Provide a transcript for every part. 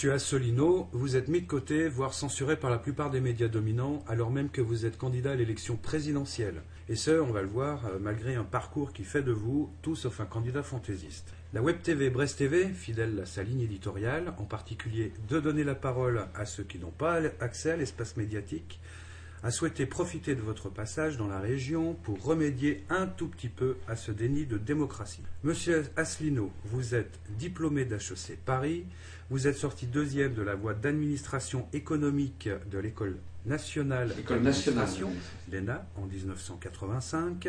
Monsieur Assolino, vous êtes mis de côté, voire censuré par la plupart des médias dominants, alors même que vous êtes candidat à l'élection présidentielle. Et ce, on va le voir, euh, malgré un parcours qui fait de vous tout sauf un candidat fantaisiste. La Web TV Brest TV, fidèle à sa ligne éditoriale, en particulier de donner la parole à ceux qui n'ont pas accès à l'espace médiatique, a souhaité profiter de votre passage dans la région pour remédier un tout petit peu à ce déni de démocratie. Monsieur Asselineau, vous êtes diplômé d'HEC Paris, vous êtes sorti deuxième de la voie d'administration économique de l'école nationale d'administration, l'ENA, en 1985.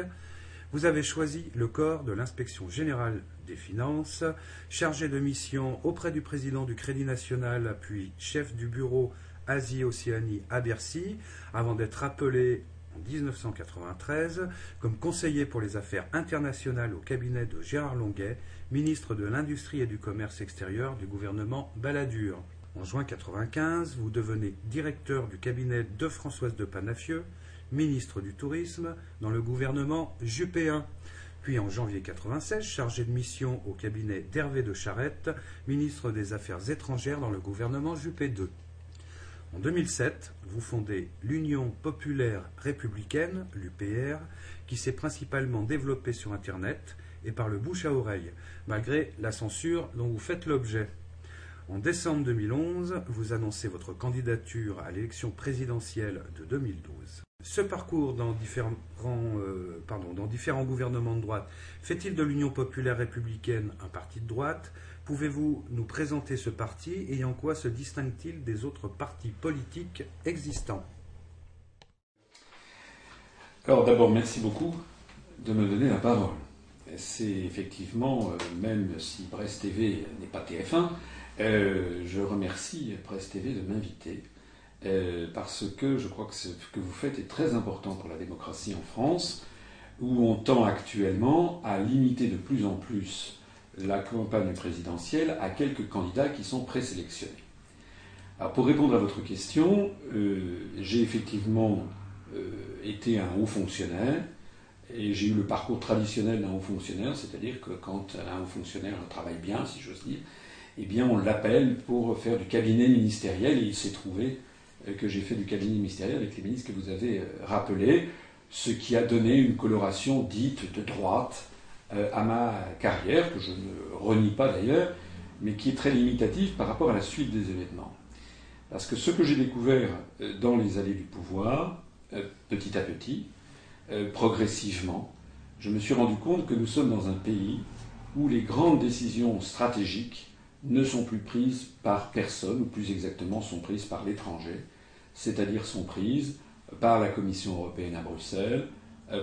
Vous avez choisi le corps de l'inspection générale des finances, chargé de mission auprès du président du Crédit national, puis chef du bureau Asie-Océanie à Bercy, avant d'être appelé en 1993 comme conseiller pour les affaires internationales au cabinet de Gérard Longuet, ministre de l'Industrie et du Commerce extérieur du gouvernement Balladur. En juin 1995, vous devenez directeur du cabinet de Françoise de Panafieux, ministre du Tourisme dans le gouvernement Juppé Puis en janvier 1996, chargé de mission au cabinet d'Hervé de Charette, ministre des Affaires étrangères dans le gouvernement Juppé II. En 2007, vous fondez l'Union populaire républicaine, l'UPR, qui s'est principalement développée sur Internet et par le bouche à oreille, malgré la censure dont vous faites l'objet. En décembre 2011, vous annoncez votre candidature à l'élection présidentielle de 2012. Ce parcours dans différents, euh, dans différents gouvernements de droite fait-il de l'Union populaire républicaine un parti de droite? Pouvez-vous nous présenter ce parti et en quoi se distingue-t-il des autres partis politiques existants? Alors d'abord, merci beaucoup de me donner la parole. C'est effectivement, euh, même si Brest TV n'est pas TF1, euh, je remercie Brest TV de m'inviter euh, parce que je crois que ce que vous faites est très important pour la démocratie en France, où on tend actuellement à limiter de plus en plus la campagne présidentielle à quelques candidats qui sont présélectionnés. Alors pour répondre à votre question, j'ai effectivement été un haut fonctionnaire et j'ai eu le parcours traditionnel d'un haut fonctionnaire, c'est-à-dire que quand un haut fonctionnaire travaille bien, si j'ose dire, eh bien on l'appelle pour faire du cabinet ministériel et il s'est trouvé euh, que j'ai fait du cabinet ministériel avec les ministres que vous avez rappelés, ce qui a donné une coloration dite de droite euh, à ma carrière, que je ne renie pas d'ailleurs, mais qui est très limitative par rapport à la suite des événements. Parce que ce que j'ai découvert euh, dans les allées du pouvoir, euh, petit à petit, progressivement, je me suis rendu compte que nous sommes dans un pays où les grandes décisions stratégiques ne sont plus prises par personne, ou plus exactement sont prises par l'étranger, c'est-à-dire sont prises par la Commission européenne à Bruxelles,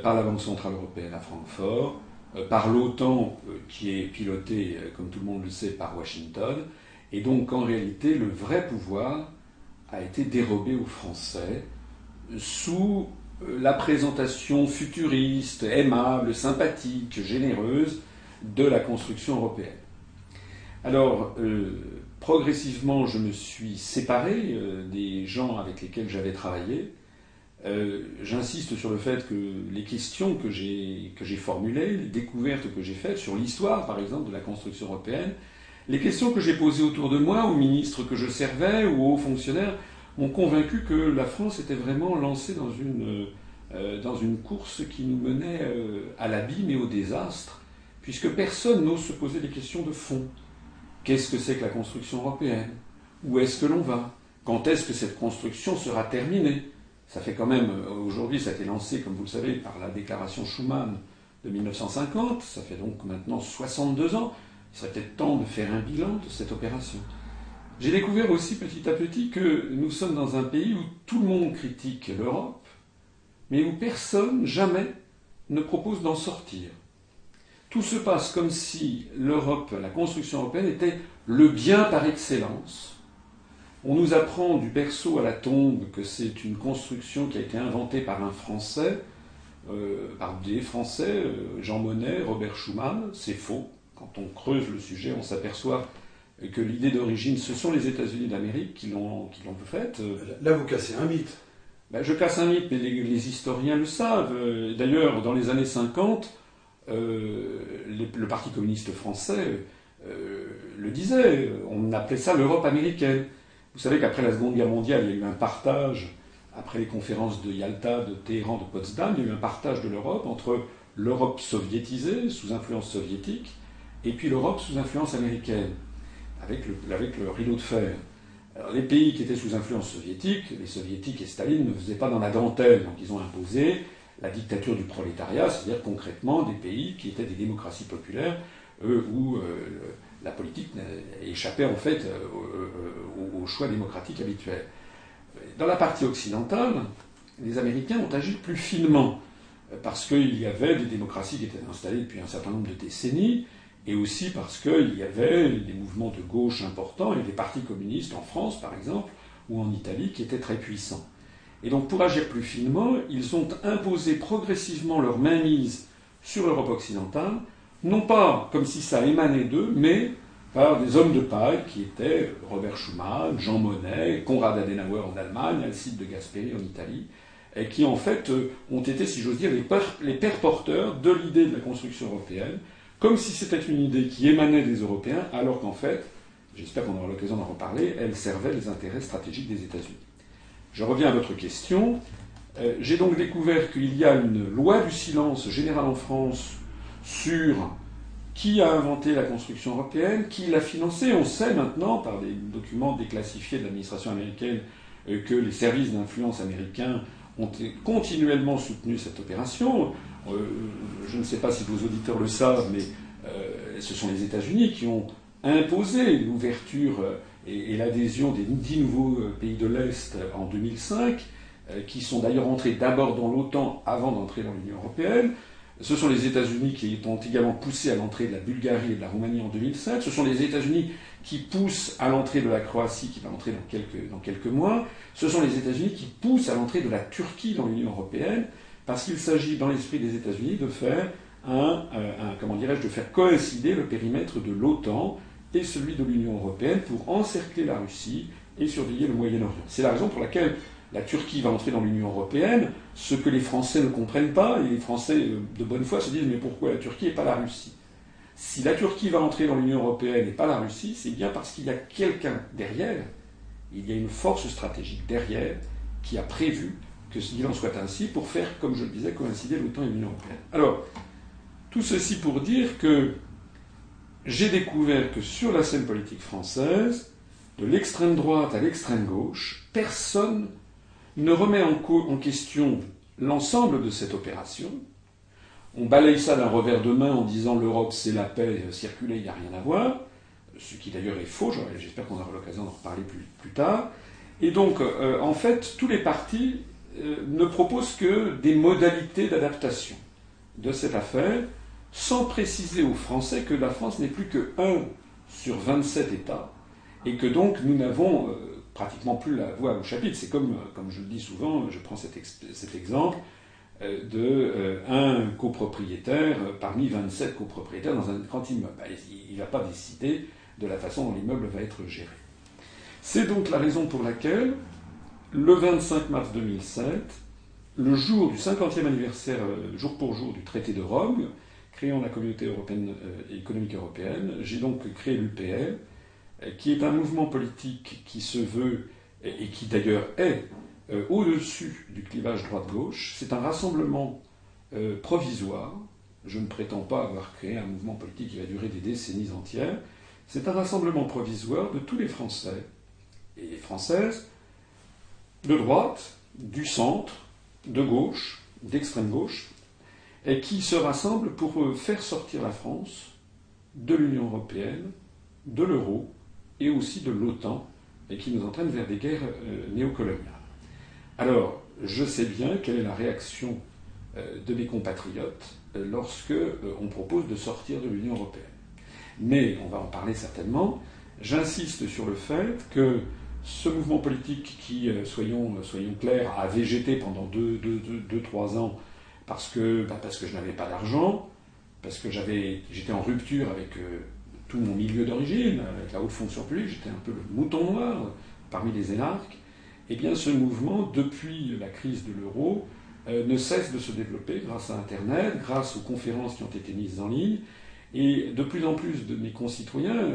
par la Banque centrale européenne à Francfort, euh, par l'OTAN, euh, qui est pilotée, euh, comme tout le monde le sait, par Washington, et donc en réalité, le vrai pouvoir a été dérobé aux Français sous la présentation futuriste, aimable, sympathique, généreuse de la construction européenne. Alors, progressivement, je me suis séparé des gens avec lesquels j'avais travaillé, euh, j'insiste sur le fait que les questions que j'ai formulées, les découvertes que j'ai faites sur l'histoire, par exemple, de la construction européenne, les questions que j'ai posées autour de moi, aux ministres que je servais ou aux fonctionnaires, m'ont convaincu que la France était vraiment lancée dans une, euh, dans une course qui nous menait euh, à l'abîme et au désastre, puisque personne n'ose se poser des questions de fond. Qu'est-ce que c'est que la construction européenne? Où est-ce que l'on va? Quand est-ce que cette construction sera terminée? Ça fait quand même, euh, aujourd'hui, ça a été lancé, comme vous le savez, par la déclaration Schuman de 1950, ça fait donc maintenant 62 ans. Il serait peut-être temps de faire un bilan de cette opération. J'ai découvert aussi petit à petit que nous sommes dans un pays où tout le monde critique l'Europe, mais où personne, jamais, ne propose d'en sortir. Tout se passe comme si l'Europe, la construction européenne, était le bien par excellence, on nous apprend du berceau à la tombe que c'est une construction qui a été inventée par un Français, euh, par des Français, euh, Jean Monnet, Robert Schuman. C'est faux. Quand on creuse le sujet, on s'aperçoit que l'idée d'origine, ce sont les États-Unis d'Amérique qui l'ont faite. Là, vous cassez un mythe. Ben, je casse un mythe, mais les, historiens le savent. D'ailleurs, dans les années 50, euh, le Parti communiste français le disait, on appelait ça l'Europe américaine. Vous savez qu'après la Seconde Guerre mondiale, il y a eu un partage, après les conférences de Yalta, de Téhéran, de Potsdam, il y a eu un partage de l'Europe entre l'Europe soviétisée, sous influence soviétique, et puis l'Europe sous influence américaine, avec le, avec rideau de fer. Les pays qui étaient sous influence soviétique, les soviétiques et Staline ne faisaient pas dans la dentelle, donc ils ont imposé la dictature du prolétariat, c'est-à-dire concrètement des pays qui étaient des démocraties populaires, où euh, la politique échappait en fait euh, au, choix démocratique habituel. Dans la partie occidentale, les Américains ont agi plus finement, parce qu'il y avait des démocraties qui étaient installées depuis un certain nombre de décennies, et aussi parce qu'il y avait des mouvements de gauche importants et des partis communistes en France, par exemple, ou en Italie, qui étaient très puissants. Et donc, pour agir plus finement, ils ont imposé progressivement leur mainmise sur l'Europe occidentale, non pas comme si ça émanait d'eux, mais par des hommes de paille qui étaient Robert Schuman, Jean Monnet, Konrad Adenauer en Allemagne, Alcide de Gasperi en Italie, et qui en fait euh, ont été, si j'ose dire, les pères porteurs de l'idée de la construction européenne, comme si c'était une idée qui émanait des Européens, alors qu'en fait, j'espère qu'on aura l'occasion d'en reparler, elle servait les intérêts stratégiques des États-Unis. Je reviens à votre question. Euh, j'ai donc découvert qu'il y a une loi du silence générale en France sur qui a inventé la construction européenne, qui l'a financée. On sait maintenant, par des documents déclassifiés de l'administration américaine, euh, que les services d'influence américains ont continuellement soutenu cette opération. Euh, je ne sais pas si vos auditeurs le savent, mais euh, ce sont les États-Unis qui ont imposé l'ouverture euh, et, l'adhésion des dix nouveaux pays de l'Est en 2005, qui sont d'ailleurs entrés d'abord dans l'OTAN avant d'entrer dans l'Union européenne. Ce sont les États-Unis qui ont également poussé à l'entrée de la Bulgarie et de la Roumanie en 2007. Ce sont les États-Unis qui poussent à l'entrée de la Croatie, qui va entrer dans quelques, dans quelques mois. Ce sont les États-Unis qui poussent à l'entrée de la Turquie dans l'Union européenne parce qu'il s'agit dans l'esprit des États-Unis de faire un, euh, comment dirais-je, de faire coïncider le périmètre de l'OTAN et celui de l'Union européenne pour encercler la Russie et surveiller le Moyen-Orient. C'est la raison pour laquelle la Turquie va entrer dans l'Union européenne, ce que les Français ne comprennent pas, et les Français euh, de bonne foi se disent mais pourquoi la Turquie et pas la Russie? Si la Turquie va entrer dans l'Union européenne et pas la Russie, c'est bien parce qu'il y a quelqu'un derrière, il y a une force stratégique derrière qui a prévu que qu'il en soit ainsi pour faire, comme je le disais, coïncider l'OTAN et l'Union européenne. Alors, tout ceci pour dire que j'ai découvert que sur la scène politique française, de l'extrême droite à l'extrême gauche, personne ne remet en, question l'ensemble de cette opération. On balaye ça d'un revers de main en disant l'Europe c'est la paix, circuler, il n'y a rien à voir, ce qui d'ailleurs est faux, j'espère qu'on aura l'occasion d'en reparler plus, tard. Et donc, euh, en fait, tous les partis euh, ne propose que des modalités d'adaptation de cette affaire, sans préciser aux Français que la France n'est plus que 1 sur 27 États, et que donc nous n'avons euh, pratiquement plus la voix au chapitre. C'est comme, euh, comme je le dis souvent, je prends cet, exemple de un copropriétaire parmi 27 copropriétaires dans un grand immeuble. Bah, il ne va pas décider de la façon dont l'immeuble va être géré. C'est donc la raison pour laquelle le 25 mars 2007, le jour du 50e anniversaire, euh, jour pour jour, du traité de Rome, créant la communauté européenne, euh, économique européenne, j'ai donc créé l'UPR, euh, qui est un mouvement politique qui se veut, et qui d'ailleurs est, au-dessus du clivage droite-gauche. C'est un rassemblement provisoire. Je ne prétends pas avoir créé un mouvement politique qui va durer des décennies entières. C'est un rassemblement provisoire de tous les Français et Françaises de droite, du centre, de gauche, d'extrême gauche, et qui se rassemblent pour euh, faire sortir la France de l'Union européenne, de l'euro et aussi de l'OTAN, et qui nous entraînent vers des guerres euh, néocoloniales. Alors, je sais bien quelle est la réaction euh, de mes compatriotes lorsque on propose de sortir de l'Union européenne. Mais, on va en parler certainement, j'insiste sur le fait que ce mouvement politique qui, euh, soyons, euh, soyons clairs, a végété pendant 2-3 ans parce que, bah, parce que je n'avais pas d'argent, parce que j'étais en rupture avec euh, tout mon milieu d'origine, avec la haute fonction publique, j'étais un peu le mouton noir parmi les énarques, eh bien ce mouvement, depuis la crise de l'euro, ne cesse de se développer grâce à Internet, grâce aux conférences qui ont été mises en ligne, Et de plus en plus de mes concitoyens,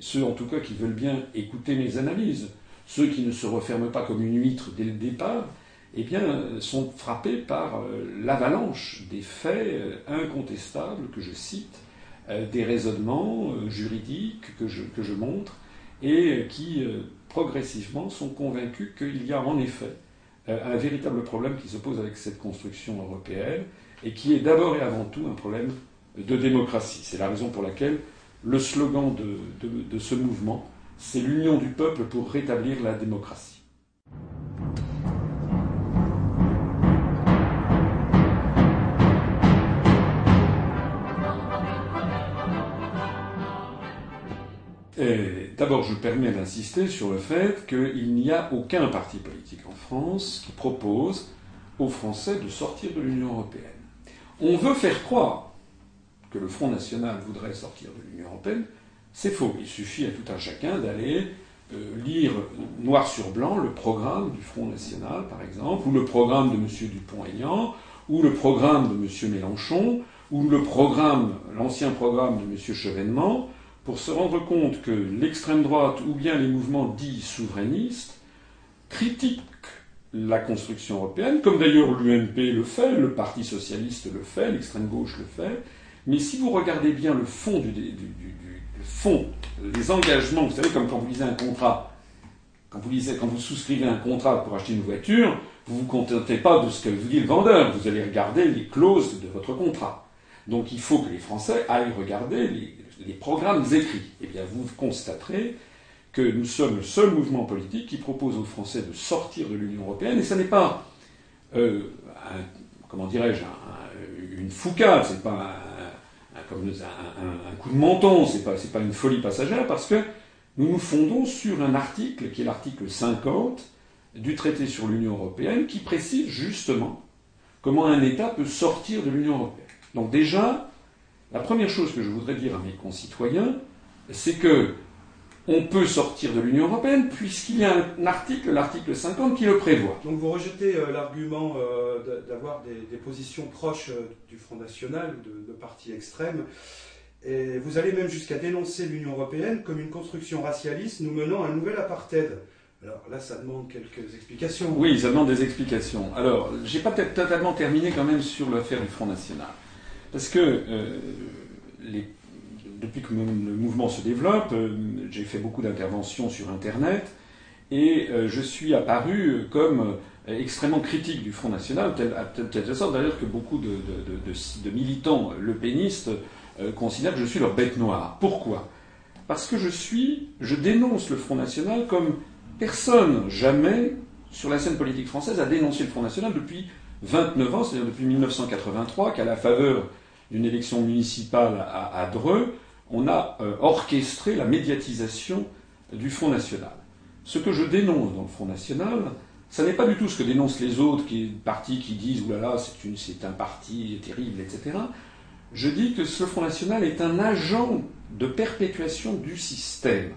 ceux en tout cas qui veulent bien écouter mes analyses, ceux qui ne se referment pas comme une huître dès le départ, eh bien, sont frappés par l'avalanche des faits incontestables que je cite, des raisonnements juridiques que je, que je montre, et qui progressivement sont convaincus qu'il y a en effet un véritable problème qui se pose avec cette construction européenne et qui est d'abord et avant tout un problème de démocratie. C'est la raison pour laquelle le slogan de, ce mouvement, c'est l'union du peuple pour rétablir la démocratie. D'abord, je permets d'insister sur le fait qu'il n'y a aucun parti politique en France qui propose aux Français de sortir de l'Union européenne. On veut faire croire que le Front National voudrait sortir de l'Union européenne. C'est faux. Il suffit à tout un chacun d'aller euh, lire noir sur blanc le programme du Front National, par exemple, ou le programme de M. Dupont-Aignan, ou le programme de M. Mélenchon, ou le programme, l'ancien programme de M. Chevènement, pour se rendre compte que l'extrême droite ou bien les mouvements dits souverainistes critiquent la construction européenne, comme d'ailleurs l'UMP le fait, le Parti socialiste le fait, l'extrême gauche le fait. Mais si vous regardez bien le fond du, fond, les engagements, vous savez, comme quand vous lisez un contrat, quand vous, lisez, quand vous souscrivez un contrat pour acheter une voiture, vous ne vous contentez pas de ce que vous dit le vendeur, vous allez regarder les clauses de votre contrat. Donc il faut que les Français aillent regarder les, programmes écrits, eh bien vous constaterez que nous sommes le seul mouvement politique qui propose aux Français de sortir de l'Union européenne, et ce n'est pas, euh, comment dirais-je, une foucade, c'est pas un, comme un, coup de menton, c'est pas, pas une folie passagère, parce que nous nous fondons sur un article qui est l'article 50 du traité sur l'Union européenne, qui précise justement comment un État peut sortir de l'Union européenne. Donc déjà, la première chose que je voudrais dire à mes concitoyens, c'est que on peut sortir de l'Union européenne puisqu'il y a un article, l'article 50, qui le prévoit. Donc vous rejetez euh, l'argument euh, d'avoir des, positions proches euh, du Front National, de, de partis extrêmes, et vous allez même jusqu'à dénoncer l'Union européenne comme une construction racialiste nous menant à un nouvel apartheid. Alors là, ça demande quelques explications. Oui, ça demande des explications. Alors, j'ai pas peut-être totalement terminé quand même sur l'affaire du Front National. Parce que euh, depuis que le mouvement se développe, euh, j'ai fait beaucoup d'interventions sur Internet et euh, je suis apparu comme extrêmement critique du Front National, à telle sorte d'ailleurs que beaucoup de, militants lepénistes considèrent que je suis leur bête noire. Pourquoi? Parce que je suis, je dénonce le Front National comme personne jamais sur la scène politique française a dénoncé le Front National depuis 29 ans, c'est-à-dire depuis 1983, qu'à la faveur d'une élection municipale à, Dreux, on a euh, orchestré la médiatisation du Front National. Ce que je dénonce dans le Front National, ce n'est pas du tout ce que dénoncent les autres qui, partis qui disent « oulala, c'est un parti terrible, etc. » Je dis que ce Front National est un agent de perpétuation du système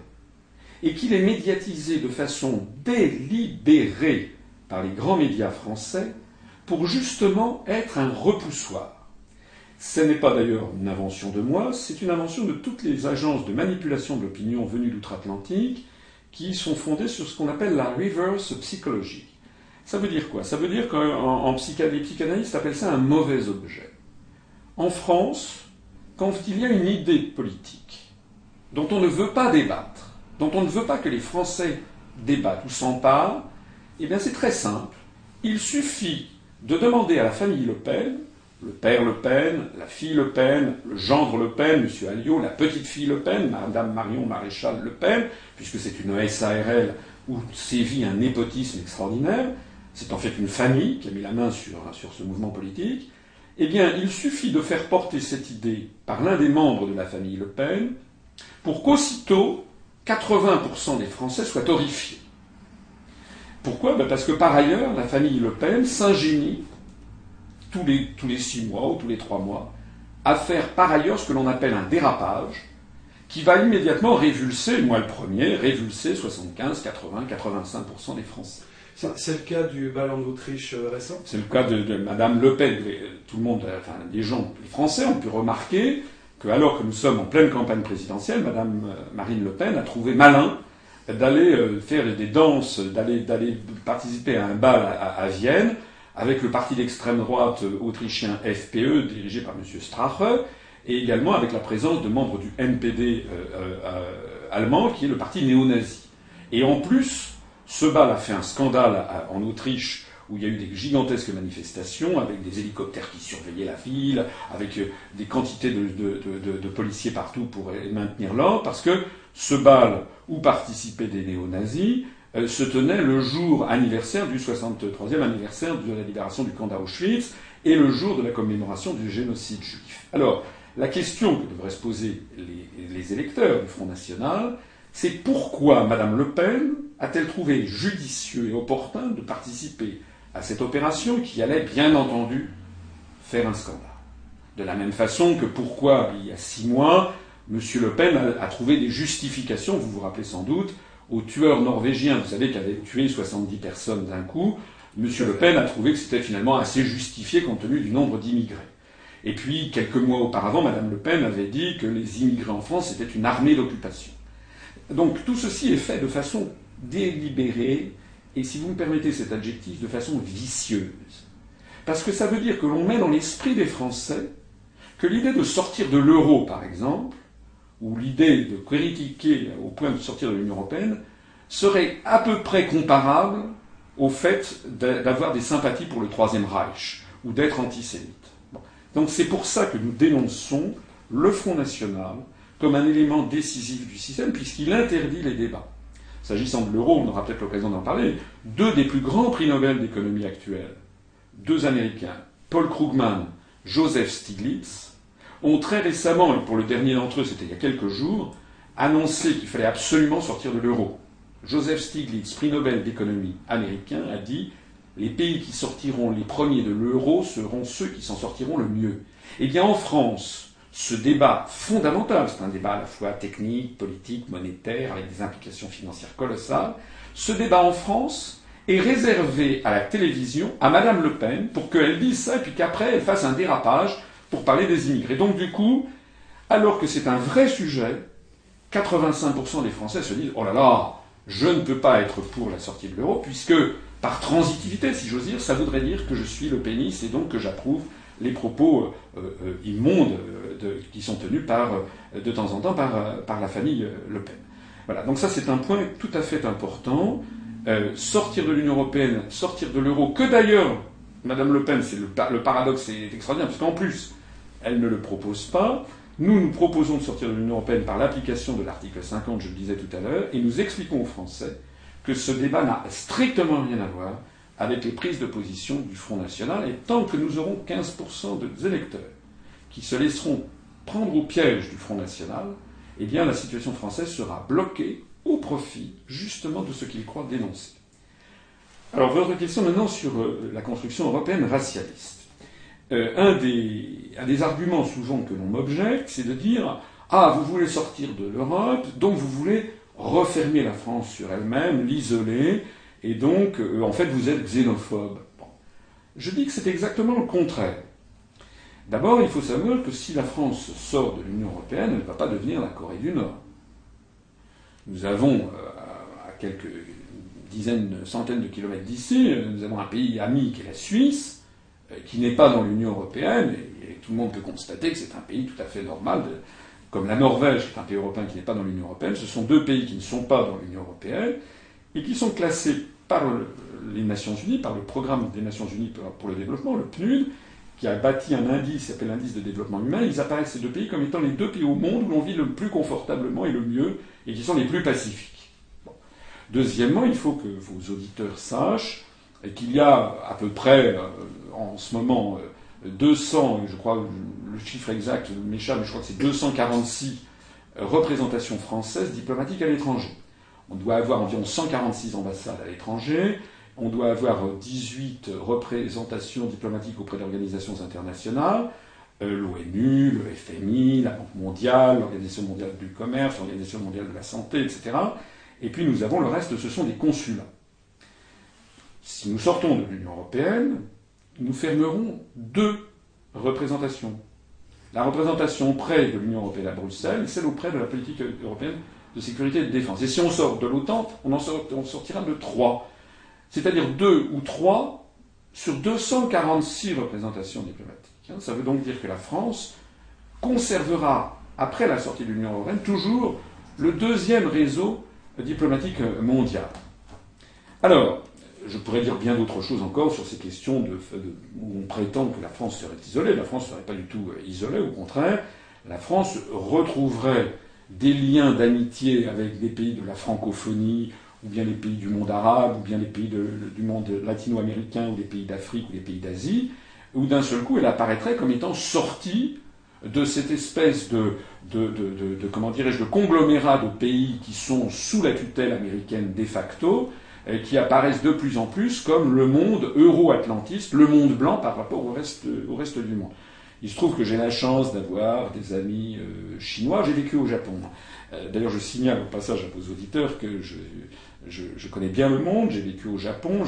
et qu'il est médiatisé de façon délibérée par les grands médias français pour justement être un repoussoir. Ce n'est pas d'ailleurs une invention de moi, c'est une invention de toutes les agences de manipulation de l'opinion venues d'outre-Atlantique qui sont fondées sur ce qu'on appelle la reverse psychologie. Ça veut dire quoi? Ça veut dire qu'en psychanalyse, les psychanalystes appellent ça un mauvais objet. En France, quand il y a une idée politique dont on ne veut pas débattre, dont on ne veut pas que les Français débattent ou s'emparent, eh bien c'est très simple. Il suffit de demander à la famille Le Pen le père Le Pen, la fille Le Pen, le gendre Le Pen, M. Alliot, la petite fille Le Pen, Madame Marion Maréchal Le Pen, puisque c'est une SARL où sévit un népotisme extraordinaire, c'est en fait une famille qui a mis la main sur, sur ce mouvement politique, eh bien, il suffit de faire porter cette idée par l'un des membres de la famille Le Pen pour qu'aussitôt 80% des Français soient horrifiés. Pourquoi? Ben Parce que par ailleurs, la famille Le Pen s'ingénie tous les, tous les six mois ou tous les trois mois, à faire par ailleurs ce que l'on appelle un dérapage, qui va immédiatement révulser, moi le premier, révulser 75, 80, 85% des Français. C'est le cas du ballon d'Autriche euh, récent? C'est le cas de, Madame Le Pen. Tout le monde, enfin, les gens, les Français ont pu remarquer que, alors que nous sommes en pleine campagne présidentielle, Madame Marine Le Pen a trouvé malin d'aller faire des danses, d'aller, participer à un bal à Vienne avec le parti d'extrême droite autrichien FPE dirigé par M. Strache, et également avec la présence de membres du NPD euh, euh, allemand, qui est le parti néo-nazi. Et en plus, ce bal a fait un scandale en Autriche où il y a eu des gigantesques manifestations avec des hélicoptères qui surveillaient la ville, avec euh, des quantités de, policiers partout pour maintenir l'ordre, parce que ce bal où participaient des néo-nazis euh, se tenait le jour anniversaire du 63e anniversaire de la libération du camp d'Auschwitz et le jour de la commémoration du génocide juif. Alors, la question que devraient se poser les, électeurs du Front National, c'est pourquoi Mme Le Pen a-t-elle trouvé judicieux et opportun de participer à cette opération qui allait, bien entendu, faire un scandale? De la même façon que pourquoi, il y a six mois, M. Le Pen a trouvé des justifications, vous vous rappelez sans doute, au tueur norvégien, vous savez, qui avait tué 70 personnes d'un coup, M. Le Pen a trouvé que c'était finalement assez justifié compte tenu du nombre d'immigrés. Et puis, quelques mois auparavant, Mme Le Pen avait dit que les immigrés en France étaient une armée d'occupation. Donc tout ceci est fait de façon délibérée, et si vous me permettez cet adjectif, de façon vicieuse. Parce que ça veut dire que l'on met dans l'esprit des Français que l'idée de sortir de l'euro, par exemple, ou l'idée de critiquer au point de sortir de l'Union européenne serait à peu près comparable au fait d'avoir des sympathies pour le Troisième Reich ou d'être antisémite. Donc c'est pour ça que nous dénonçons le Front National comme un élément décisif du système puisqu'il interdit les débats. S'agissant de l'euro, on aura peut-être l'occasion d'en parler, deux des plus grands prix Nobel d'économie actuels, deux Américains, Paul Krugman, Joseph Stiglitz, ont très récemment, pour le dernier d'entre eux c'était il y a quelques jours, annoncé qu'il fallait absolument sortir de l'euro. Joseph Stiglitz, prix Nobel d'économie américain, a dit les pays qui sortiront les premiers de l'euro seront ceux qui s'en sortiront le mieux. Eh bien, en France, ce débat fondamental, c'est un débat à la fois technique, politique, monétaire, avec des implications financières colossales, ce débat en France est réservé à la télévision, à Madame Le Pen, pour qu'elle dise ça, et puis qu'après elle fasse un dérapage pour parler des immigrés. Donc du coup, alors que c'est un vrai sujet, 85% des Français se disent Oh là là, je ne peux pas être pour la sortie de l'euro, puisque par transitivité, si j'ose dire, ça voudrait dire que je suis le pénis et donc que j'approuve les propos euh, euh, immondes euh, qui sont tenus par, de temps en temps par, par la famille Le Pen. Voilà, donc ça c'est un point tout à fait important. sortir de l'Union européenne, sortir de l'euro, que d'ailleurs, Madame Le Pen, c'est le, le paradoxe est extraordinaire, parce qu'en plus, elle ne le propose pas. Nous, nous proposons de sortir de l'Union européenne par l'application de l'article 50, je le disais tout à l'heure, et nous expliquons aux Français que ce débat n'a strictement rien à voir avec les prises de position du Front National, et tant que nous aurons 15% des électeurs qui se laisseront prendre au piège du Front National, eh bien la situation française sera bloquée au profit justement de ce qu'ils croient dénoncer. Alors votre question maintenant sur euh, la construction européenne racialiste. Euh, un, des, arguments souvent que l'on m'objecte, c'est de dire Ah, vous voulez sortir de l'Europe, donc vous voulez refermer la France sur elle-même, l'isoler, et donc, euh, en fait, vous êtes xénophobe. Je dis que c'est exactement le contraire. D'abord, il faut savoir que si la France sort de l'Union européenne, elle ne va pas devenir la Corée du Nord. Nous avons, euh, à quelques dizaines, centaines de kilomètres d'ici, nous avons un pays ami qui est la Suisse, euh, qui n'est pas dans l'Union européenne, tout le monde peut constater que c'est un pays tout à fait normal, comme la Norvège, qui est un pays européen qui n'est pas dans l'Union européenne, ce sont deux pays qui ne sont pas dans l'Union européenne, et qui sont classés par les Nations Unies, par le programme des Nations Unies pour le développement, le PNUD, qui a bâti un indice qui s'appelle l'indice de développement humain, ils apparaissent ces deux pays comme étant les deux pays au monde où l'on vit le plus confortablement et le mieux, et qui sont les plus pacifiques. Deuxièmement, il faut que vos auditeurs sachent qu'il y a à peu près euh, en ce moment 200, euh, je crois, le chiffre exact m'échappe, mais je crois que c'est 246 euh, représentations françaises diplomatiques à l'étranger. On doit avoir environ 146 ambassades à l'étranger, on doit avoir 18 représentations diplomatiques auprès d'organisations internationales, l'ONU, le FMI, la Banque mondiale, l'Organisation mondiale du commerce, l'Organisation mondiale de la santé, etc. Et puis nous avons le reste, ce sont des consulats. Si nous sortons de l'Union européenne, nous fermerons deux représentations. La représentation auprès de l'Union européenne à Bruxelles, celle auprès de la politique européenne de sécurité et de défense. Et si on sort de l'OTAN, on sortira de trois. C'est-à-dire deux ou trois sur 246 représentations diplomatiques. Hein. Ça veut donc dire que la France conservera, après la sortie de l'Union européenne, toujours le deuxième réseau diplomatique mondial. Alors, je pourrais dire bien d'autres choses encore sur ces questions où on prétend que la France serait isolée. La France ne serait pas du tout euh, isolée, au contraire. La France retrouverait des liens d'amitié avec des pays de la francophonie, ou bien les pays du monde arabe, ou bien les pays du monde latino-américain, ou les pays d'Afrique, ou les pays d'Asie, où d'un seul coup elle apparaîtrait comme étant sortie de cette espèce comment dirais-je, de conglomérat de pays qui sont sous la tutelle américaine de facto, qui apparaissent de plus en plus comme le monde euro-atlantiste, le monde blanc par rapport au reste, du monde. Il se trouve que j'ai la chance d'avoir des amis euh, chinois. J'ai vécu au Japon. Euh, d'ailleurs, je signale au passage à vos auditeurs que je, connais bien le monde. J'ai vécu au Japon.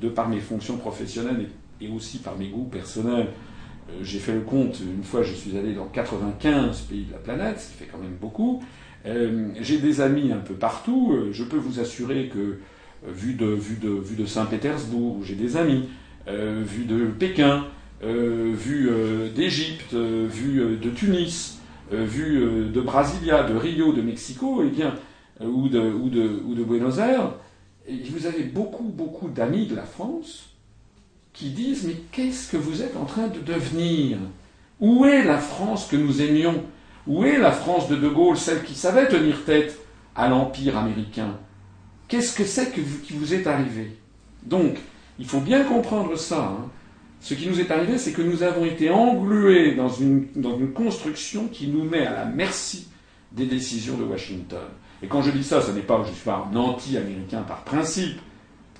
De par mes fonctions professionnelles et, aussi par mes goûts personnels, euh, j'ai fait le compte. Une fois, je suis allé dans 95 pays de la planète, ce qui fait quand même beaucoup. j'ai des amis un peu partout. Je peux vous assurer que vu de, Saint-Pétersbourg, j'ai des amis, euh, vu de Pékin, euh, vu euh, d'Égypte, vu de Tunis, vu de Brasilia, de Rio, de Mexico, eh ou, de, ou, de, Buenos Aires, vous avez beaucoup, beaucoup d'amis de la France qui disent Mais qu'est-ce que vous êtes en train de devenir? Où est la France que nous aimions? Où est la France de De Gaulle, celle qui savait tenir tête à l'Empire américain? Qu'est-ce que c'est qui vous est arrivé? Donc, il faut bien comprendre ça. Hein. Ce qui nous est arrivé, c'est que nous avons été englués dans une, construction qui nous met à la merci des décisions de Washington. Et quand je dis ça, ce n'est pas que je suis un anti-américain par principe.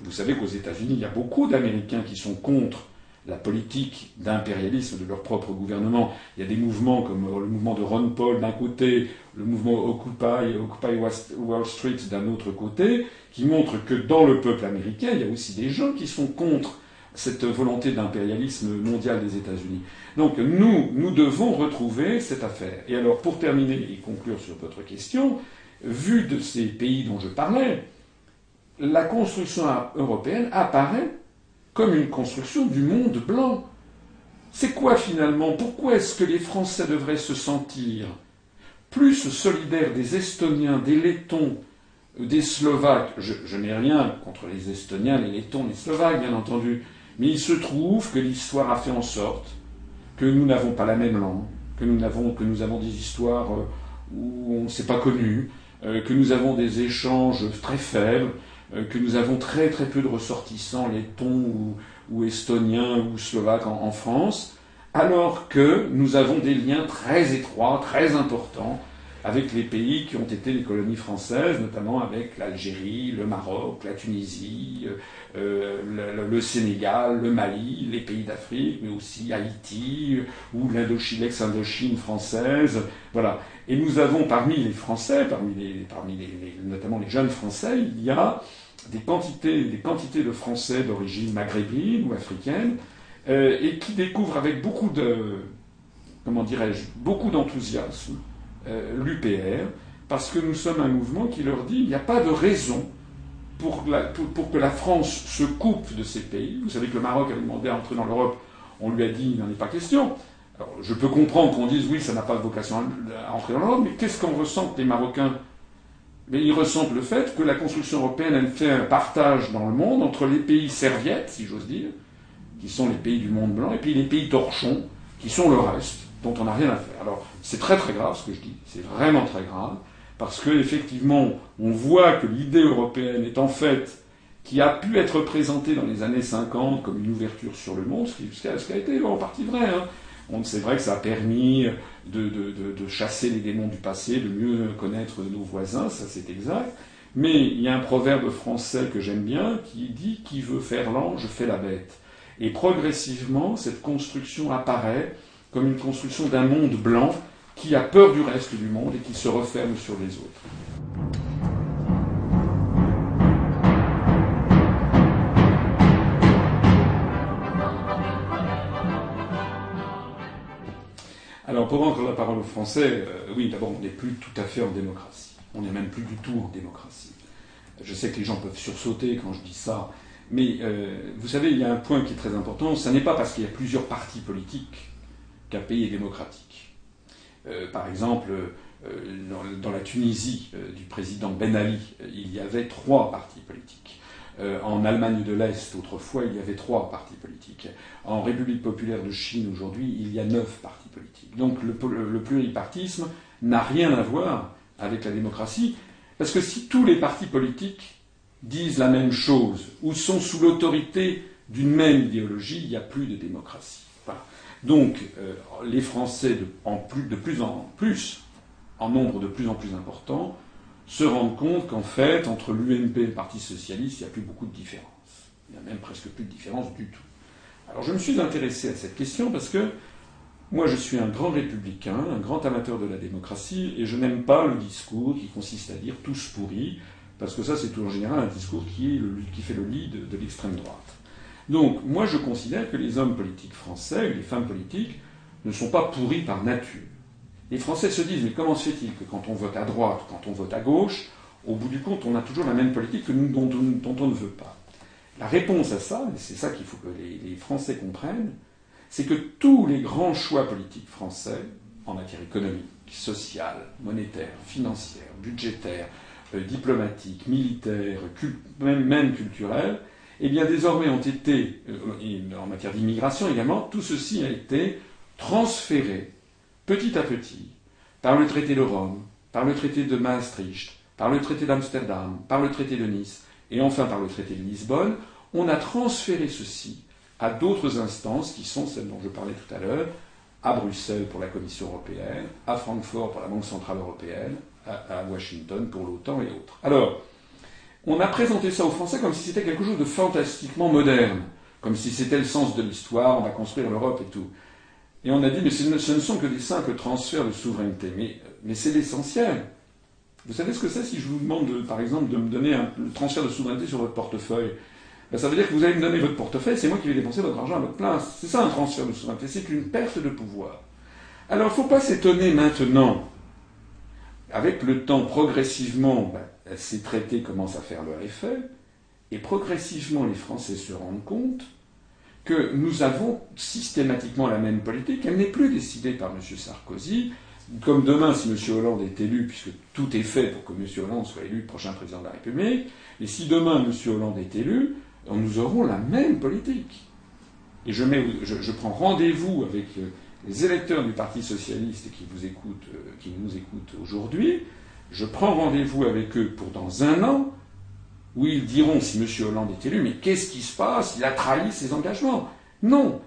Vous savez qu'aux États-Unis, il y a beaucoup d'Américains qui sont contre la politique d'impérialisme de leur propre gouvernement. Il y a des mouvements comme le mouvement de Ron Paul d'un côté, le mouvement Occupy, Occupy Wall Street d'un autre côté, qui montrent que dans le peuple américain, il y a aussi des gens qui sont contre cette volonté d'impérialisme mondial des États-Unis. Donc nous, nous devons retrouver cette affaire. Et alors, pour terminer et conclure sur votre question, vu de ces pays dont je parlais, la construction européenne apparaît comme une construction du monde blanc. C'est quoi finalement? Pourquoi est-ce que les Français devraient se sentir plus solidaires des Estoniens, des Lettons, des Slovaques? Je, n'ai rien contre les Estoniens, les Lettons, les Slovaques, bien entendu. Mais il se trouve que l'histoire a fait en sorte que nous n'avons pas la même langue, que nous avons, que nous avons des histoires euh, où on ne s'est pas connu, euh, que nous avons des échanges très faibles, que nous avons très très peu de ressortissants lettons ou, estoniens ou slovaques en, France, alors que nous avons des liens très étroits, très importants avec les pays qui ont été les colonies françaises, notamment avec l'Algérie, le Maroc, la Tunisie, euh, le, le, Sénégal, le Mali, les pays d'Afrique, mais aussi Haïti ou l'Indochine, l'ex-Indochine française. Voilà. Et nous avons parmi les Français, parmi, les, parmi les, notamment les jeunes Français, il y a des quantités, des quantités de Français d'origine maghrébine ou africaine, euh, et qui découvrent avec beaucoup de, comment dirais-je, beaucoup d'enthousiasme euh, l'UPR, parce que nous sommes un mouvement qui leur dit il n'y a pas de raison pour, pour, que la France se coupe de ces pays. Vous savez que le Maroc avait demandé à entrer dans l'Europe, on lui a dit il n'en est pas question. Alors, je peux comprendre qu'on dise oui, ça n'a pas de vocation à entrer dans l'Europe, mais qu'est-ce qu'on ressent les Marocains mais ils ressentent le fait que la construction européenne, elle fait un partage dans le monde entre les pays serviettes, si j'ose dire, qui sont les pays du monde blanc, et puis les pays torchons, qui sont le reste, dont on n'a rien à faire. Alors, c'est très très grave ce que je dis, c'est vraiment très grave, parce que effectivement, on voit que l'idée européenne est en fait qui a pu être présentée dans les années 50 comme une ouverture sur le monde, ce qui, a été en partie vrai. Hein. C'est vrai que ça a permis de, chasser les démons du passé, de mieux connaître nos voisins, ça c'est exact. Mais il y a un proverbe français que j'aime bien qui dit Qui veut faire l'ange fait la bête. Et progressivement, cette construction apparaît comme une construction d'un monde blanc qui a peur du reste du monde et qui se referme sur les autres. Pour rendre la parole aux Français, oui, d'abord, on n'est plus tout à fait en démocratie. On n'est même plus du tout en démocratie. Je sais que les gens peuvent sursauter quand je dis ça, mais vous savez, il y a un point qui est très important. Ce n'est pas parce qu'il y a plusieurs partis politiques qu'un pays est démocratique. par exemple, dans, la Tunisie du président Ben Ali, il y avait trois partis politiques. En Allemagne de l'Est, autrefois, il y avait trois partis politiques. En République populaire de Chine, aujourd'hui, il y a neuf partis politiques. Donc le pluripartisme n'a rien à voir avec la démocratie, parce que si tous les partis politiques disent la même chose ou sont sous l'autorité d'une même idéologie, il n'y a plus de démocratie. Donc euh, les Français, de plus en plus, en nombre de plus en plus important, se rendent compte qu'en fait, entre l'UMP et le Parti socialiste, il n'y a plus beaucoup de différence. Il n'y a même presque plus de différence du tout. Alors je me suis intéressé à cette question parce que moi, je suis un grand républicain, un grand amateur de la démocratie, et je n'aime pas le discours qui consiste à dire tous pourris, parce que ça, c'est en général un discours qui, fait le lit de, l'extrême droite. Donc, moi, je considère que les hommes politiques français, les femmes politiques, ne sont pas pourris par nature. Les Français se disent, mais comment se fait-il que quand on vote à droite, quand on vote à gauche, au bout du compte, on a toujours la même politique que nous, dont, on ne veut pas? La réponse à ça, et c'est ça qu'il faut que les Français comprennent, c'est que tous les grands choix politiques français, en matière économique, sociale, monétaire, financière, budgétaire, euh, diplomatique, militaire, même, même culturel, eh bien désormais ont été, euh, en matière d'immigration également, tout ceci a été transféré petit à petit par le traité de Rome, par le traité de Maastricht, par le traité d'Amsterdam, par le traité de Nice et enfin par le traité de Lisbonne, on a transféré ceci à d'autres instances qui sont celles dont je parlais tout à l'heure, à Bruxelles pour la Commission européenne, à Francfort pour la Banque centrale européenne, à, Washington pour l'OTAN et autres. Alors, on a présenté ça aux Français comme si c'était quelque chose de fantastiquement moderne, comme si c'était le sens de l'histoire, on va construire l'Europe et tout. Et on a dit, mais ce ne, sont que des simples transferts de souveraineté, mais, c'est l'essentiel. Vous savez ce que c'est si je vous demande, par exemple, de me donner un transfert de souveraineté sur votre portefeuille? Ben, ça veut dire que vous allez me donner votre portefeuille, c'est moi qui vais dépenser votre argent à votre place. C'est ça un transfert de souveraineté, c'est une perte de pouvoir. Alors il ne faut pas s'étonner maintenant, avec le temps progressivement, ben, ces traités commencent à faire leur effet, et progressivement les Français se rendent compte que nous avons systématiquement la même politique, elle n'est plus décidée par M. Sarkozy, comme demain, si M. Hollande est élu, puisque tout est fait pour que M. Hollande soit élu prochain président de la République, et si demain M. Hollande est élu, nous aurons la même politique. Et je, prends rendez-vous avec euh, les électeurs du Parti socialiste qui vous écoutent, euh, qui nous écoutent aujourd'hui. Je prends rendez-vous avec eux pour dans un an, où ils diront, si M. Hollande est élu, mais qu'est-ce qui se passe? Il a trahi ses engagements. Non.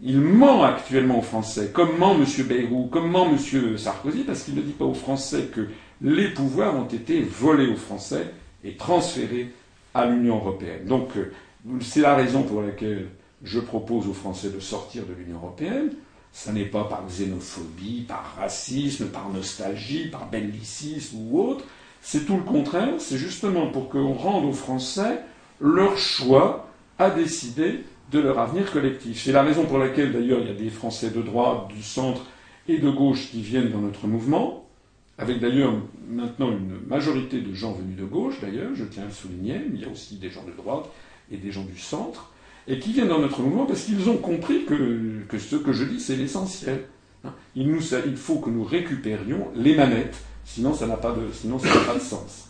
Il ment actuellement aux Français, comme ment M. Bayrou, comme ment M. Sarkozy, parce qu'il ne dit pas aux Français que les pouvoirs ont été volés aux Français et transférés à l'Union européenne. Donc, euh, c'est la raison pour laquelle je propose aux Français de sortir de l'Union européenne. Ce n'est pas par xénophobie, par racisme, par nostalgie, par bellicisme ou autre. C'est tout le contraire. C'est justement pour qu'on rende aux Français leur choix à décider de leur avenir collectif. C'est la raison pour laquelle, d'ailleurs, il y a des Français de droite, du centre et de gauche qui viennent dans notre mouvement, avec d'ailleurs maintenant une majorité de gens venus de gauche, d'ailleurs, je tiens à le souligner, mais il y a aussi des gens de droite et des gens du centre, et qui viennent dans notre mouvement parce qu'ils ont compris que, ce que je dis, c'est l'essentiel. Hein. Il, faut que nous récupérions les manettes, sinon ça n'a pas, de, sens.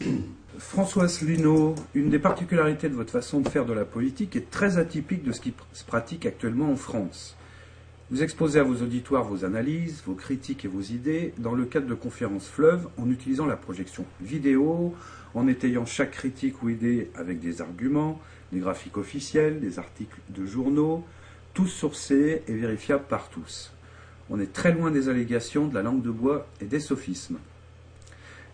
Françoise Luneau, une des particularités de votre façon de faire de la politique est très atypique de ce qui se pratique actuellement en France. Vous exposez à vos auditoires vos analyses, vos critiques et vos idées dans le cadre de conférences fleuves en utilisant la projection vidéo, en étayant chaque critique ou idée avec des arguments, des graphiques officiels, des articles de journaux, tous sourcés et vérifiables par tous. On est très loin des allégations, de la langue de bois et des sophismes.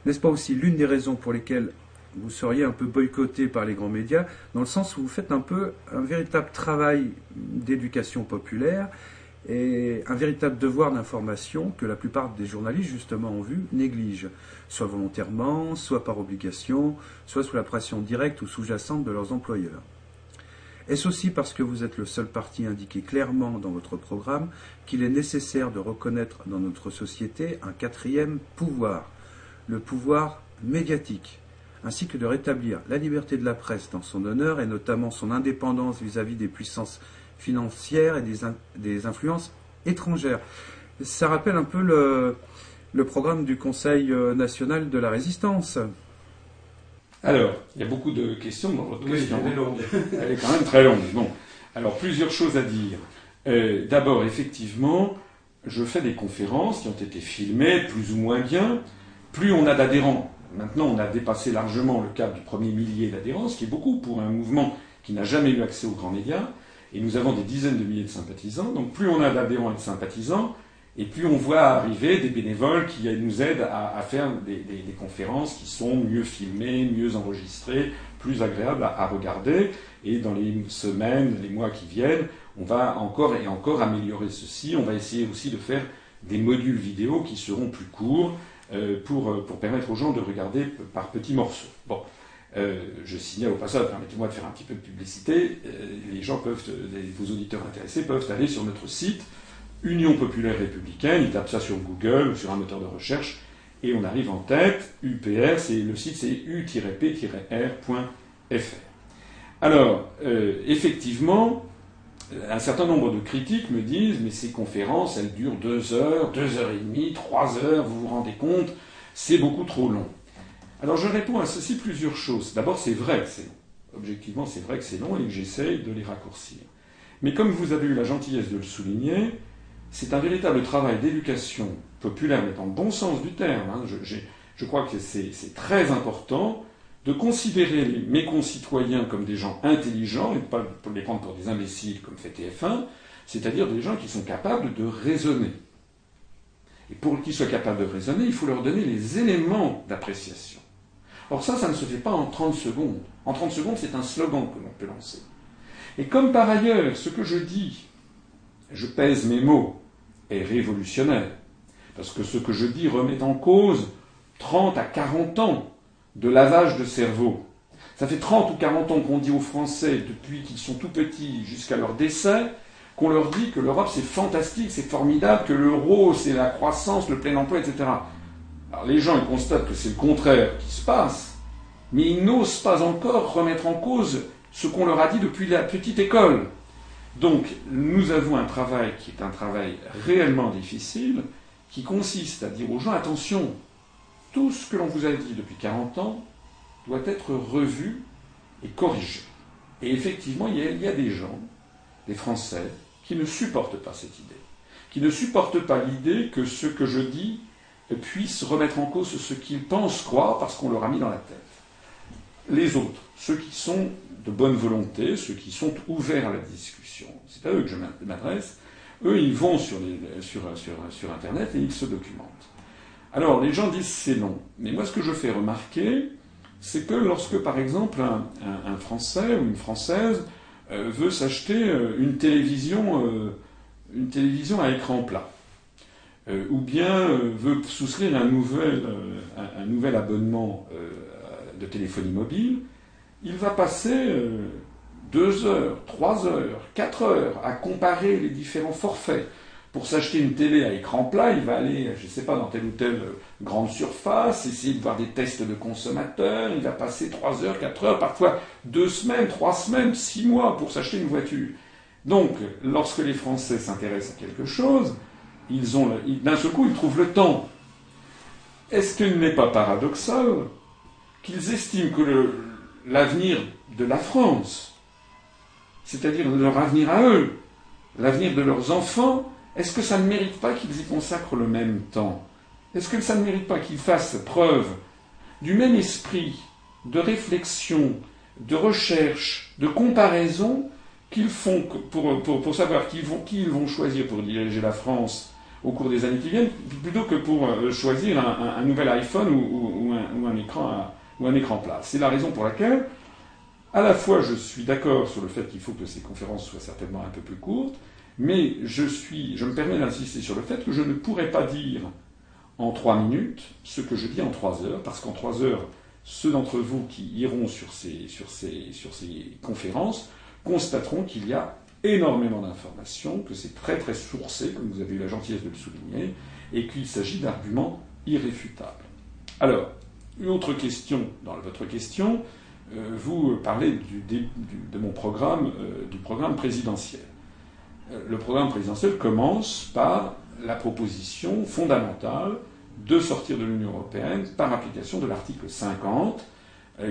N'est-ce pas aussi l'une des raisons pour lesquelles vous seriez un peu boycotté par les grands médias, dans le sens où vous faites un peu un véritable travail d'éducation populaire et un véritable devoir d'information que la plupart des journalistes, justement en vue, négligent, soit volontairement, soit par obligation, soit sous la pression directe ou sous-jacente de leurs employeurs. Est-ce aussi parce que vous êtes le seul parti indiqué clairement dans votre programme qu'il est nécessaire de reconnaître dans notre société un quatrième pouvoir, le pouvoir médiatique, ainsi que de rétablir la liberté de la presse dans son honneur et notamment son indépendance vis-à-vis des puissances financières et des, influences étrangères Ça rappelle un peu le, le programme du Conseil euh, national de la résistance. Alors, il y a beaucoup de questions dans votre question. Elle est longue. Elle est quand même très longue. Bon, alors plusieurs choses à dire. Euh, d'abord, effectivement, je fais des conférences qui ont été filmées plus ou moins bien. Plus on a d'adhérents, maintenant on a dépassé largement le cap du premier millier d'adhérents, ce qui est beaucoup pour un mouvement qui n'a jamais eu accès aux grands médias. Et nous avons des dizaines de milliers de sympathisants. Donc plus on a d'adhérents et de sympathisants, et plus on voit arriver des bénévoles qui nous aident à, faire des, conférences qui sont mieux filmées, mieux enregistrées, plus agréables à, regarder. Et dans les semaines, les mois qui viennent, on va encore et encore améliorer ceci. On va essayer aussi de faire des modules vidéo qui seront plus courts pour, pour, permettre aux gens de regarder par petits morceaux. Bon. Euh, je signale au passage, permettez-moi de faire un petit peu de publicité, euh, les gens peuvent, vos auditeurs intéressés peuvent aller sur notre site Union populaire républicaine, ils tapent ça sur Google ou sur un moteur de recherche, et on arrive en tête, UPR, le site c'est u-p-r.fr. Alors, euh, effectivement, un certain nombre de critiques me disent, mais ces conférences, elles durent deux heures, deux heures et demie, trois heures, vous vous rendez compte, c'est beaucoup trop long. Alors je réponds à ceci plusieurs choses. D'abord, c'est vrai que c'est long. Objectivement, c'est vrai que c'est long et que j'essaye de les raccourcir. Mais comme vous avez eu la gentillesse de le souligner, c'est un véritable travail d'éducation populaire, mais dans le bon sens du terme. Hein. Je, crois que c'est très important de considérer mes concitoyens comme des gens intelligents et de pas les prendre pour des imbéciles comme fait TF1, c'est-à-dire des gens qui sont capables de raisonner. Et pour qu'ils soient capables de raisonner, il faut leur donner les éléments d'appréciation. Or ça, ça ne se fait pas en 30 secondes. En 30 secondes, c'est un slogan que l'on peut lancer. Et comme par ailleurs, ce que je dis, je pèse mes mots, est révolutionnaire. Parce que ce que je dis remet en cause 30 à 40 ans de lavage de cerveau. Ça fait 30 ou 40 ans qu'on dit aux Français, depuis qu'ils sont tout petits jusqu'à leur décès, qu'on leur dit que l'Europe c'est fantastique, c'est formidable, que l'euro c'est la croissance, le plein emploi, etc. Alors les gens ils constatent que c'est le contraire qui se passe, mais ils n'osent pas encore remettre en cause ce qu'on leur a dit depuis la petite école. Donc, nous avons un travail qui est un travail réellement difficile, qui consiste à dire aux gens, attention, tout ce que l'on vous a dit depuis 40 ans doit être revu et corrigé. Et effectivement, il y, a, des gens, des Français, qui ne supportent pas cette idée, qui ne supportent pas l'idée que ce que je dis puisse remettre en cause ce qu'ils pensent croire parce qu'on leur a mis dans la tête. Les autres, ceux qui sont de bonne volonté, ceux qui sont ouverts à la discussion, c'est à eux que je m'adresse, eux, ils vont sur, Internet et ils se documentent. Alors, les gens disent c'est long. Mais moi, ce que je fais remarquer, c'est que lorsque, par exemple, un, Français ou une Française euh, veut s'acheter euh, une télévision, euh, une télévision à écran plat, ou bien veut souscrire un nouvel, un nouvel abonnement de téléphonie mobile, il va passer deux heures, trois heures, quatre heures à comparer les différents forfaits. Pour s'acheter une télé à écran plat, il va aller, je ne sais pas, dans telle ou telle euh, grande surface, essayer de voir des tests de consommateurs, il va passer trois heures, quatre heures, parfois deux semaines, trois semaines, six mois pour s'acheter une voiture. Donc, lorsque les Français s'intéressent à quelque chose, ils ont, d'un seul coup, ils trouvent le temps. Est-ce qu'il n'est pas paradoxal qu'ils estiment que l'avenir de la France, c'est-à-dire leur avenir à eux, l'avenir de leurs enfants, est-ce que ça ne mérite pas qu'ils y consacrent le même temps Est-ce que ça ne mérite pas qu'ils fassent preuve du même esprit de réflexion, de recherche, de comparaison qu'ils font pour, savoir qui, ils vont choisir pour diriger la France au cours des années qui viennent, plutôt que pour euh, choisir un, nouvel iPhone ou, un, écran ou un écran plat. C'est la raison pour laquelle, à la fois, je suis d'accord sur le fait qu'il faut que ces conférences soient certainement un peu plus courtes, mais je, suis, je me permets d'insister sur le fait que je ne pourrais pas dire en trois minutes ce que je dis en trois heures, parce qu'en trois heures, ceux d'entre vous qui iront sur ces, sur, ces, sur ces conférences constateront qu'il y a énormément d'informations, que c'est très très sourcé, comme vous avez eu la gentillesse de le souligner, et qu'il s'agit d'arguments irréfutables. Alors, une autre question dans votre question, euh, vous parlez de mon programme, euh, du programme présidentiel. Euh, le programme présidentiel commence par la proposition fondamentale de sortir de l'Union européenne par application de l'article 50,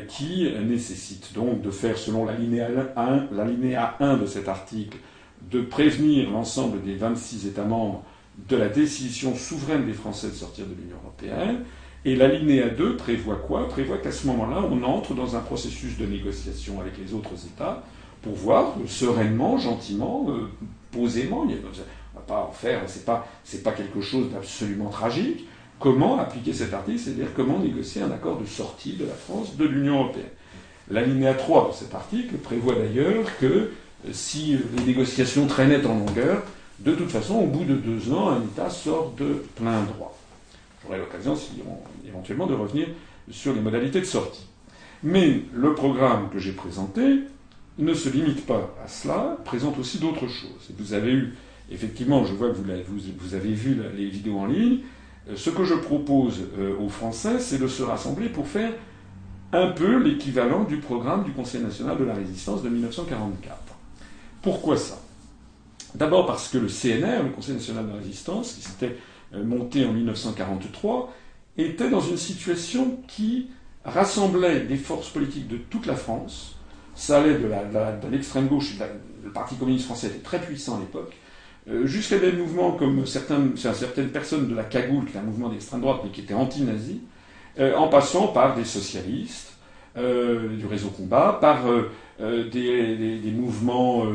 qui nécessite donc de faire, selon l'alinéa 1, 1 de cet article, de prévenir l'ensemble des 26 États membres de la décision souveraine des Français de sortir de l'Union européenne, et l'alinéa 2 prévoit quoi? Prévoit qu'à ce moment-là, on entre dans un processus de négociation avec les autres États pour voir sereinement, gentiment, euh, posément, on ne va pas en faire, c'est pas, c'est pas quelque chose d'absolument tragique, comment appliquer cet article, c'est-à-dire comment négocier un accord de sortie de la France de l'Union européenne? L'alinéa 3 de cet article prévoit d'ailleurs que euh, si les négociations traînaient en longueur, de toute façon, au bout de deux ans, un État sort de plein droit. J'aurai l'occasion, éventuellement, de revenir sur les modalités de sortie. Mais le programme que j'ai présenté ne se limite pas à cela, présente aussi d'autres choses. vous avez eu, effectivement, je vois que vous, avez vu les vidéos en ligne, euh, ce que je propose euh, aux Français, c'est de se rassembler pour faire un peu l'équivalent du programme du Conseil national de la résistance de 1944. Pourquoi ça? D'abord parce que le CNR, le Conseil national de la résistance, qui s'était euh, monté en 1943, était dans une situation qui rassemblait des forces politiques de toute la France. Ça allait de l'extrême gauche, le Parti communiste français était très puissant à l'époque, euh, jusqu'à des mouvements comme certaines personnes de la Cagoule, qui est un mouvement d'extrême droite mais qui était anti-nazi, euh, en passant par des socialistes, du réseau combat, par des, mouvements,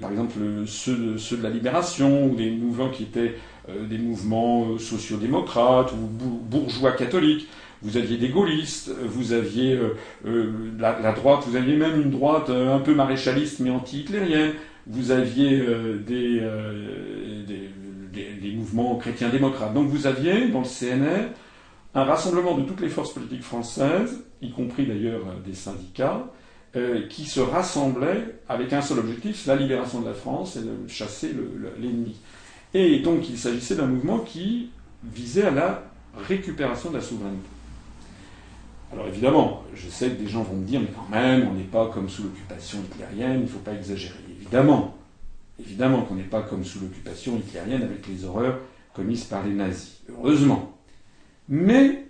par exemple ceux ceux de, la libération, ou des mouvements qui étaient euh, des mouvements euh, sociodémocrates ou bourgeois catholiques. Vous aviez des gaullistes, vous aviez euh, la, droite, vous aviez même une droite un peu maréchaliste mais anti-hitlérienne. Vous aviez des, des, mouvements chrétiens démocrates. Donc vous aviez dans le CNR un rassemblement de toutes les forces politiques françaises, y compris d'ailleurs des syndicats, qui se rassemblaient avec un seul objectif, la libération de la France et de chasser l'ennemi. Et donc il s'agissait d'un mouvement qui visait à la récupération de la souveraineté. Alors évidemment, je sais que des gens vont me dire, mais quand même, on n'est pas comme sous l'occupation hitlérienne, il ne faut pas exagérer. Évidemment, évidemment qu'on n'est pas comme sous l'occupation hitlérienne avec les horreurs commises par les nazis. Heureusement. Mais,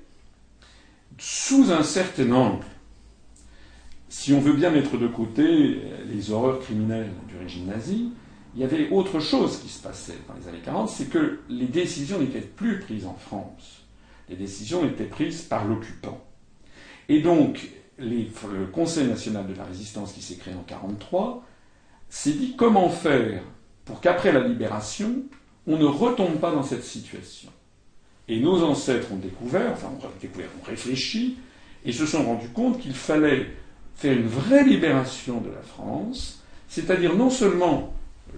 sous un certain angle, si on veut bien mettre de côté les horreurs criminelles du régime nazi, il y avait autre chose qui se passait dans les années 40, c'est que les décisions n'étaient plus prises en France. Les décisions étaient prises par l'occupant. Et donc, le Conseil national de la résistance qui s'est créé en 1943 s'est dit comment faire pour qu'après la libération, on ne retombe pas dans cette situation. Et nos ancêtres ont découvert, enfin ont découvert, ont réfléchi, et se sont rendus compte qu'il fallait faire une vraie libération de la France, c'est-à-dire non seulement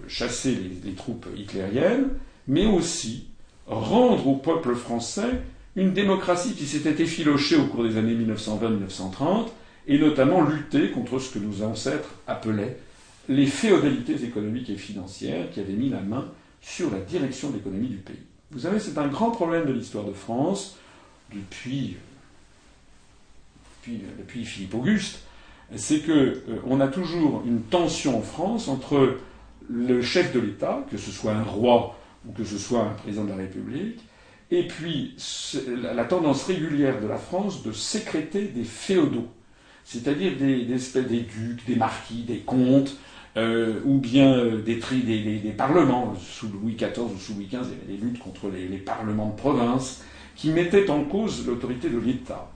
chasser les, troupes hitlériennes, mais aussi rendre au peuple français une démocratie qui s'était effilochée au cours des années 1920-1930, et notamment lutter contre ce que nos ancêtres appelaient les féodalités économiques et financières qui avaient mis la main sur la direction de l'économie du pays. Vous savez, c'est un grand problème de l'histoire de France depuis, depuis, Philippe Auguste, c'est qu'on euh, a toujours une tension en France entre le chef de l'État, que ce soit un roi ou que ce soit un président de la République, et puis la tendance régulière de la France de sécréter des féodaux, c'est-à-dire des, des, des ducs, des marquis, des comtes, euh, ou bien euh, des, des, des, parlements. Sous Louis XIV ou sous Louis XV, il y avait des luttes contre les, parlements de province qui mettaient en cause l'autorité de l'État.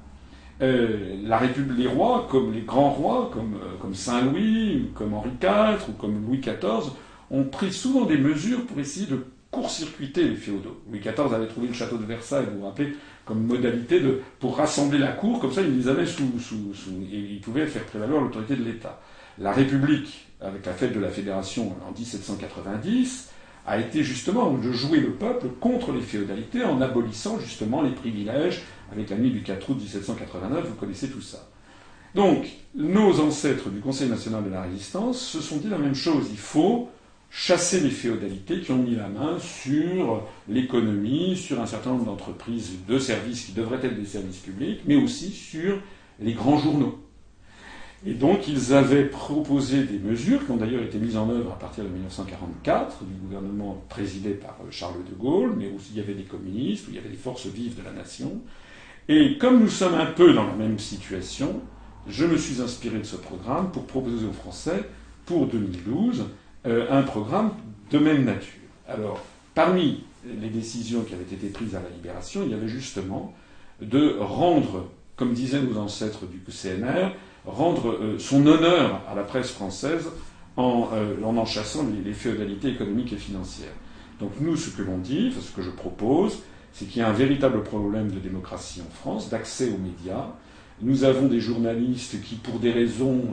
Euh, la République, les rois, comme les grands rois, comme, comme Saint-Louis, comme Henri IV ou comme Louis XIV, ont pris souvent des mesures pour essayer de court-circuiter les féodaux. Louis XIV avait trouvé le château de Versailles, vous vous rappelez, comme modalité de, pour rassembler la cour, comme ça il les avait sous, sous, il pouvait faire prévaloir l'autorité de l'État. La République, avec la fête de la Fédération en 1790, a été justement de jouer le peuple contre les féodalités en abolissant justement les privilèges avec la nuit du 4 août 1789, vous connaissez tout ça. Donc, nos ancêtres du Conseil national de la résistance se sont dit la même chose. Il faut chasser les féodalités qui ont mis la main sur l'économie, sur un certain nombre d'entreprises de services qui devraient être des services publics, mais aussi sur les grands journaux. Et donc ils avaient proposé des mesures qui ont d'ailleurs été mises en œuvre à partir de 1944 du gouvernement présidé par Charles de Gaulle, mais aussi il y avait des communistes, où il y avait des forces vives de la nation. Et comme nous sommes un peu dans la même situation, je me suis inspiré de ce programme pour proposer aux Français, pour 2012, euh, un programme de même nature. Alors, parmi les décisions qui avaient été prises à la libération, il y avait justement de rendre, comme disaient nos ancêtres du CNR, rendre euh, son honneur à la presse française en euh, en, chassant les, féodalités économiques et financières. Donc nous, ce que l'on dit, ce que je propose, c'est qu'il y a un véritable problème de démocratie en France, d'accès aux médias. Nous avons des journalistes qui, pour des raisons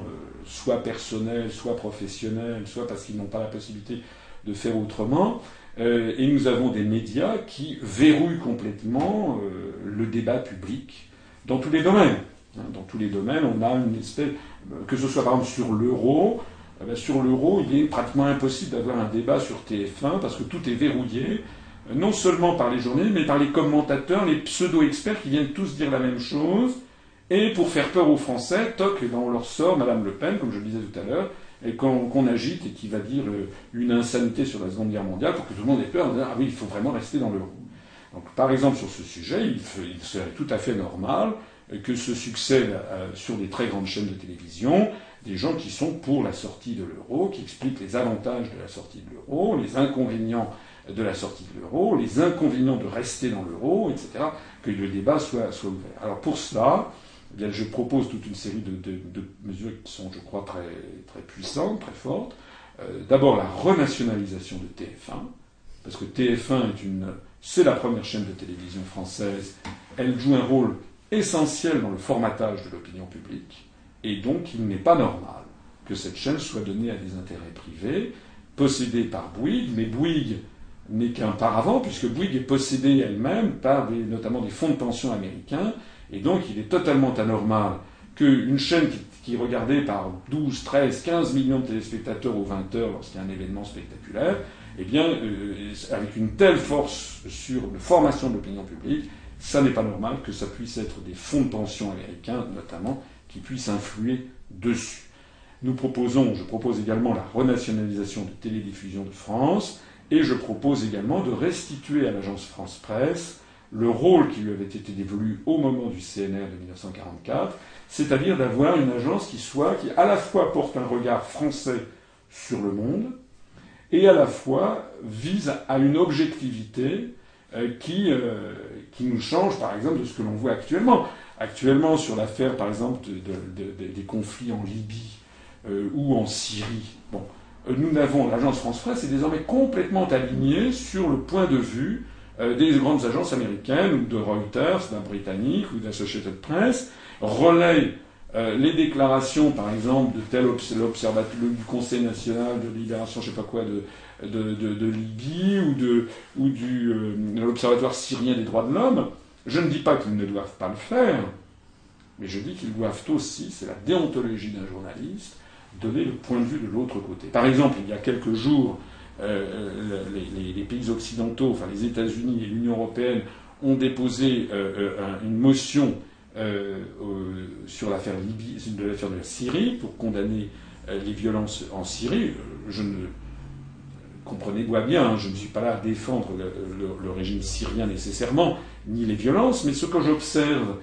soit personnels, soit professionnels, soit parce qu'ils n'ont pas la possibilité de faire autrement. Euh, et nous avons des médias qui verrouillent complètement euh, le débat public dans tous les domaines. Hein, dans tous les domaines, on a une espèce, que ce soit par exemple sur l'euro, eh ben, sur l'euro, il est pratiquement impossible d'avoir un débat sur TF1 parce que tout est verrouillé, non seulement par les journalistes, mais par les commentateurs, les pseudo-experts qui viennent tous dire la même chose et pour faire peur aux Français, toc, et ben on leur sort Madame Le Pen, comme je le disais tout à l'heure, et qu'on agite et qui va dire euh, une insanité sur la Seconde Guerre mondiale pour que tout le monde ait peur en disant Ah oui, il faut vraiment rester dans l'euro. Donc, par exemple, sur ce sujet, il, serait tout à fait normal que se succèdent euh, sur des très grandes chaînes de télévision des gens qui sont pour la sortie de l'euro, qui expliquent les avantages de la sortie de l'euro, les inconvénients de la sortie de l'euro, les inconvénients de rester dans l'euro, etc., que le débat soit, soit ouvert. Alors pour cela, eh je propose toute une série de, mesures qui sont, je crois, très, très puissantes, très fortes. Euh, d'abord, la renationalisation de TF1, parce que TF1 est une, c'est la première chaîne de télévision française. Elle joue un rôle essentiel dans le formatage de l'opinion publique, et donc il n'est pas normal que cette chaîne soit donnée à des intérêts privés, possédée par Bouygues, mais Bouygues n'est qu'un paravent, puisque Bouygues est possédée elle-même par notamment des fonds de pension américains et donc, il est totalement anormal qu'une chaîne qui, est regardée par 12, 13, 15 millions de téléspectateurs aux 20 heures lorsqu'il y a un événement spectaculaire, eh bien, euh, avec une telle force sur la formation de l'opinion publique, ça n'est pas normal que ça puisse être des fonds de pension américains, notamment, qui puissent influer dessus. Nous proposons, je propose également la renationalisation de Télédiffusion de France, et je propose également de restituer à l'agence France Presse le rôle qui lui avait été dévolu au moment du CNR de 1944, c'est-à-dire d'avoir une agence qui soit, qui à la fois porte un regard français sur le monde, et à la fois vise à une objectivité euh, qui, euh, qui nous change, par exemple, de ce que l'on voit actuellement. Actuellement, sur l'affaire, par exemple, des conflits en Libye euh, ou en Syrie, bon, nous n'avons, l'agence France-Presse est désormais complètement alignée sur le point de vue des grandes agences américaines, ou de Reuters, d'un britannique, ou d'Associated Press, relaient euh, les déclarations, par exemple, de tel observatoire du Conseil national de libération, je sais pas quoi, de, de, Libye, ou, de, ou du, euh, l'Observatoire syrien des droits de l'homme. Je ne dis pas qu'ils ne doivent pas le faire, mais je dis qu'ils doivent aussi, c'est la déontologie d'un journaliste, donner le point de vue de l'autre côté. Par exemple, il y a quelques jours, euh, les, pays occidentaux, enfin les États-Unis et l'Union européenne ont déposé euh, euh, une motion sur l'affaire de de la Syrie pour condamner les violences en Syrie. Je ne comprenez moi bien, hein, je ne suis pas là à défendre le, régime syrien nécessairement, ni les violences, mais ce que j'observe,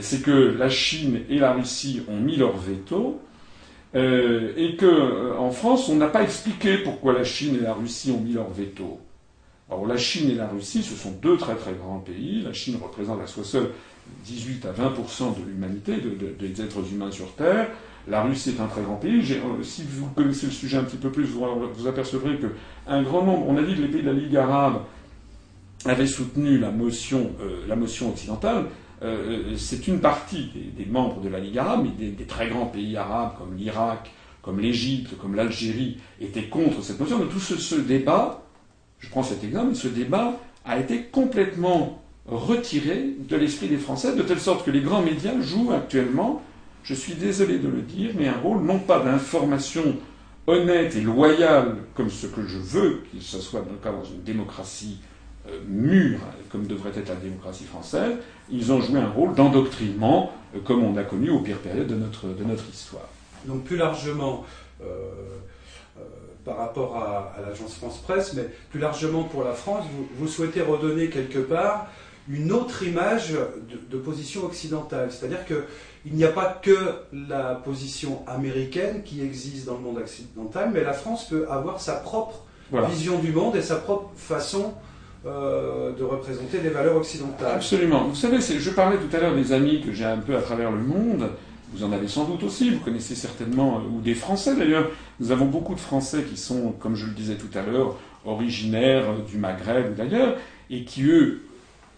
c'est que la Chine et la Russie ont mis leur veto euh, et qu'en euh, France, on n'a pas expliqué pourquoi la Chine et la Russie ont mis leur veto. Alors la Chine et la Russie, ce sont deux très très grands pays. La Chine représente à soi seule 18 à 20 de l'humanité, des êtres humains sur Terre. La Russie est un très grand pays. Euh, si vous connaissez le sujet un petit peu plus, vous, vous apercevrez qu'un grand nombre, on a dit que les pays de la Ligue arabe avaient soutenu la motion, la motion occidentale. Euh, c'est une partie des, membres de la Ligue arabe, mais des, très grands pays arabes comme l'Irak, comme l'Égypte, comme l'Algérie étaient contre cette motion. Mais tout ce, débat, je prends cet exemple, ce débat a été complètement retiré de l'esprit des Français, de telle sorte que les grands médias jouent actuellement, je suis désolé de le dire, mais un rôle non pas d'information honnête et loyale, comme ce que je veux qu'il ce soit dans le dans une démocratie euh, mûre, comme devrait être la démocratie française, ils ont joué un rôle d'endoctrinement, euh, comme on a connu aux pires périodes de notre, de notre histoire. Donc plus largement, euh, par rapport à, l'agence France Presse, mais plus largement pour la France, vous, souhaitez redonner quelque part une autre image de, position occidentale. C'est-à-dire qu'il n'y a pas que la position américaine qui existe dans le monde occidental, mais la France peut avoir sa propre vision du monde et sa propre façon euh, de représenter les valeurs occidentales. Absolument. Vous savez, je parlais tout à l'heure des amis que j'ai un peu à travers le monde. Vous en avez sans doute aussi, vous connaissez certainement, euh, ou des Français d'ailleurs. Nous avons beaucoup de Français qui sont, comme je le disais tout à l'heure, originaires du Maghreb ou d'ailleurs, et qui, eux,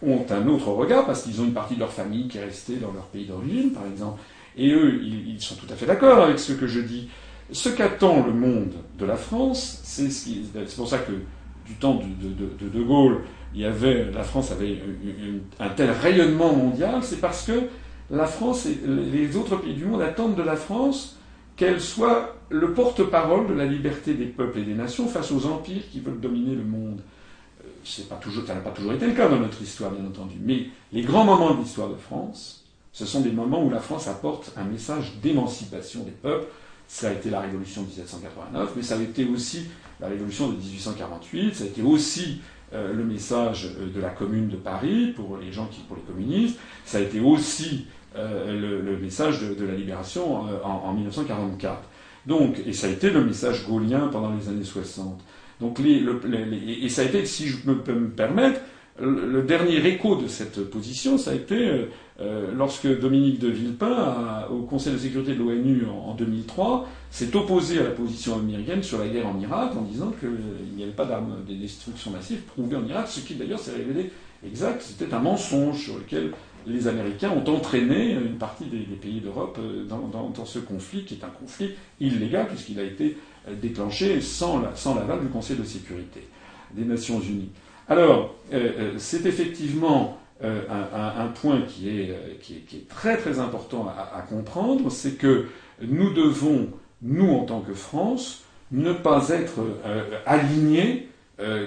ont un autre regard, parce qu'ils ont une partie de leur famille qui est restée dans leur pays d'origine, par exemple. Et eux, ils, sont tout à fait d'accord avec ce que je dis. Ce qu'attend le monde de la France, c'est c'est pour ça que du temps de, de, Gaulle, la France avait un tel rayonnement mondial, c'est parce que la France et les autres pays du monde attendent de la France qu'elle soit le porte-parole de la liberté des peuples et des nations face aux empires qui veulent dominer le monde. Euh, c'est ça n'a pas toujours été le cas dans notre histoire, bien entendu. Mais les grands moments de l'histoire de France, ce sont des moments où la France apporte un message d'émancipation des peuples. Ça a été la Révolution de 1789, mais ça a été aussi la Révolution de 1848, ça a été aussi euh, le message euh, de la Commune de Paris pour les gens qui, pour les communistes, ça a été aussi euh, le, message de, la libération en, 1944. Donc, et ça a été le message gaulien pendant les années 60. Donc, les, et ça a été, si je peux me permettre, le, dernier écho de cette position, ça a été euh, lorsque Dominique de Villepin, au Conseil de sécurité de l'ONU en, 2003, s'est opposé à la position américaine sur la guerre en Irak en disant qu'il n'y avait pas d'armes de destruction massive prouvées en Irak, ce qui d'ailleurs s'est révélé exact. C'était un mensonge sur lequel les Américains ont entraîné une partie des, pays d'Europe euh, dans, ce conflit, qui est un conflit illégal, puisqu'il a été euh, déclenché sans l'aval du Conseil de sécurité des Nations Unies. Alors, c'est effectivement un, point qui est, très très important à, comprendre, c'est que nous devons, nous en tant que France, ne pas être alignés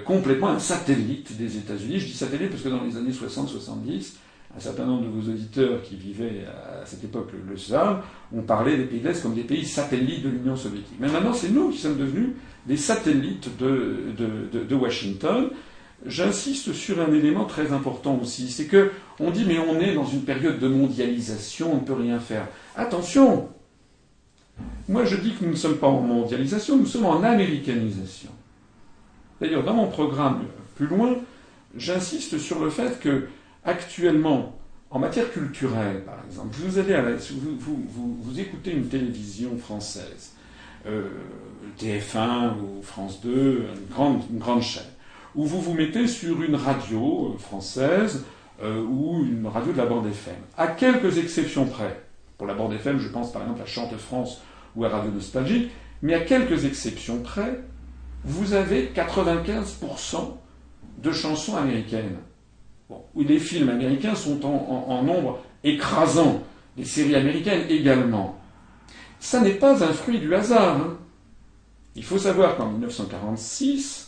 complètement à un satellite des États-Unis. Je dis satellite parce que dans les années 60-70, un certain nombre de vos auditeurs qui vivaient à cette époque le, le ont parlé des pays de l'Est comme des pays satellites de l'Union soviétique. Mais maintenant, c'est nous qui sommes devenus des satellites de, Washington. J'insiste sur un élément très important aussi, c'est que on dit mais on est dans une période de mondialisation, on ne peut rien faire. Attention, moi je dis que nous ne sommes pas en mondialisation, nous sommes en américanisation. D'ailleurs, dans mon programme plus loin, j'insiste sur le fait que Actuellement, en matière culturelle, par exemple, vous, allez vous, écoutez une télévision française, euh, TF1 ou France 2, une grande, une grande chaîne, ou vous vous mettez sur une radio euh, française euh, ou une radio de la bande FM. À quelques exceptions près, pour la bande FM, je pense par exemple à Chante France ou à Radio Nostalgie, mais à quelques exceptions près, vous avez 95% de chansons américaines où les films américains sont en, nombre écrasant, les séries américaines également. Ça n'est pas un fruit du hasard. Hein. Il faut savoir qu'en 1946,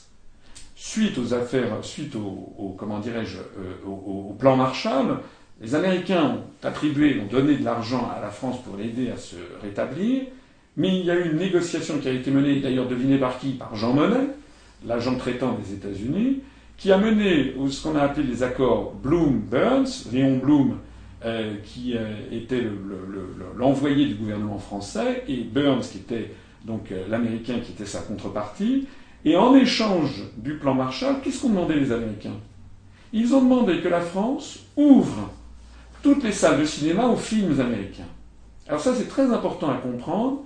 suite aux affaires, suite au, comment dirais-je, euh, au, plan Marshall, les Américains ont attribué, ont donné de l'argent à la France pour l'aider à se rétablir, mais il y a eu une négociation qui a été menée, d'ailleurs devinée par qui? Par Jean Monnet, l'agent traitant des États-Unis, qui a mené ce qu'on a appelé les accords Bloom-Burns, Léon Blum, euh, qui euh, était l'envoyé du gouvernement français, et Burns, qui était donc l'Américain qui était sa contrepartie. Et en échange du plan Marshall, qu'est-ce qu'ont demandé les Américains? Ils ont demandé que la France ouvre toutes les salles de cinéma aux films américains. Alors ça, c'est très important à comprendre.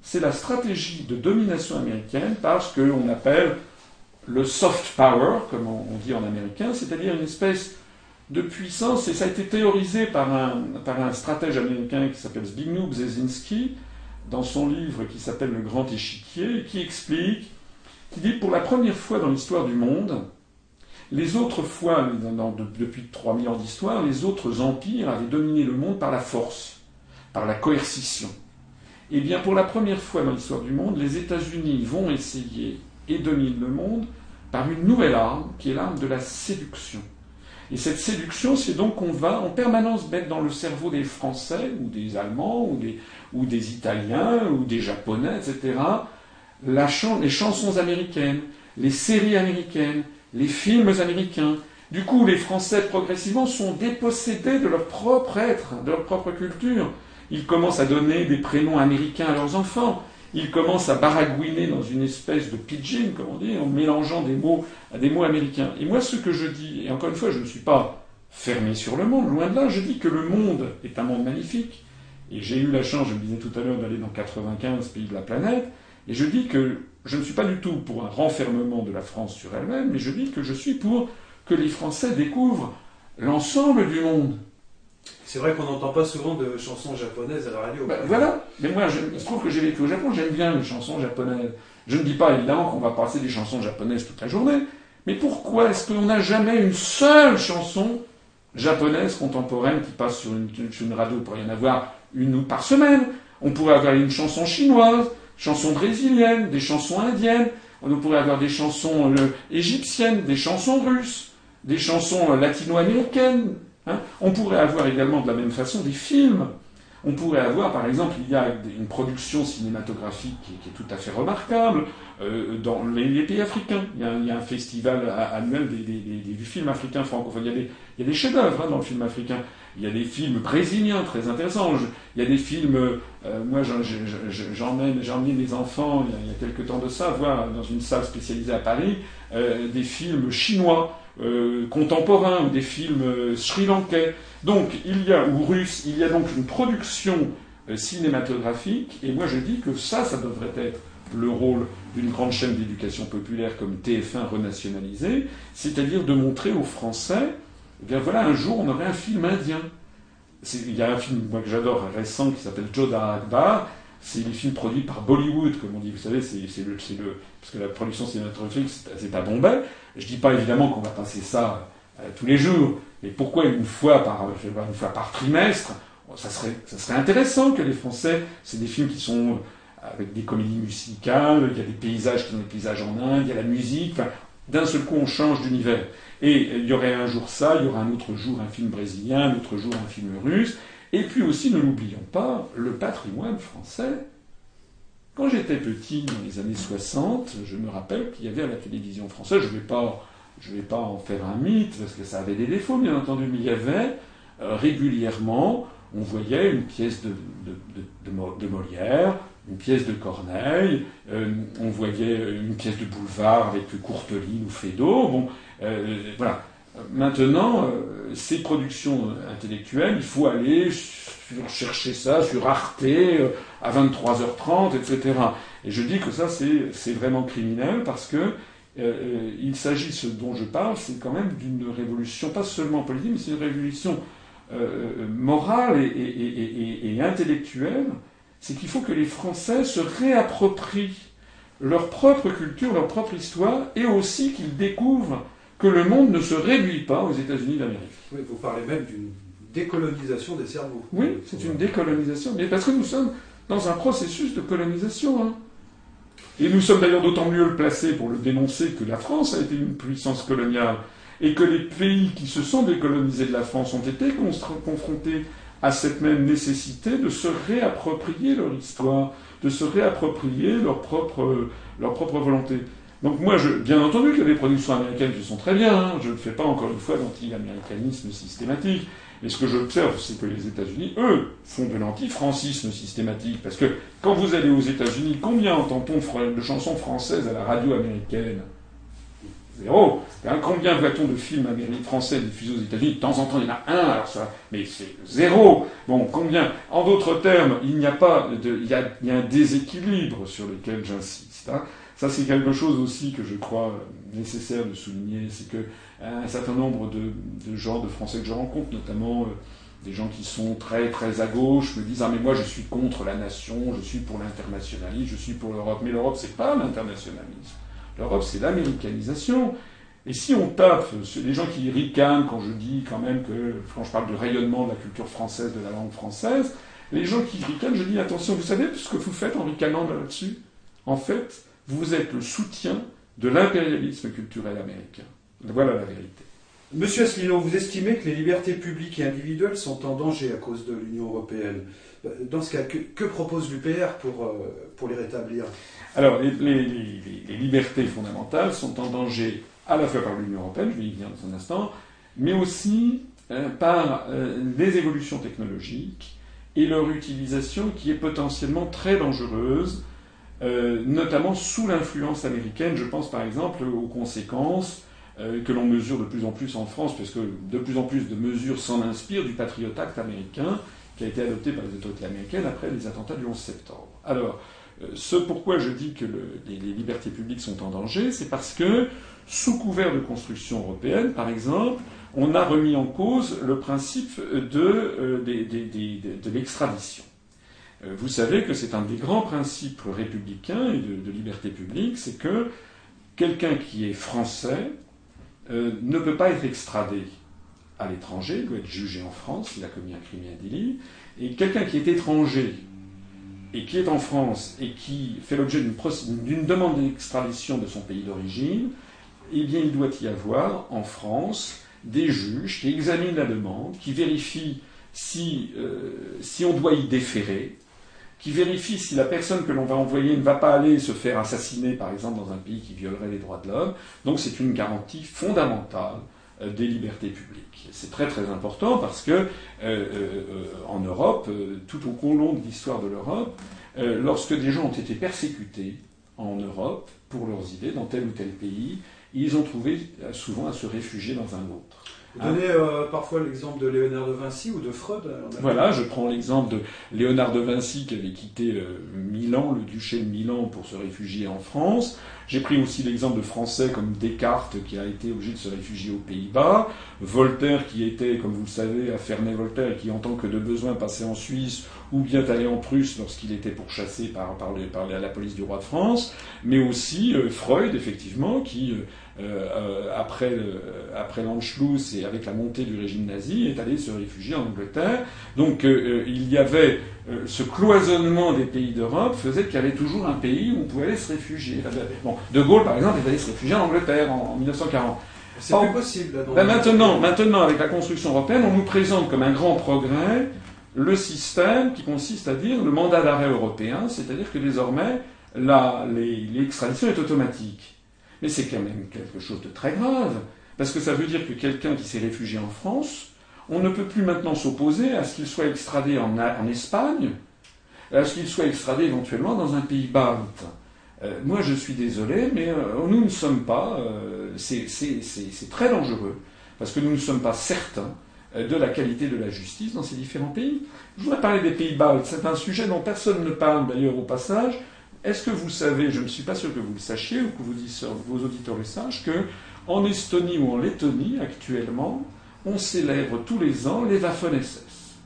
C'est la stratégie de domination américaine parce qu'on appelle le soft power, comme on, dit en américain, c'est-à-dire une espèce de puissance, et ça a été théorisé par un, par un stratège américain qui s'appelle Zbigniew Brzezinski, dans son livre qui s'appelle Le Grand Échiquier, qui explique, qui dit pour la première fois dans l'histoire du monde, les autres fois, depuis 3000 ans d'histoire, les autres empires avaient dominé le monde par la force, par la coercition. Eh bien, pour la première fois dans l'histoire du monde, les États-Unis vont essayer et dominent le monde par une nouvelle arme, qui est l'arme de la séduction. Et cette séduction, c'est donc qu'on va en permanence mettre dans le cerveau des Français, ou des Allemands, ou des, ou des Italiens, ou des Japonais, etc., les chansons américaines, les séries américaines, les films américains. Du coup, les Français, progressivement, sont dépossédés de leur propre être, de leur propre culture. Ils commencent à donner des prénoms américains à leurs enfants. Ils commencent à baragouiner dans une espèce de pidgin, comme on dit, en mélangeant des mots des mots américains. Et moi, ce que je dis, et encore une fois, je ne suis pas fermé sur le monde, loin de là, je dis que le monde est un monde magnifique. Et j'ai eu la chance, je le disais tout à l'heure, d'aller dans 95 pays de la planète. Et je dis que je ne suis pas du tout pour un renfermement de la France sur elle-même, mais je dis que je suis pour que les Français découvrent l'ensemble du monde. C'est vrai qu'on n'entend pas souvent de chansons japonaises à la radio. Ben, voilà, mais moi, je, il se trouve que j'ai vécu au Japon, j'aime bien les chansons japonaises. Je ne dis pas évidemment qu'on va passer des chansons japonaises toute la journée, mais pourquoi est-ce qu'on n'a jamais une seule chanson japonaise contemporaine qui passe sur une, sur une radio Il pourrait y en avoir une par semaine? On pourrait avoir une chanson chinoise, chansons brésiliennes, des chansons indiennes, on pourrait avoir des chansons euh, égyptiennes, des chansons russes, des chansons euh, latino-américaines. Hein. On pourrait avoir également de la même façon des films. On pourrait avoir, par exemple, il y a une production cinématographique qui, est tout à fait remarquable euh, dans les, pays africains. Il y, a, un festival annuel des, films africains francophones. Il y a des, chefs-d'œuvre hein, dans le film africain. Il y a des films brésiliens très intéressants. il y a des films, euh, moi j'emmène, j'ai emmené mes enfants il y, a, quelques temps de ça voir dans une salle spécialisée à Paris euh, des films chinois euh, contemporains ou des films sri-lankais. Donc il y a ou russes, il y a donc une production cinématographique et moi je dis que ça, ça devrait être le rôle d'une grande chaîne d'éducation populaire comme TF1 renationalisée, c'est-à-dire de montrer aux Français eh bien voilà, un jour, on aurait un film indien. Il y a un film moi, que j'adore, récent, qui s'appelle Joda Akbar. C'est les films produits par Bollywood, comme on dit. Vous savez, c'est parce que la production cinématographique, c'est à Bombay. Je dis pas évidemment qu'on va passer ça euh, tous les jours, mais pourquoi une fois par, une fois par trimestre ça serait, ça serait intéressant que les Français, c'est des films qui sont euh, avec des comédies musicales, il y a des paysages qui sont des paysages en Inde, il y a la musique. D'un seul coup, on change d'univers. Et il y aurait un jour ça, il y aura un autre jour un film brésilien, un autre jour un film russe. Et puis aussi, ne l'oublions pas, le patrimoine français. Quand j'étais petit, dans les années 60, je me rappelle qu'il y avait à la télévision française, je ne vais, pas, je vais pas en faire un mythe, parce que ça avait des défauts, bien entendu, mais il y avait euh, régulièrement, on voyait une pièce de, Molière, une pièce de Corneille, euh, on voyait une pièce de boulevard avec Courteline ou Feydeau. Bon, euh, voilà. Maintenant, euh, ces productions intellectuelles, il faut aller chercher ça sur Arte à 23h30, etc. Et je dis que ça, c'est vraiment criminel parce que il s'agit, ce dont je parle, c'est quand même d'une révolution, pas seulement politique, mais c'est une révolution morale et intellectuelle c'est qu'il faut que les Français se réapproprient leur propre culture, leur propre histoire, et aussi qu'ils découvrent que le monde ne se réduit pas aux États-Unis d'Amérique. Oui, vous parlez même d'une décolonisation des cerveaux. Oui, c'est une décolonisation, mais parce que nous sommes dans un processus de colonisation. Hein. Et nous sommes d'ailleurs d'autant mieux placés pour le dénoncer que la France a été une puissance coloniale et que les pays qui se sont décolonisés de la France ont été confrontés à cette même nécessité de se réapproprier leur histoire, de se réapproprier leur propre, volonté. Donc moi, je, bien entendu que les productions américaines sont très bien, hein. je ne fais pas encore une fois d'anti-américanisme systématique, mais ce que j'observe, c'est que les États-Unis, eux, font de l'anti-francisme systématique, parce que quand vous allez aux États-Unis, combien entend-on de chansons françaises à la radio américaine? Zéro. Hein, combien voit-on de films américains, français diffusés aux États-Unis? De temps en temps, il y en a un, alors ça, mais c'est zéro. Bon, combien? En d'autres termes, il n'y a pas de, il y a, un déséquilibre sur lequel j'insiste. Hein. Ça, c'est quelque chose aussi que je crois nécessaire de souligner, c'est que un certain nombre de, gens de Français que je rencontre, notamment euh, des gens qui sont très très à gauche, me disent ah mais moi je suis contre la nation, je suis pour l'internationalisme, je suis pour l'Europe. Mais l'Europe c'est pas l'internationalisme. L'Europe, c'est l'américanisation. Et si on tape les gens qui ricanent quand je dis quand même que, quand je parle du rayonnement de la culture française, de la langue française, Les gens qui ricanent, je dis attention, vous savez ce que vous faites en ricanant là-dessus? En fait, vous êtes le soutien de l'impérialisme culturel américain. Voilà la vérité. Monsieur Asselineau, vous estimez que les libertés publiques et individuelles sont en danger à cause de l'Union européenne? Dans ce cas, que, propose l'UPR pour, euh, pour les rétablir? Alors, les, libertés fondamentales sont en danger à la fois par l'Union européenne, je vais y venir dans un instant, mais aussi euh, par euh, les évolutions technologiques et leur utilisation qui est potentiellement très dangereuse, notamment sous l'influence américaine. Je pense par exemple aux conséquences euh, que l'on mesure de plus en plus en France, puisque de plus en plus de mesures s'en inspirent du Patriot Act américain, a été adopté par les autorités américaines après les attentats du 11 septembre. Alors, euh, ce pourquoi je dis que les, libertés publiques sont en danger, c'est parce que, sous couvert de construction européenne, par exemple, on a remis en cause le principe de, euh, l'extradition. Vous savez que c'est un des grands principes républicains et de, liberté publique, c'est que quelqu'un qui est français euh, ne peut pas être extradé à l'étranger, doit être jugé en France s'il a commis un crime et un délit. Et quelqu'un qui est étranger et qui est en France et qui fait l'objet d'une demande d'extradition de son pays d'origine, eh bien, il doit y avoir en France des juges qui examinent la demande, qui vérifient si, euh, on doit y déférer, qui vérifie si la personne que l'on va envoyer ne va pas aller se faire assassiner, par exemple, dans un pays qui violerait les droits de l'homme. Donc c'est une garantie fondamentale des libertés publiques. C'est très très important parce que euh, euh, en Europe, tout au long de l'histoire de l'Europe, lorsque des gens ont été persécutés en Europe pour leurs idées dans tel ou tel pays, ils ont trouvé souvent à se réfugier dans un autre. Vous donnez euh, parfois l'exemple de Léonard de Vinci ou de Freud euh, Voilà, je prends l'exemple de Léonard de Vinci qui avait quitté euh, Milan, le duché de Milan, pour se réfugier en France. J'ai pris aussi l'exemple de Français comme Descartes qui a été obligé de se réfugier aux Pays-Bas, Voltaire qui était, comme vous le savez, à Ferney-Voltaire et qui, en tant que de besoin, passait en Suisse ou bien allé en Prusse lorsqu'il était pourchassé par, par, par, la police du roi de France, mais aussi Freud, effectivement, qui euh, euh, après, après l'Anschluss et avec la montée du régime nazi, est allé se réfugier en Angleterre. Donc euh, il y avait ce cloisonnement des pays d'Europe faisait qu'il y avait toujours un pays où on pouvait aller se réfugier. Bon, de Gaulle, par exemple, est allé se réfugier en Angleterre en, 1940. C'est plus possible. Là, ben maintenant, maintenant, avec la construction européenne, on nous présente comme un grand progrès le système qui consiste à dire le mandat d'arrêt européen, c'est-à-dire que désormais, l'extradition est automatique. Mais c'est quand même quelque chose de très grave, parce que ça veut dire que quelqu'un qui s'est réfugié en France, on ne peut plus maintenant s'opposer à ce qu'il soit extradé en, Espagne, à ce qu'il soit extradé éventuellement dans un pays balte. Euh, moi, je suis désolé, mais euh, nous ne sommes pas. Euh, c'est très dangereux, parce que nous ne sommes pas certains de la qualité de la justice dans ces différents pays. Je voudrais parler des pays baltes. C'est un sujet dont personne ne parle d'ailleurs au passage, est-ce que vous savez, je ne suis pas sûr que vous le sachiez ou que vos auditeurs le sachent, que en Estonie ou en Lettonie, actuellement, on célèbre tous les ans les Waffen-SS.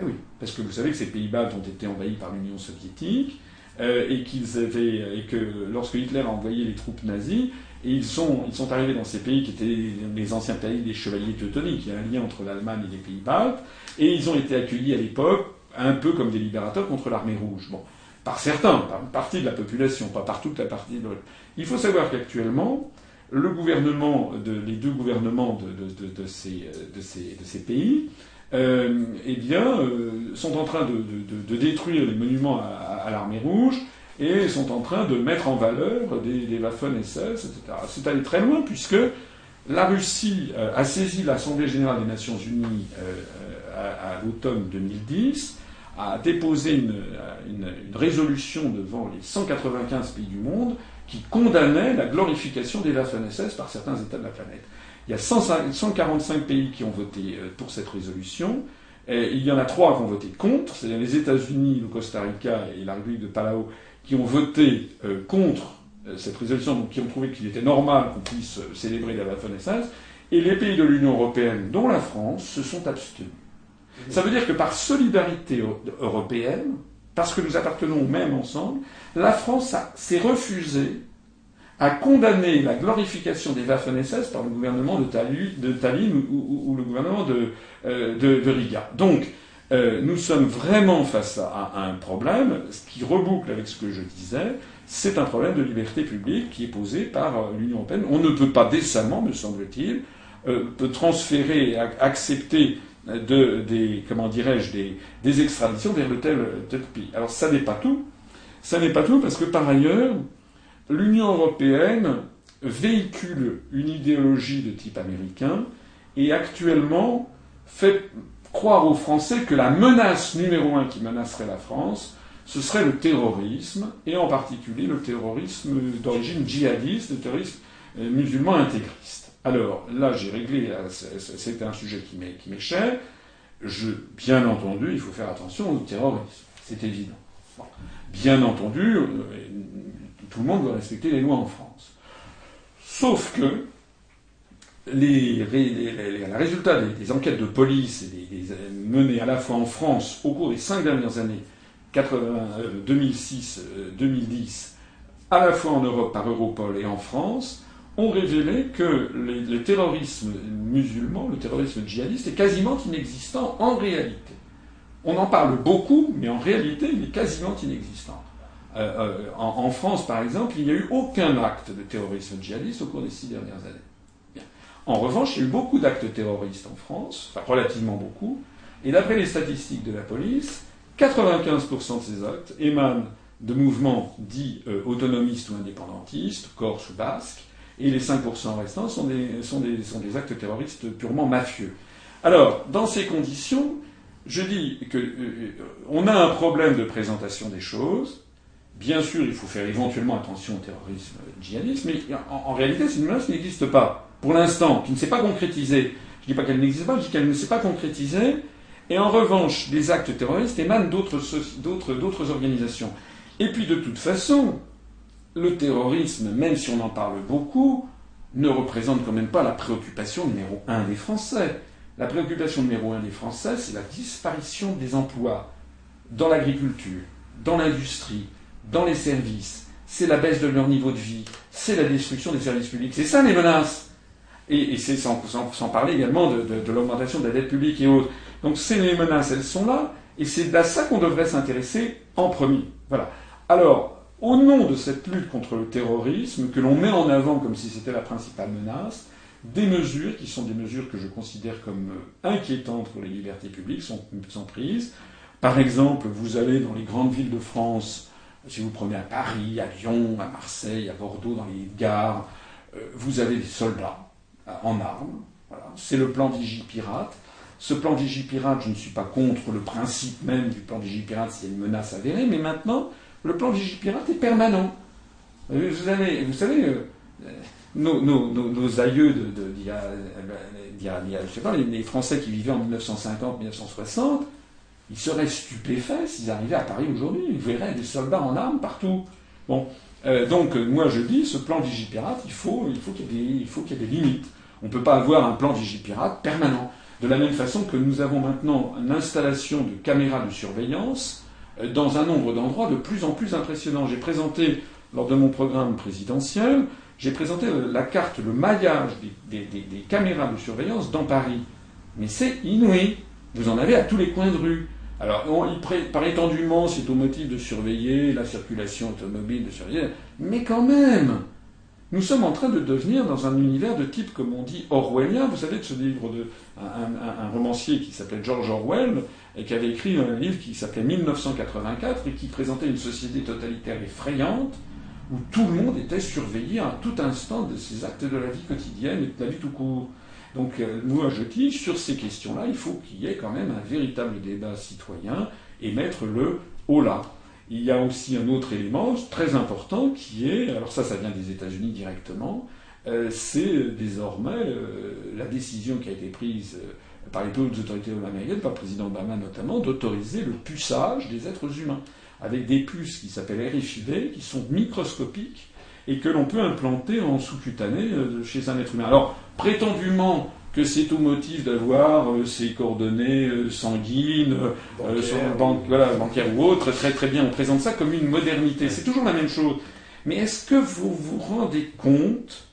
Eh oui, parce que vous savez que ces pays baltes ont été envahis par l'Union soviétique euh, et qu'ils avaient et que lorsque Hitler a envoyé les troupes nazies, ils sont, arrivés dans ces pays qui étaient les anciens pays des chevaliers teutoniques, il y a un lien entre l'Allemagne et les pays baltes, et ils ont été accueillis à l'époque un peu comme des libérateurs contre l'armée rouge. Par certains, par une partie de la population, pas par toute la partie. De... Il faut savoir qu'actuellement, les deux gouvernements de, ces, pays, euh, eh euh, sont en train de, détruire les monuments à, l'armée rouge et sont en train de mettre en valeur des, des Waffen-SS, etc. C'est allé très loin puisque la Russie euh, a saisi l'Assemblée générale des Nations unies à l'automne 2010 a déposé une, résolution devant les 195 pays du monde qui condamnait la glorification des Waffen-SS par certains États de la planète. Il y a 145 pays qui ont voté euh, pour cette résolution. Et il y en a trois qui ont voté contre, c'est-à-dire les États-Unis, le Costa Rica et la République de Palau, qui ont voté euh, contre euh, cette résolution, donc qui ont trouvé qu'il était normal qu'on puisse célébrer la Waffen-SS. Et les pays de l'Union européenne, dont la France, se sont abstenus. Ça veut dire que par solidarité européenne, parce que nous appartenons au même ensemble, la France s'est refusée à condamner la glorification des Waffen-SS par le gouvernement de, Tallinn ou, le gouvernement de, euh, Riga. Donc, Euh, nous sommes vraiment face à, un problème qui reboucle avec ce que je disais. C'est un problème de liberté publique qui est posé par euh, l'Union européenne. On ne peut pas décemment, me semble-t-il, transférer, accepter de, des, comment dirais-je, des, des, extraditions vers le tel, tel pays. Alors ça n'est pas tout. Ça n'est pas tout parce que par ailleurs, l'Union européenne véhicule une idéologie de type américain et actuellement fait croire aux Français que la menace numéro un qui menacerait la France, ce serait le terrorisme, et en particulier le terrorisme d'origine djihadiste, le terrorisme euh, musulman intégriste. Alors là, j'ai réglé, c'est un sujet qui m'est bien entendu, il faut faire attention au terrorisme, c'est évident. Bien entendu, euh, tout le monde doit respecter les lois en France. Sauf que les, résultats des, enquêtes de police menées à la fois en France au cours des cinq dernières années, 2006-2010, euh, à la fois en Europe par Europol et en France, ont révélé que le terrorisme musulman, le terrorisme djihadiste, est quasiment inexistant en réalité. On en parle beaucoup, mais en réalité, il est quasiment inexistant. Euh, euh, en, France, par exemple, il n'y a eu aucun acte de terrorisme djihadiste au cours des six dernières années. En revanche, il y a eu beaucoup d'actes terroristes en France, enfin relativement beaucoup, et d'après les statistiques de la police, 95% de ces actes émanent de mouvements dits euh, autonomistes ou indépendantistes, corse ou basques, et les 5% restants sont des, sont, des, sont des, actes terroristes purement mafieux. Alors, dans ces conditions, je dis qu'on a un problème de présentation des choses, Bien sûr, il faut faire éventuellement attention au terrorisme djihadiste, mais en, réalité, c'est une menace qui n'existe pas. Pour l'instant, qui ne s'est pas concrétisée. Je ne dis pas qu'elle n'existe pas, je dis qu'elle ne s'est pas concrétisée. Et en revanche, des actes terroristes émanent d'autres organisations. Et puis, de toute façon, le terrorisme, même si on en parle beaucoup, ne représente quand même pas la préoccupation numéro un des Français. La préoccupation numéro un des Français, c'est la disparition des emplois dans l'agriculture, dans l'industrie, dans les services, c'est la baisse de leur niveau de vie, c'est la destruction des services publics. C'est ça les menaces. Et, c'est sans, parler également de, l'augmentation de la dette publique et autres. Donc c'est les menaces, elles sont là, et c'est à ça qu'on devrait s'intéresser en premier. Voilà. Alors, au nom de cette lutte contre le terrorisme, que l'on met en avant comme si c'était la principale menace, des mesures qui sont des mesures que je considère comme euh, inquiétantes pour les libertés publiques sont, sont prises. Par exemple, vous allez dans les grandes villes de France, si vous prenez à Paris, à Lyon, à Marseille, à Bordeaux, dans les gares, euh, vous avez des soldats euh, en armes. C'est le plan Vigipirate. Ce plan Vigipirate, je ne suis pas contre le principe même du plan Vigipirate a une menace avérée, mais maintenant, le plan Vigipirate est permanent. Euh, vous, avez, vous savez, nos, aïeux d'il y a, les Français qui vivaient en 1950-1960, ils seraient stupéfaits s'ils arrivaient à Paris aujourd'hui. Ils verraient des soldats en armes partout. Bon, euh, donc moi je dis, ce plan Vigipirate, il faut, il faut qu'il y, y, ait des limites. On ne peut pas avoir un plan Vigipirate permanent. De la même façon que nous avons maintenant une installation de caméras de surveillance euh, dans un nombre d'endroits de plus en plus impressionnant. J'ai présenté, lors de mon programme présidentiel, j'ai présenté la carte, le maillage des, caméras de surveillance dans Paris. Mais c'est inouï. Vous en avez à tous les coins de rue. Alors, par étendument, c'est au motif de surveiller la circulation automobile, de surveiller. Mais quand même, nous sommes en train de devenir dans un univers de type, comme on dit, orwellien. Vous savez, de ce livre de romancier qui s'appelait George Orwell et qui avait écrit un livre qui s'appelait 1984 et qui présentait une société totalitaire effrayante où tout le monde était surveillé à tout instant de ses actes de la vie quotidienne et de la vie tout court. Donc moi je dis, sur ces questions-là, il faut qu'il y ait quand même un véritable débat citoyen et mettre le haut là. Il y a aussi un autre élément très important qui est, alors ça ça vient des États-Unis directement, euh, c'est désormais euh, la décision qui a été prise par les autorités américaines, par le président Obama notamment, d'autoriser le puçage des êtres humains, avec des puces qui s'appellent RFID, qui sont microscopiques, et que l'on peut implanter en sous-cutané chez un être humain. Alors, prétendument que c'est au motif d'avoir euh, ses coordonnées euh, sanguines, euh, bancaires ou autres, très très bien, on présente ça comme une modernité. C'est toujours la même chose. Mais est-ce que vous vous rendez compte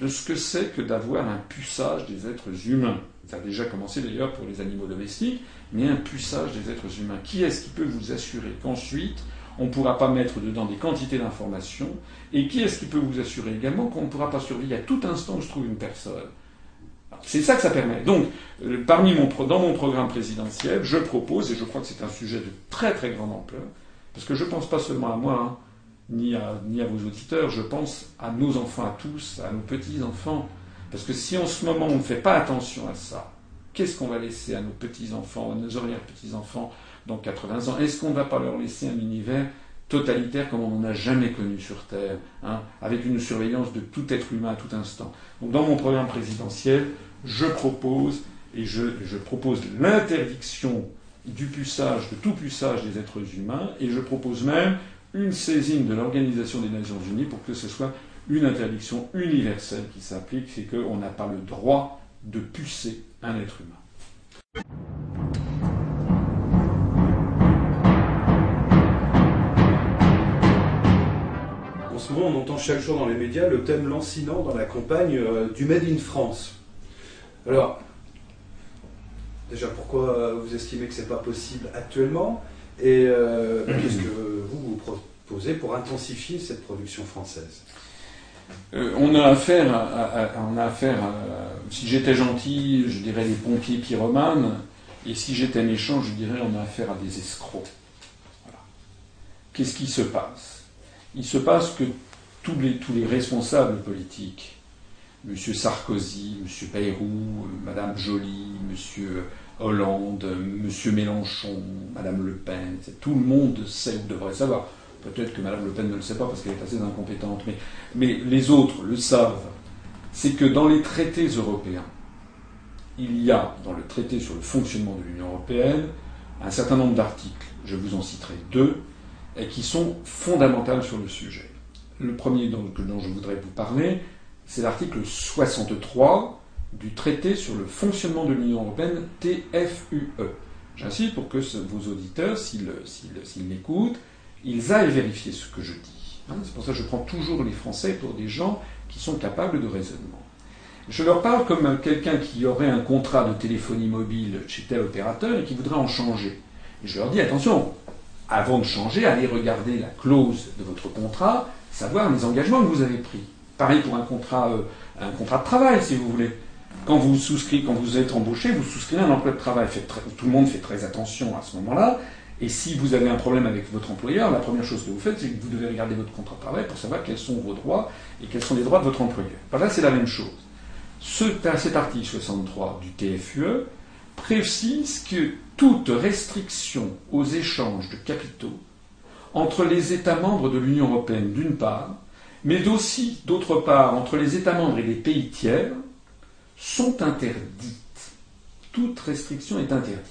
de ce que c'est que d'avoir un puçage des êtres humains? Ça a déjà commencé d'ailleurs pour les animaux domestiques, mais un puçage des êtres humains. Qui est-ce qui peut vous assurer qu'ensuite on ne pourra pas mettre dedans des quantités d'informations? Et qui est-ce qui peut vous assurer également qu'on ne pourra pas surveiller à tout instant où se trouve une personne c'est ça que ça permet. Donc, euh, parmi mon, dans mon programme présidentiel, je propose, et je crois que c'est un sujet de très très grande ampleur, parce que je ne pense pas seulement à moi, hein, ni, à, ni à vos auditeurs, je pense à nos enfants, à tous, à nos petits-enfants. Parce que si en ce moment on ne fait pas attention à ça, qu'est-ce qu'on va laisser à nos petits-enfants, à nos arrière-petits-enfants dans 80 ans? Est-ce qu'on ne va pas leur laisser un univers totalitaire comme on n'en a jamais connu sur Terre, hein, avec une surveillance de tout être humain à tout instant Donc dans mon programme présidentiel, je propose, et je, je propose l'interdiction du puçage, de tout puçage des êtres humains, et je propose même une saisine de l'Organisation des Nations Unies pour que ce soit une interdiction universelle qui s'applique, c'est qu'on n'a pas le droit de pucer un être humain. Ce moment, on entend chaque jour dans les médias le thème lancinant dans la campagne euh, du Made in France. Alors, déjà, pourquoi vous estimez que ce n'est pas possible actuellement? Et euh, qu'est-ce que vous vous proposez pour intensifier cette production française? Euh, on a affaire, à, on a affaire si j'étais gentil, je dirais des pompiers pyromanes, et si j'étais méchant, je dirais on a affaire à des escrocs. Voilà. Qu'est-ce qui se passe? Il se passe que tous les, responsables politiques, M. Sarkozy, M. Bayrou, Mme Joly, M. Hollande, M. Mélenchon, Mme Le Pen, tout le monde sait ou devrait savoir. Peut-être que Mme Le Pen ne le sait pas parce qu'elle est assez incompétente, mais les autres le savent. C'est que dans les traités européens, il y a, dans le traité sur le fonctionnement de l'Union européenne, un certain nombre d'articles, je vous en citerai deux, et qui sont fondamentaux sur le sujet. Le premier dont, je voudrais vous parler, c'est l'article 63 du traité sur le fonctionnement de l'Union européenne, TFUE. J'insiste pour que vos auditeurs, s'ils m'écoutent, ils aillent vérifier ce que je dis. Hein. c'est pour ça que je prends toujours les Français pour des gens qui sont capables de raisonnement. Je leur parle comme quelqu'un qui aurait un contrat de téléphonie mobile chez tel opérateur et qui voudrait en changer. Et je leur dis attention, avant de changer, allez regarder la clause de votre contrat, savoir les engagements que vous avez pris. Pareil pour un contrat, euh, un contrat de travail, si vous voulez. Quand vous souscrivez, quand vous êtes embauché, vous souscrivez un emploi de travail. tout le monde fait très attention à ce moment-là. Et si vous avez un problème avec votre employeur, la première chose que vous faites, c'est que vous devez regarder votre contrat de travail pour savoir quels sont vos droits et quels sont les droits de votre employeur. là, c'est la même chose. Ce, cet article 63 du TFUE précise que toute restriction aux échanges de capitaux entre les États membres de l'Union européenne, d'une part, mais aussi, d'autre part, entre les États membres et les pays tiers, sont interdites. Toute restriction est interdite.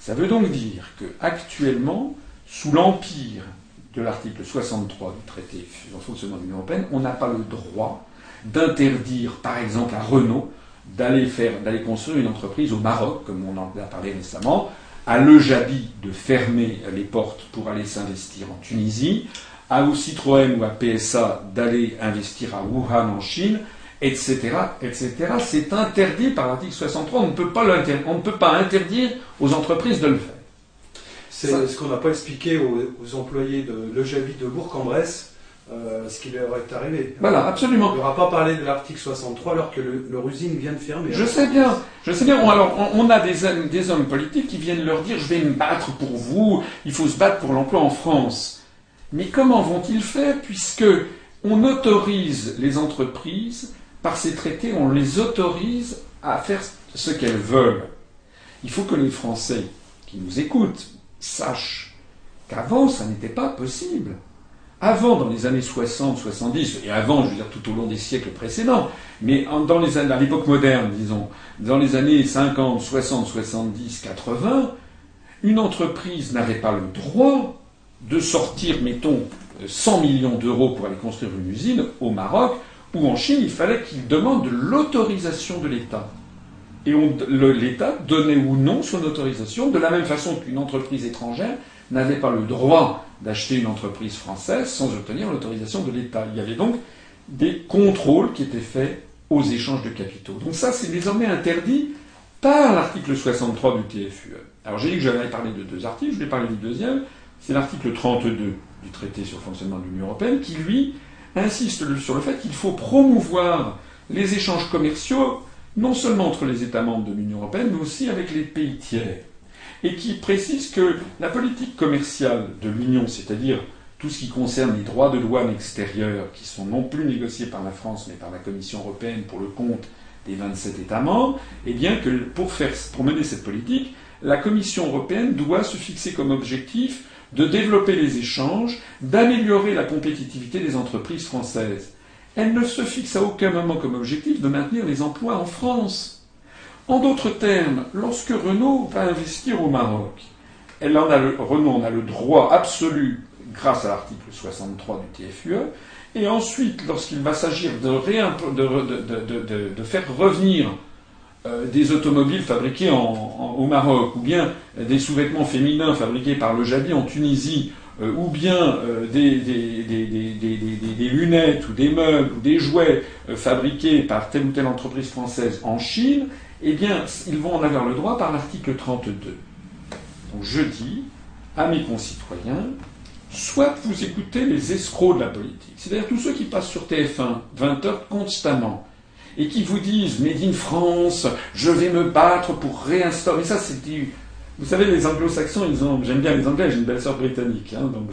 Ça veut donc dire qu'actuellement, sous l'empire de l'article 63 du traité sur le fonctionnement de l'Union européenne, on n'a pas le droit d'interdire, par exemple, à Renault d'aller faire, d'aller construire une entreprise au Maroc, comme on en a parlé récemment, à Le Jabi de fermer les portes pour aller s'investir en Tunisie, à ou Citroën ou à PSA d'aller investir à Wuhan en Chine, etc., etc. C'est interdit par l'article 63. On ne peut pas on ne peut pas interdire aux entreprises de le faire. C'est ce qu'on n'a pas expliqué aux, employés de Le Jabi de Bourg-en-Bresse. Euh, ce qui leur est arrivé. Voilà, absolument. On n'aura pas parlé de l'article 63 alors que leur usine vient de fermer. Je sais bien, je sais bien. alors, on, a des, des hommes politiques qui viennent leur dire je vais me battre pour vous, il faut se battre pour l'emploi en France. Mais comment vont-ils faire puisque on autorise les entreprises, par ces traités, on les autorise à faire ce qu'elles veulent. Il faut que les Français qui nous écoutent sachent qu'avant, ça n'était pas possible. Avant, dans les années 60, 70, et avant, je veux dire tout au long des siècles précédents, mais dans à l'époque moderne, disons, dans les années 50, 60, 70, 80, une entreprise n'avait pas le droit de sortir, mettons, 100 millions d'euros pour aller construire une usine au Maroc ou en Chine, il fallait qu'il demande l'autorisation de l'État. Et l'État donnait ou non son autorisation, de la même façon qu'une entreprise étrangère n'avait pas le droit d'acheter une entreprise française sans obtenir l'autorisation de l'État. Il y avait donc des contrôles qui étaient faits aux échanges de capitaux. Donc ça, c'est désormais interdit par l'article 63 du TFUE. Alors j'ai dit que j'avais parlé de deux articles, je vais parler du deuxième, c'est l'article 32 du traité sur le fonctionnement de l'Union européenne, qui lui insiste sur le fait qu'il faut promouvoir les échanges commerciaux, non seulement entre les États membres de l'Union européenne, mais aussi avec les pays tiers. Et qui précise que la politique commerciale de l'Union, c'est-à-dire tout ce qui concerne les droits de douane extérieurs, qui sont non plus négociés par la France, mais par la Commission européenne pour le compte des 27 États membres, eh bien que pour, pour mener cette politique, la Commission européenne doit se fixer comme objectif de développer les échanges, d'améliorer la compétitivité des entreprises françaises. Elle ne se fixe à aucun moment comme objectif de maintenir les emplois en France. En d'autres termes, lorsque Renault va investir au Maroc, elle en a le, Renault en a le droit absolu grâce à l'article 63 du TFUE, et ensuite, lorsqu'il va s'agir de, faire revenir euh, des automobiles fabriquées au Maroc, ou bien des sous-vêtements féminins fabriqués par le Jabi en Tunisie, euh, ou bien euh, des, des, lunettes ou des meubles ou des jouets fabriqués par telle ou telle entreprise française en Chine, eh bien, ils vont en avoir le droit par l'article 32. Donc je dis à mes concitoyens, soit vous écoutez les escrocs de la politique, c'est-à-dire tous ceux qui passent sur TF1 20 heures constamment, et qui vous disent Made in France, je vais me battre pour réinstaurer. Ça, c'est du. Vous savez, les anglo-saxons, ils ont. J'aime bien les anglais, j'ai une belle sœur britannique. Hein, donc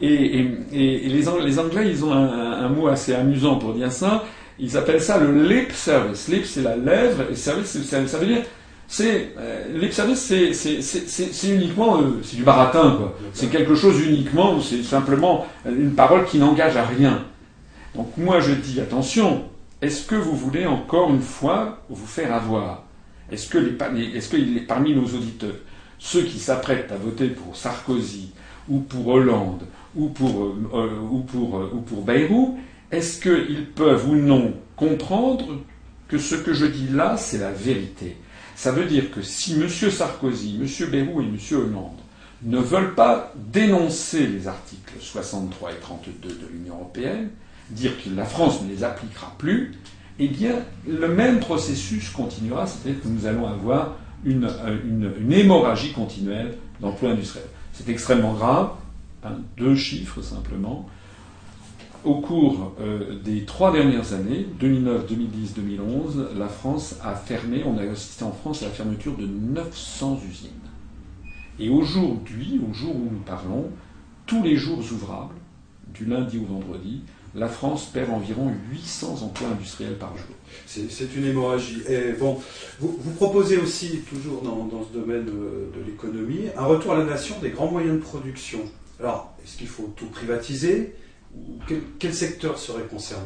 et, les, anglais, ils ont un, mot assez amusant pour dire ça. Ils appellent ça le lip service. Lip, c'est la lèvre, et service, ça, ça veut dire. C'est euh, lip service, c'est uniquement euh, c'est du baratin quoi. C'est quelque chose uniquement, c'est simplement une parole qui n'engage à rien. Donc moi je dis attention, est-ce que vous voulez encore une fois vous faire avoir? Est-ce que, est parmi nos auditeurs, ceux qui s'apprêtent à voter pour Sarkozy ou pour Hollande ou pour, euh, euh, ou pour, euh, ou pour est-ce qu'ils peuvent ou non comprendre que ce que je dis là, c'est la vérité? Ça veut dire que si M. Sarkozy, M. Bayrou et M. Hollande ne veulent pas dénoncer les articles 63 et 32 de l'Union européenne, dire que la France ne les appliquera plus, eh bien, le même processus continuera, c'est-à-dire que nous allons avoir une, euh, hémorragie continuelle d'emploi industriel. C'est extrêmement grave, hein, deux chiffres simplement. Au cours euh, des trois dernières années, 2009, 2010, 2011, la France a fermé, on a assisté en France à la fermeture de 900 usines. Et aujourd'hui, au jour où nous parlons, tous les jours ouvrables, du lundi au vendredi, la France perd environ 800 emplois industriels par jour. C'est une hémorragie. Vous, proposez aussi, toujours dans, ce domaine de, l'économie, un retour à la nation des grands moyens de production. Alors, est-ce qu'il faut tout privatiser? Quel, secteur serait concerné?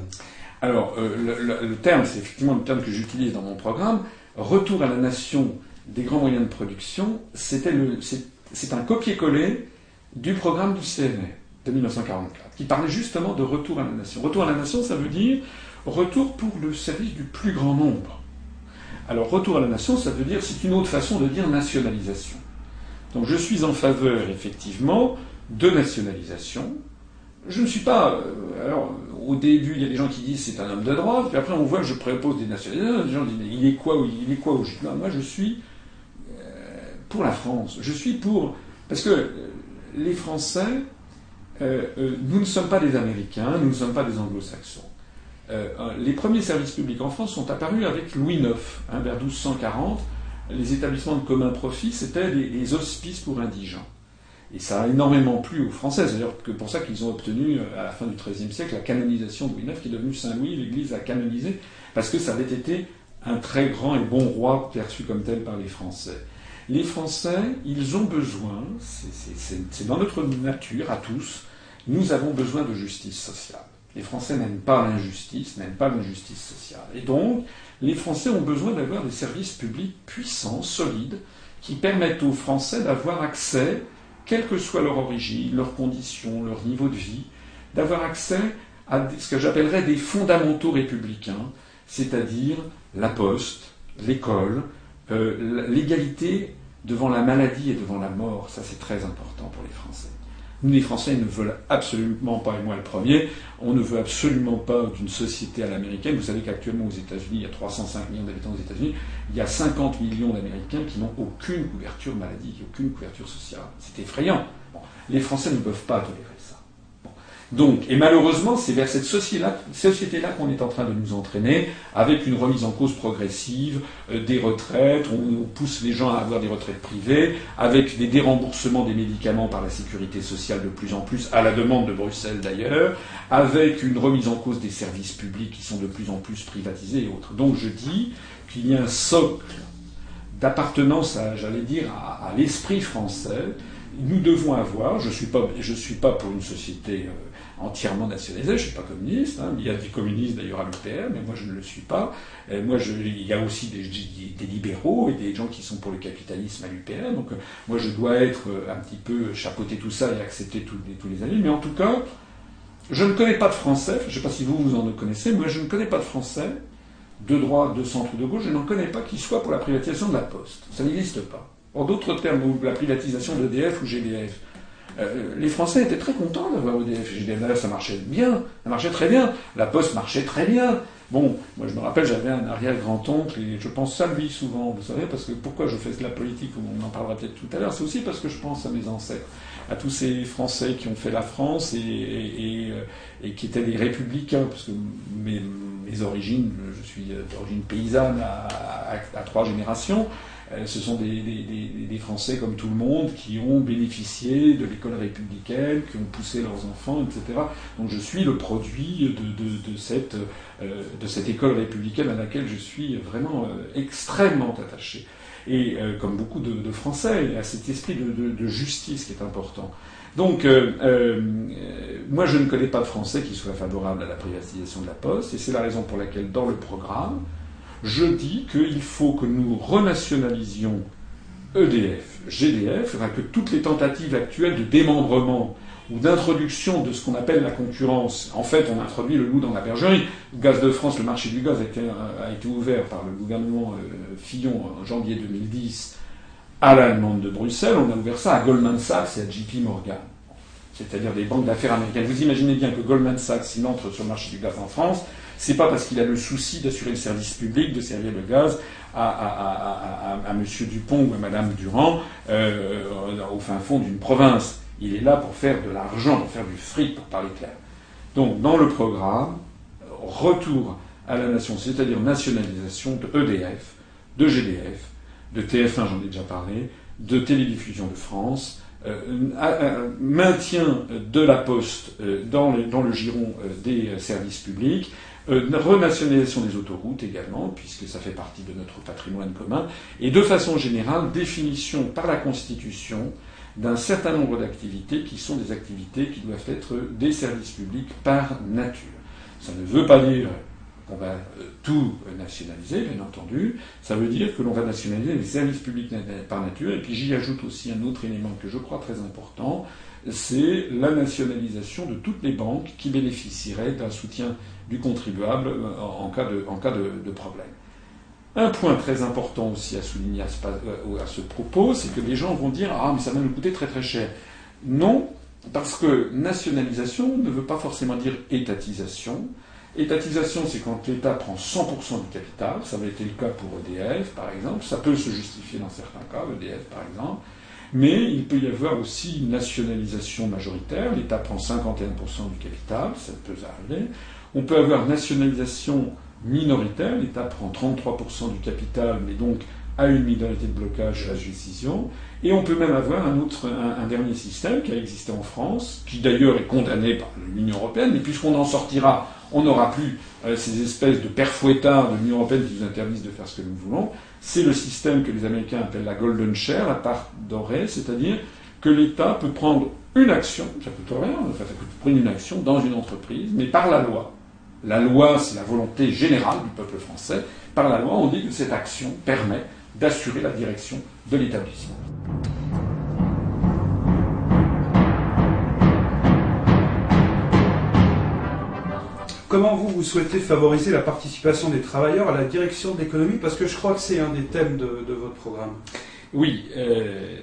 Alors, euh, le, terme, c'est effectivement le terme que j'utilise dans mon programme. Retour à la nation des grands moyens de production, c'est un copier-coller du programme du CNR de 1944, qui parlait justement de retour à la nation. Retour à la nation, ça veut dire retour pour le service du plus grand nombre. Alors, retour à la nation, ça veut dire, c'est une autre façon de dire nationalisation. Donc, je suis en faveur, effectivement, de nationalisation. Je ne suis pas. Euh, alors, au début, il y a des gens qui disent c'est un homme de droite, puis après, on voit que je propose des nationalisations. Les gens disent mais il est quoi Il est quoi au Moi, je suis euh, pour la France. Je suis pour. Parce que euh, les Français nous ne sommes pas des Américains, nous ne sommes pas des Anglo-Saxons. Les premiers services publics en France sont apparus avec Louis IX, hein, vers 1240. Les établissements de commun profit, c'était des, hospices pour indigents. Et ça a énormément plu aux Français. C'est d'ailleurs pour ça qu'ils ont obtenu, à la fin du XIIIe siècle, la canonisation de Louis IX, qui est devenu Saint-Louis. L'Église a canonisé, parce que ça avait été un très grand et bon roi perçu comme tel par les Français. Les Français, ils ont besoin, c'est dans notre nature à tous, nous avons besoin de justice sociale. Les Français n'aiment pas l'injustice, n'aiment pas l'injustice sociale. Et donc, les Français ont besoin d'avoir des services publics puissants, solides, qui permettent aux Français d'avoir accès, quelle que soit leur origine, leurs conditions, leur niveau de vie, d'avoir accès à ce que j'appellerais des fondamentaux républicains, c'est-à-dire la poste, l'école, euh, l'égalité devant la maladie et devant la mort. Ça, c'est très important pour les Français. Nous, les Français ne veulent absolument pas, et moi le premier, on ne veut absolument pas d'une société à l'américaine. Vous savez qu'actuellement aux États-Unis, il y a 305 millions d'habitants aux États-Unis, il y a 50 millions d'Américains qui n'ont aucune couverture maladie, aucune couverture sociale. C'est effrayant. Les Français ne peuvent pas tolérer donc, et malheureusement, c'est vers cette société-là qu'on est en train de nous entraîner, avec une remise en cause progressive euh, des retraites, on, pousse les gens à avoir des retraites privées, avec des déremboursements des médicaments par la sécurité sociale de plus en plus, à la demande de Bruxelles d'ailleurs, avec une remise en cause des services publics qui sont de plus en plus privatisés et autres. Donc je dis qu'il y a un socle d'appartenance, j'allais dire, à, l'esprit français. Nous devons avoir, je ne suis, suis pas pour une société euh, entièrement nationalisé. Je ne suis pas communiste. Hein. Il y a des communistes d'ailleurs à l'UPR, mais moi je ne le suis pas. moi, je, il y a aussi des, libéraux et des gens qui sont pour le capitalisme à l'UPR. Donc euh, moi, je dois être euh, un petit peu chapeauter tout ça et accepter tous les, tous les avis. Mais en tout cas, je ne connais pas de Français. Je ne sais pas si vous vous en connaissez. Moi, je ne connais pas de Français de droite, de centre ou de gauche. Je n'en connais pas qui soit pour la privatisation de la Poste. Ça n'existe pas. En d'autres termes, la privatisation d'EDF ou GDF. Euh, les Français étaient très contents d'avoir EDF et GDF. Ça marchait bien, ça marchait très bien. La Poste marchait très bien. Bon, moi je me rappelle, j'avais un arrière-grand-oncle et je pense à lui souvent, vous savez, parce que pourquoi je fais de la politique, on en parlera peut-être tout à l'heure, c'est aussi parce que je pense à mes ancêtres, à tous ces Français qui ont fait la France et, et, euh, qui étaient des républicains, parce que mes, origines, je suis d'origine paysanne à trois générations. Euh, ce sont des, Français comme tout le monde qui ont bénéficié de l'école républicaine, qui ont poussé leurs enfants, etc. Donc je suis le produit de, cette, euh, de cette, école républicaine à laquelle je suis vraiment euh, extrêmement attaché. Et comme beaucoup de, Français, a cet esprit de, justice qui est important. Donc, moi, je ne connais pas de Français qui soient favorables à la privatisation de la Poste, et c'est la raison pour laquelle, dans le programme, je dis qu'il faut que nous renationalisions EDF, GDF, que toutes les tentatives actuelles de démembrement ou d'introduction de ce qu'on appelle la concurrence. En fait, on introduit le loup dans la bergerie. Gaz de France, le marché du gaz a été, a été ouvert par le gouvernement euh, Fillon en janvier 2010 à la demande de Bruxelles. On a ouvert ça à Goldman Sachs et à JP Morgan, c'est-à-dire des banques d'affaires américaines. Vous imaginez bien que Goldman Sachs, s'il entre sur le marché du gaz en France, c'est pas parce qu'il a le souci d'assurer le service public, de servir le gaz à, à, M. Dupont ou à Mme Durand euh, au fin fond d'une province. Il est là pour faire de l'argent, pour faire du fric, pour parler clair. Donc, dans le programme, retour à la nation, c'est-à-dire nationalisation de EDF, de GDF, de TF1, j'en ai déjà parlé, de Télédiffusion de France, euh, maintien de la Poste euh, dans, le giron des services publics, euh, renationalisation des autoroutes également, puisque ça fait partie de notre patrimoine commun, et de façon générale, définition par la Constitution d'un certain nombre d'activités qui sont des activités qui doivent être des services publics par nature. Ça ne veut pas dire qu'on va euh, tout nationaliser, bien entendu. Ça veut dire que l'on va nationaliser les services publics par nature. Et puis j'y ajoute aussi un autre élément que je crois très important, c'est la nationalisation de toutes les banques qui bénéficieraient d'un soutien du contribuable euh, en cas de, en cas de, problème. Un point très important aussi à souligner à ce, euh, à ce propos, c'est que les gens vont dire Ah, mais ça va nous coûter très très cher. Non, parce que nationalisation ne veut pas forcément dire étatisation. Étatisation, c'est quand l'État prend 100% du capital, ça avait été le cas pour EDF par exemple, ça peut se justifier dans certains cas, EDF par exemple, mais il peut y avoir aussi une nationalisation majoritaire, l'État prend 51% du capital, ça peut arriver, on peut avoir nationalisation minoritaire, l'État prend 33% du capital, mais donc a une minorité de blocage à la décision. Et on peut même avoir un autre, un, dernier système qui a existé en France, qui d'ailleurs est condamné par l'Union européenne, mais puisqu'on en sortira, on n'aura plus euh, ces espèces de perfouettards de l'Union européenne qui nous interdisent de faire ce que nous voulons. C'est le système que les Américains appellent la golden share, la part dorée, c'est-à-dire que l'État peut prendre une action, ça coûte rien, enfin ça coûte prendre une action dans une entreprise, mais par la loi. La loi, c'est la volonté générale du peuple français. Par la loi, on dit que cette action permet d'assurer la direction de l'établissement. Comment vous, vous souhaitez favoriser la participation des travailleurs à la direction de l'économie? Parce que je crois que c'est un des thèmes de, votre programme. Oui. Euh,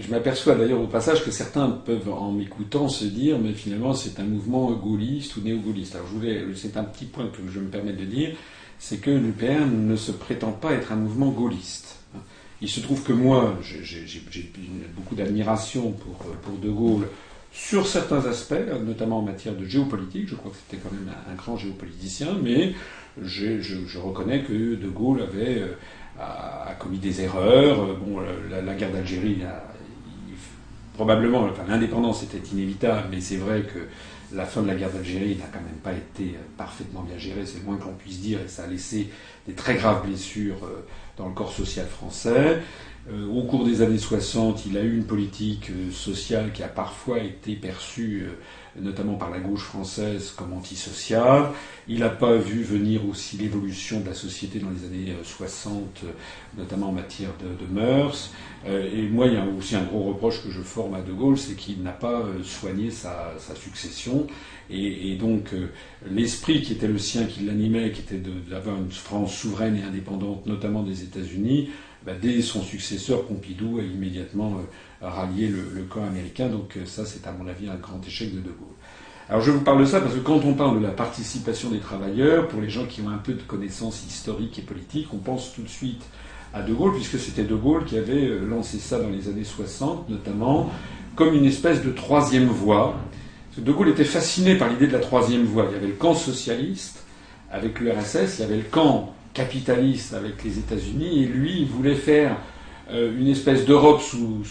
je m'aperçois d'ailleurs au passage que certains peuvent, en m'écoutant, se dire, mais finalement c'est un mouvement gaulliste ou néo-gaulliste. Alors c'est un petit point que je me permets de dire, c'est que l'UPR ne se prétend pas être un mouvement gaulliste. Il se trouve que moi, j'ai beaucoup d'admiration pour, pour De Gaulle sur certains aspects, notamment en matière de géopolitique. Je crois que c'était quand même un, grand géopoliticien, mais je, reconnais que De Gaulle avait euh, a, commis des erreurs. Bon, la, guerre d'Algérie, probablement, enfin, l'indépendance était inévitable, mais c'est vrai que la fin de la guerre d'Algérie n'a quand même pas été euh, parfaitement bien gérée, c'est le moins que l'on puisse dire, et ça a laissé des très graves blessures euh, dans le corps social français. Euh, au cours des années 60, il a eu une politique sociale qui a parfois été perçue notamment par la gauche française comme antisociale. Il n'a pas vu venir aussi l'évolution de la société dans les années 60, euh, notamment en matière de, mœurs. Euh, et moi, il y a aussi un gros reproche que je forme à De Gaulle, c'est qu'il n'a pas euh, soigné sa, succession. Et, donc, l'esprit qui était le sien, qui l'animait, qui était d'avoir une France souveraine et indépendante, notamment des États-Unis, bah, dès son successeur, Pompidou, a immédiatement rallié le, le, camp américain. Donc ça, c'est à mon avis un grand échec de De Gaulle. Alors je vous parle de ça parce que quand on parle de la participation des travailleurs, pour les gens qui ont un peu de connaissances historiques et politiques, on pense tout de suite à De Gaulle, puisque c'était De Gaulle qui avait euh, lancé ça dans les années 60, notamment, comme une espèce de troisième voie. De Gaulle était fasciné par l'idée de la troisième voie. Il y avait le camp socialiste avec l'URSS, il y avait le camp capitaliste avec les États-Unis, et lui, il voulait faire euh, une espèce d'Europe sous,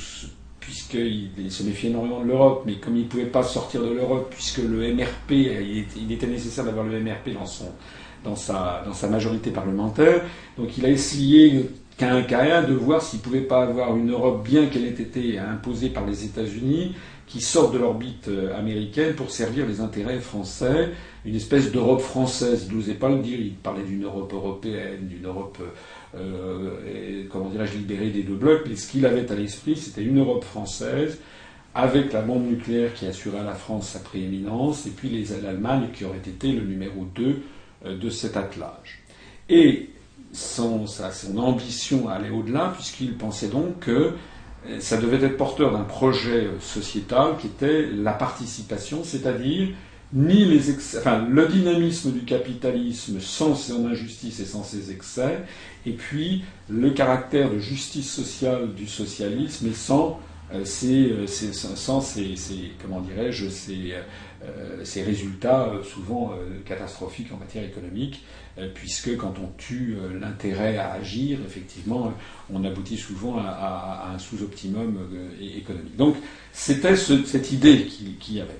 puisqu'il se méfiait énormément de l'Europe, mais comme il ne pouvait pas sortir de l'Europe, puisque le MRP, il était nécessaire d'avoir le MRP son, dans sa majorité parlementaire, donc il a essayé cas de voir s'il ne pouvait pas avoir une Europe, bien qu'elle ait été imposée par les États-Unis, qui sorte de l'orbite euh, américaine pour servir les intérêts français, une espèce d'Europe française. Il n'osait pas le dire, il parlait d'une Europe européenne, d'une Europe euh, comment dirais-je, libéré des deux blocs, mais ce qu'il avait à l'esprit, c'était une Europe française, avec la bombe nucléaire qui assurait à la France sa prééminence, et puis l'Allemagne qui aurait été le numéro 2 euh, de cet attelage. Et son, ambition allait au-delà, puisqu'il pensait donc que euh, ça devait être porteur d'un projet sociétal qui était la participation, c'est-à-dire ni les le dynamisme du capitalisme sans son injustice et sans ses excès, et puis le caractère de justice sociale du socialisme et sans euh, euh, sans ces, comment dirais-je, ces, euh, résultats souvent catastrophiques en matière économique, puisque quand on tue l'intérêt à agir, effectivement, on aboutit souvent à, un sous-optimum économique. Donc c'était cette idée qu'il y avait.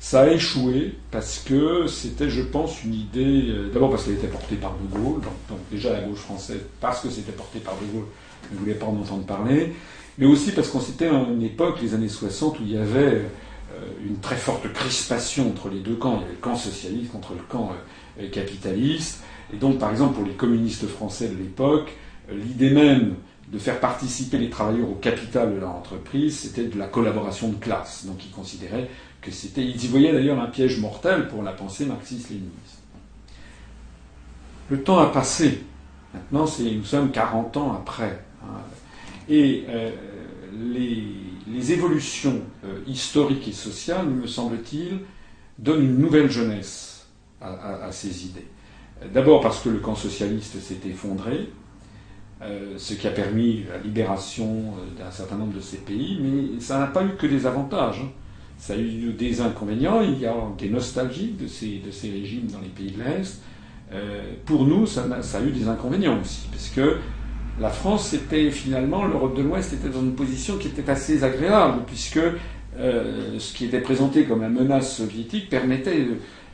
Ça a échoué parce que c'était, je pense, une idée. Euh, d'abord parce qu'elle était portée par De Gaulle, donc, déjà la gauche française, parce que c'était porté par De Gaulle, ne voulait pas en entendre parler, mais aussi parce qu'on c'était à une époque, les années 60, où il y avait euh, une très forte crispation entre les deux camps. Il y avait le camp socialiste contre le camp euh, capitaliste. Et donc, par exemple, pour les communistes français de l'époque, l'idée même de faire participer les travailleurs au capital de leur entreprise, c'était de la collaboration de classe. Donc ils considéraient que c'était. Ils y voyaient d'ailleurs un piège mortel pour la pensée marxiste-léniniste. Le temps a passé. Maintenant, nous sommes 40 ans après. Hein. et euh, les, évolutions euh, historiques et sociales, me semble-t-il, donnent une nouvelle jeunesse à ces idées. D'abord parce que le camp socialiste s'est effondré, euh, ce qui a permis la libération euh, d'un certain nombre de ces pays, mais ça n'a pas eu que des avantages. Ça a eu des inconvénients, il y a des nostalgiques de ces, régimes dans les pays de l'Est. Pour nous, ça ça a, eu des inconvénients aussi, parce que la France était finalement, l'Europe de l'Ouest était dans une position qui était assez agréable, puisque ce qui était présenté comme la menace soviétique permettait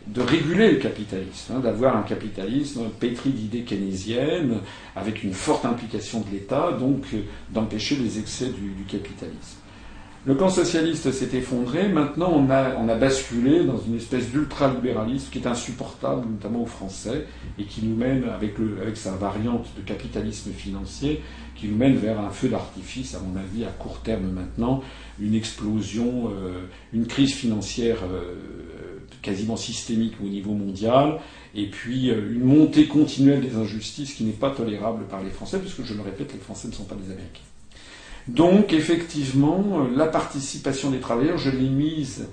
de réguler le capitalisme, hein, d'avoir un capitalisme pétri d'idées keynésiennes, avec une forte implication de l'État, donc euh, d'empêcher les excès du, capitalisme. Le camp socialiste s'est effondré, maintenant on a, basculé dans une espèce d'ultralibéralisme qui est insupportable, notamment aux Français, et qui nous mène, avec sa variante de capitalisme financier, qui nous mène vers un feu d'artifice, à mon avis, à court terme maintenant, une explosion, euh, une crise financière euh, quasiment systémique au niveau mondial, et puis euh, une montée continuelle des injustices qui n'est pas tolérable par les Français, puisque je le répète, les Français ne sont pas des Américains. Donc effectivement, la participation des travailleurs, je l'ai mise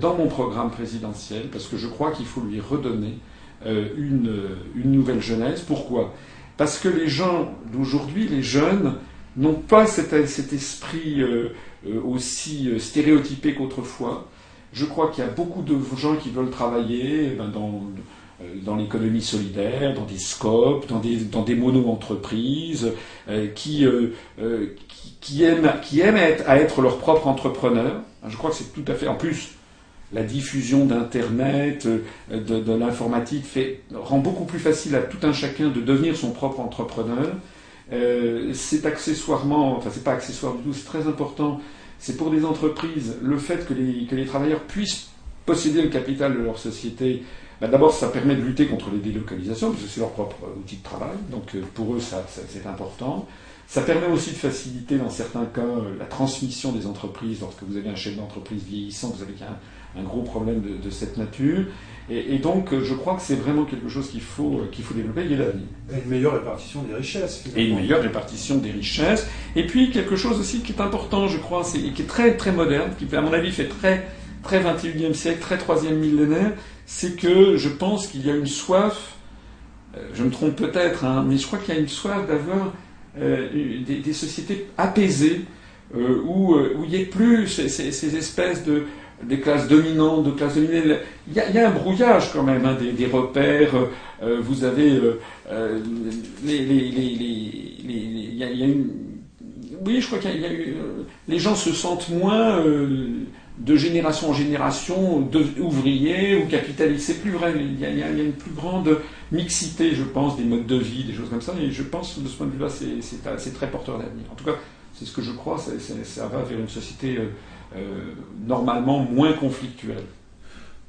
dans mon programme présidentiel parce que je crois qu'il faut lui redonner une, une nouvelle jeunesse. Pourquoi? Parce que les gens d'aujourd'hui, les jeunes, n'ont pas cet, cet esprit aussi stéréotypé qu'autrefois. Je crois qu'il y a beaucoup de gens qui veulent travailler eh ben, dans, euh, dans l'économie solidaire, dans des scopes, dans des, dans des mono-entreprises, euh, qui, euh, qui, qui, aiment, qui aiment être, à être leur propre entrepreneur. Je crois que c'est tout à fait. En plus, la diffusion d'Internet, de, l'informatique fait, rend beaucoup plus facile à tout un chacun de devenir son propre entrepreneur. Euh, c'est accessoirement, enfin c'est pas accessoire du tout, c'est très important c'est pour des entreprises le fait que les, que les travailleurs puissent posséder le capital de leur société. Bah, d'abord, ça permet de lutter contre les délocalisations, parce que c'est leur propre outil de travail, donc euh, pour eux, ça, c'est important. Ça permet aussi de faciliter, dans certains cas, euh, la transmission des entreprises. Lorsque vous avez un chef d'entreprise vieillissant, vous avez un, un gros problème de, de cette nature. Et, donc, je crois que c'est vraiment quelque chose qu'il faut, qu'il faut développer, il y a l'avenir. Et une meilleure répartition des richesses. Finalement. Et une meilleure répartition des richesses. Et puis, quelque chose aussi qui est important, je crois, c'est, qui est très, très moderne, qui, à mon avis, fait très, très 21e siècle, très 3e millénaire, c'est que je pense qu'il y a une soif, euh, je me trompe peut-être, hein, mais je crois qu'il y a une soif d'avoir euh, des, sociétés apaisées, euh, où, il n'y ait plus ces, ces, ces espèces de classes dominantes, de classes dominées. Il y a, un brouillage quand même, hein, des, repères. Vous avez les. Oui, je crois qu'il y a, eu... Les gens se sentent moins de génération en génération de, ouvriers ou capitalistes. C'est plus vrai. Il y, a, il y, a, une plus grande mixité, je pense, des modes de vie, des choses comme ça. Et je pense que de ce point de vue-là, c'est très porteur d'avenir. En tout cas, c'est ce que je crois. Ça, ça va vers une société euh, normalement moins conflictuel.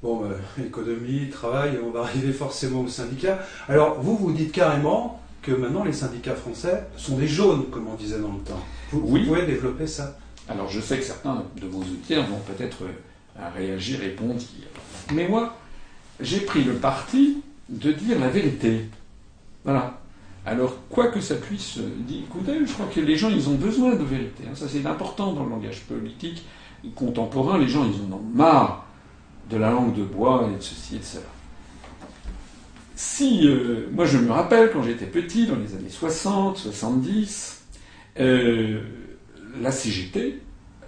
Bon, euh, économie, travail, on va arriver forcément aux syndicats. Alors, vous, vous dites carrément que maintenant les syndicats français sont des jaunes, comme on disait dans le temps. Vous, oui. vous pouvez développer ça Alors, je sais que certains de vos outils vont peut-être euh, réagir, répondre. Mais moi, j'ai pris le parti de dire la vérité. Voilà. Alors, quoi que ça puisse dire, écoutez, je crois que les gens, ils ont besoin de vérité. Hein. Ça, c'est important dans le langage politique contemporains, les gens, ils en ont marre de la langue de bois et de ceci et de cela. Si, euh, moi je me rappelle quand j'étais petit, dans les années 60, 70, euh, la CGT,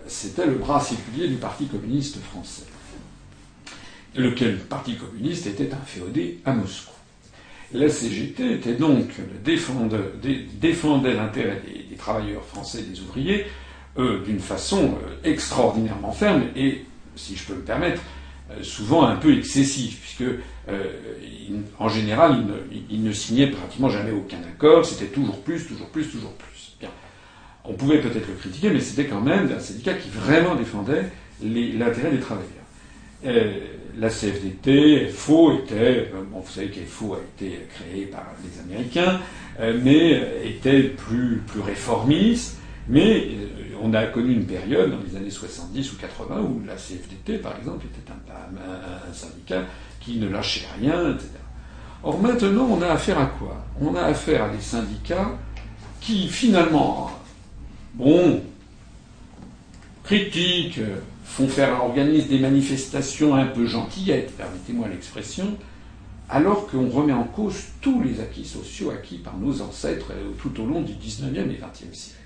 c'était le bras séculier du Parti communiste français, lequel Parti communiste était inféodé à Moscou. La CGT était donc défendait, l'intérêt des, travailleurs français, des ouvriers, euh, d'une façon euh, extraordinairement ferme et, si je peux me permettre, euh, souvent un peu excessif, puisque en général, il ne, signait pratiquement jamais aucun accord, c'était toujours plus, toujours plus, toujours plus. On pouvait peut-être le critiquer, mais c'était quand même un syndicat qui vraiment défendait l'intérêt des travailleurs. la CFDT, FO était, bon, vous savez que FO a été créé par les Américains, mais était plus, plus réformiste, mais on a connu une période dans les années 70 ou 80 où la CFDT, par exemple, était un, syndicat qui ne lâchait rien, etc. Or maintenant, on a affaire à quoi? On a affaire à des syndicats qui finalement, bon, critiquent, font faire, organisent des manifestations un peu gentillettes, permettez-moi l'expression, alors qu'on remet en cause tous les acquis sociaux acquis par nos ancêtres tout au long du 19e et 20e siècle.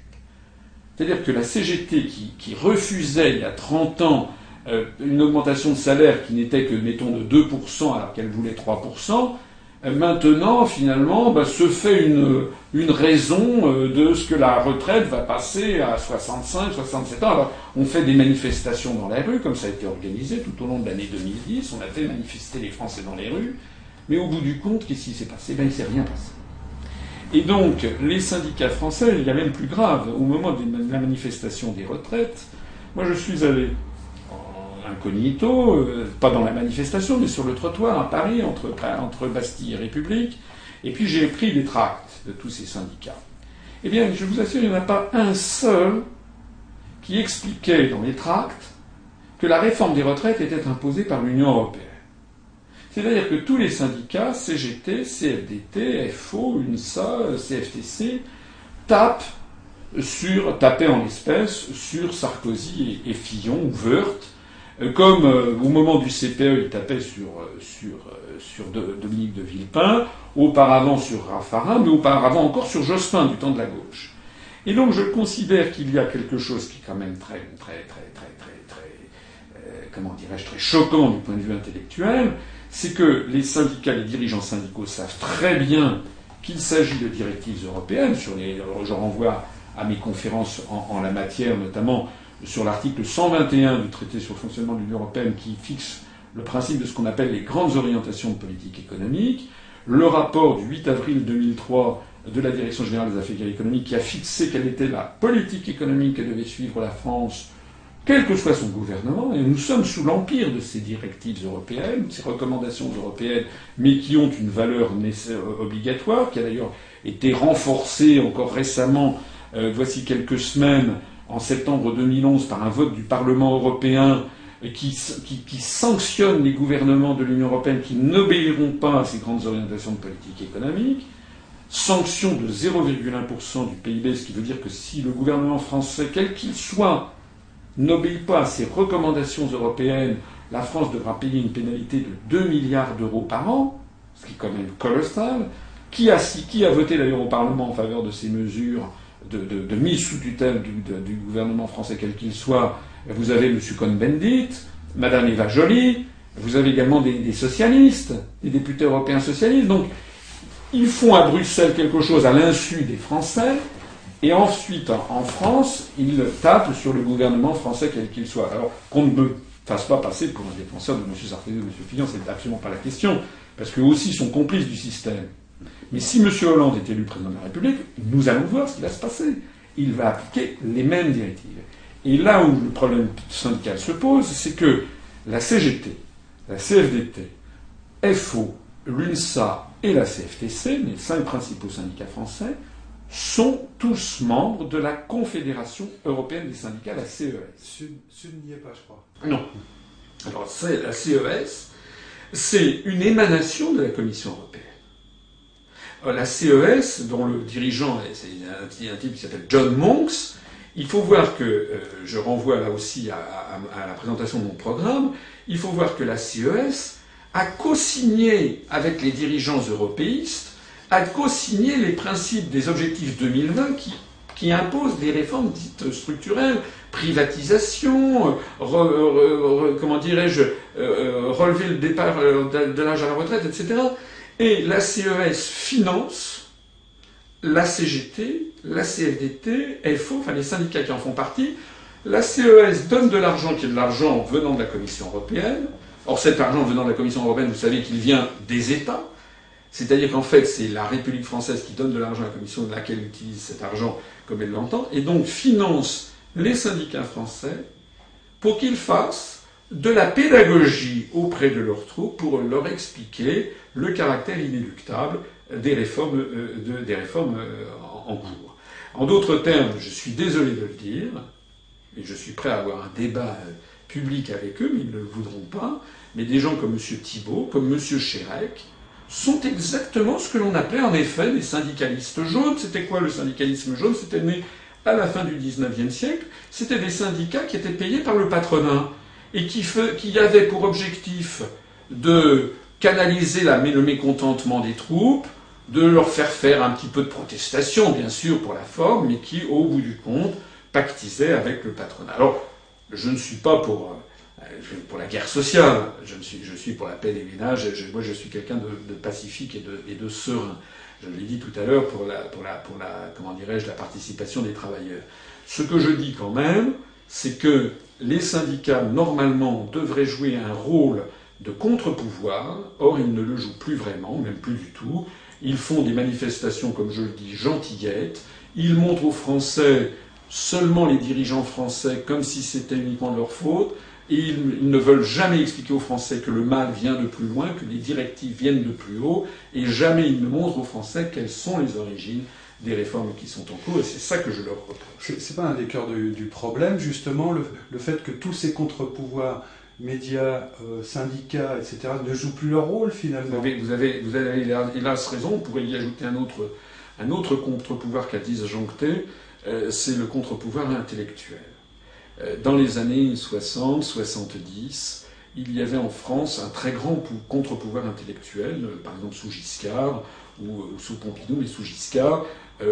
C'est-à-dire que la CGT qui, refusait il y a 30 ans euh, une augmentation de salaire qui n'était que, mettons, de 2% alors qu'elle voulait 3%, euh, maintenant, finalement, bah, se fait une, raison euh, de ce que la retraite va passer à 65, 67 ans. Alors, on fait des manifestations dans les rues, comme ça a été organisé tout au long de l'année 2010. On a fait manifester les Français dans les rues. Mais au bout du compte, qu'est-ce qui s'est passé? Ben, il ne s'est rien passé. Et donc, les syndicats français, il y a même plus grave, au moment de la manifestation des retraites, moi je suis allé incognito, euh, pas dans la manifestation, mais sur le trottoir à Paris, entre, Bastille et République, et puis j'ai pris des tracts de tous ces syndicats. Eh bien, je vous assure, il n'y en a pas un seul qui expliquait dans les tracts que la réforme des retraites était imposée par l'Union européenne. C'est-à-dire que tous les syndicats, CGT, CFDT, FO, UNSA, CFTC, tapent sur, tapait en l'espèce sur Sarkozy et, Fillon ou Wörth, comme euh, au moment du CPE, il tapait sur, sur, sur Dominique de Villepin, auparavant sur Raffarin, mais auparavant encore sur Jospin du temps de la gauche. Et donc je considère qu'il y a quelque chose qui est quand même très, très, très, très, très, très, comment dirais-je, très choquant du point de vue intellectuel, c'est que les syndicats, les dirigeants syndicaux savent très bien qu'il s'agit de directives européennes. Sur les, je renvoie à mes conférences en, la matière, notamment sur l'article 121 du traité sur le fonctionnement de l'Union européenne qui fixe le principe de ce qu'on appelle les grandes orientations de politique économique, le rapport du 8 avril 2003 de la Direction générale des affaires économiques qui a fixé quelle était la politique économique que devait suivre la France quel que soit son gouvernement, et nous sommes sous l'empire de ces directives européennes, ces recommandations européennes, mais qui ont une valeur obligatoire, qui a d'ailleurs été renforcée encore récemment, euh, voici quelques semaines, en septembre 2011, par un vote du Parlement européen qui, sanctionne les gouvernements de l'Union européenne qui n'obéiront pas à ces grandes orientations de politique économique. Sanction de 0,1% du PIB, ce qui veut dire que si le gouvernement français, quel qu'il soit, n'obéit pas à ces recommandations européennes, la France devra payer une pénalité de 2 milliards d'euros par an, ce qui est quand même colossal. Qui a, qui a voté d'ailleurs au Parlement en faveur de ces mesures de, mise sous tutelle du, gouvernement français, quel qu'il soit Vous avez M. Cohn-Bendit, Mme Eva Joly, vous avez également des, socialistes, des députés européens socialistes. Donc, ils font à Bruxelles quelque chose à l'insu des Français, et ensuite, en France, il tape sur le gouvernement français quel qu'il soit. Alors qu'on ne me fasse pas passer pour un défenseur de M. Sarkozy ou de M. Fillon, c'est absolument pas la question, parce qu'eux aussi sont complices du système. Mais si M. Hollande est élu président de la République, nous allons voir ce qui va se passer. Il va appliquer les mêmes directives. Et là où le problème syndical se pose, c'est que la CGT, la CFDT, FO, l'UNSA et la CFTC, les cinq principaux syndicats français, sont tous membres de la Confédération européenne des syndicats, la CES. Sud, n'y est pas, je crois. Non. Alors, c'est la CES, c'est une émanation de la Commission européenne. La CES, dont le dirigeant, c'est un, type qui s'appelle John Monks, il faut voir que, euh, je renvoie là aussi à, la présentation de mon programme, il faut voir que la CES a co-signé avec les dirigeants européistes a co-signé les principes des objectifs 2020 qui, qui imposent des réformes dites structurelles, privatisation, comment dirais-je, euh, euh, relever le départ euh, de, l'âge à la retraite, etc. Et la CES finance la CGT, la CFDT, FO, enfin les syndicats qui en font partie. La CES donne de l'argent qui est de l'argent venant de la Commission européenne. Or cet argent venant de la Commission européenne, vous savez qu'il vient des États. C'est-à-dire qu'en fait, c'est la République française qui donne de l'argent à la Commission, de laquelle utilise cet argent comme elle l'entend, et donc finance les syndicats français pour qu'ils fassent de la pédagogie auprès de leurs troupes pour leur expliquer le caractère inéluctable des réformes, euh, des réformes euh, en cours. En d'autres termes, je suis désolé de le dire, et je suis prêt à avoir un débat euh, public avec eux, mais ils ne le voudront pas, mais des gens comme M. Thibault, comme M. Chérec, sont exactement ce que l'on appelait en effet des syndicalistes jaunes. C'était quoi le syndicalisme jaune? C'était né à la fin du XIXe siècle. C'était des syndicats qui étaient payés par le patronat et qui, avaient pour objectif de canaliser le mécontentement des troupes, de leur faire faire un petit peu de protestation, bien sûr, pour la forme, mais qui, au bout du compte, pactisaient avec le patronat. Alors, je ne suis pas pour euh, pour la guerre sociale, je, suis, je suis pour la paix des ménages, moi je suis quelqu'un de, pacifique et de, et de, serein. Je l'ai dit tout à l'heure pour la, pour la, pour la, comment dirais-je, la participation des travailleurs. Ce que je dis quand même, c'est que les syndicats, normalement, devraient jouer un rôle de contre-pouvoir, or ils ne le jouent plus vraiment, même plus du tout. Ils font des manifestations, comme je le dis, gentillettes. Ils montrent aux Français seulement les dirigeants français comme si c'était uniquement leur faute et ils, ne veulent jamais expliquer aux Français que le mal vient de plus loin, que les directives viennent de plus haut, et jamais ils ne montrent aux Français quelles sont les origines des réformes qui sont en cours, et c'est ça que je leur reproche. C'est pas un des cœurs du, problème, justement, le, fait que tous ces contre-pouvoirs, médias, euh, syndicats, etc., ne jouent plus leur rôle finalement. Vous avez, vous avez, vous avez hélas raison, on pourrait y ajouter un autre, un autre contre-pouvoir qu'a disjoncté, c'est le contre-pouvoir intellectuel. Dans les années 60, 70, il y avait en France un très grand contre-pouvoir intellectuel, par exemple sous Giscard ou, sous Pompidou, mais sous Giscard, euh,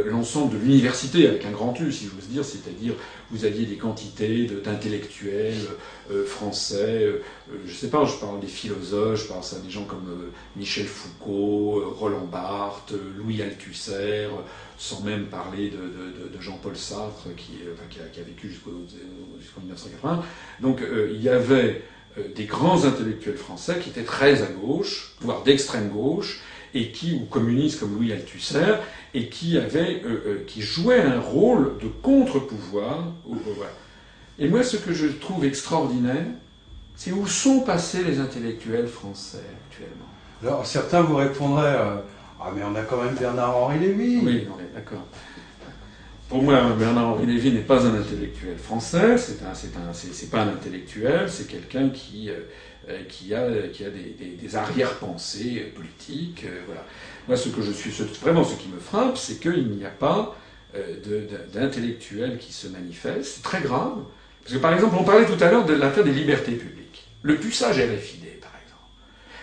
l'ensemble de l'université, avec un grand U, si j'ose dire, c'est-à-dire vous aviez des quantités d'intellectuels euh, français, euh, je ne sais pas, je parle des philosophes, je parle des gens comme Michel Foucault, Roland Barthes, Louis Althusser, sans même parler de, Jean-Paul Sartre, qui, qui, a, vécu jusqu'en 1980. Donc il y avait des grands intellectuels français qui étaient très à gauche, voire d'extrême gauche, et qui, ou communistes comme Louis Althusser, et qui avait, euh, euh, qui jouait un rôle de contre-pouvoir au pouvoir. Et moi, ce que je trouve extraordinaire, c'est où sont passés les intellectuels français actuellement. Alors, certains vous répondraient euh, Ah, mais on a quand même Bernard-Henri Lévy. Oui, d'accord. Pour moi, Bernard-Henri Lévy n'est pas un intellectuel français, c'est un, c'est un, c'est, pas un intellectuel, c'est quelqu'un qui, qui a, qui a des, des, des arrière-pensées politiques. voilà. Moi, ce que je suis, vraiment ce qui me frappe, c'est qu'il n'y a pas euh, d'intellectuels qui se manifestent. C'est très grave. Parce que par exemple, on parlait tout à l'heure de l'affaire des libertés publiques. Le puçage RFID, par exemple.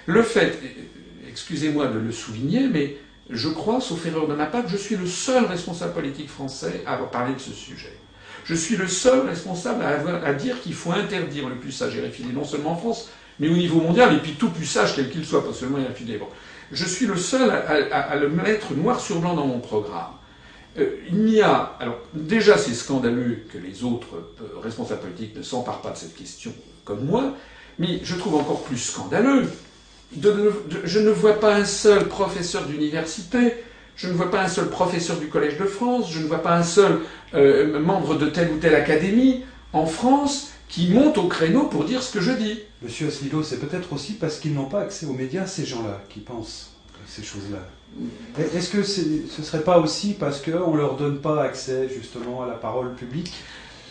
Le fait, euh, excusez-moi de le souligner, mais je crois, sauf erreur de ma part, que je suis le seul responsable politique français à avoir parlé de ce sujet. Je suis le seul responsable à, à dire qu'il faut interdire le puçage RFID, non seulement en France, mais au niveau mondial, et puis tout puçage quel qu'il soit, pas seulement. Bon. Je suis le seul à, le mettre noir sur blanc dans mon programme. Euh, il n'y a. Alors, déjà, c'est scandaleux que les autres euh, responsables politiques ne s'emparent pas de cette question comme moi, mais je trouve encore plus scandaleux. je ne vois pas un seul professeur d'université, je ne vois pas un seul professeur du Collège de France, je ne vois pas un seul euh, membre de telle ou telle académie en France qui monte au créneau pour dire ce que je dis. Monsieur Asselineau, c'est peut-être aussi parce qu'ils n'ont pas accès aux médias, ces gens-là, qui pensent ces choses-là. Est-ce que ce ne serait pas aussi parce qu'on ne leur donne pas accès justement à la parole publique?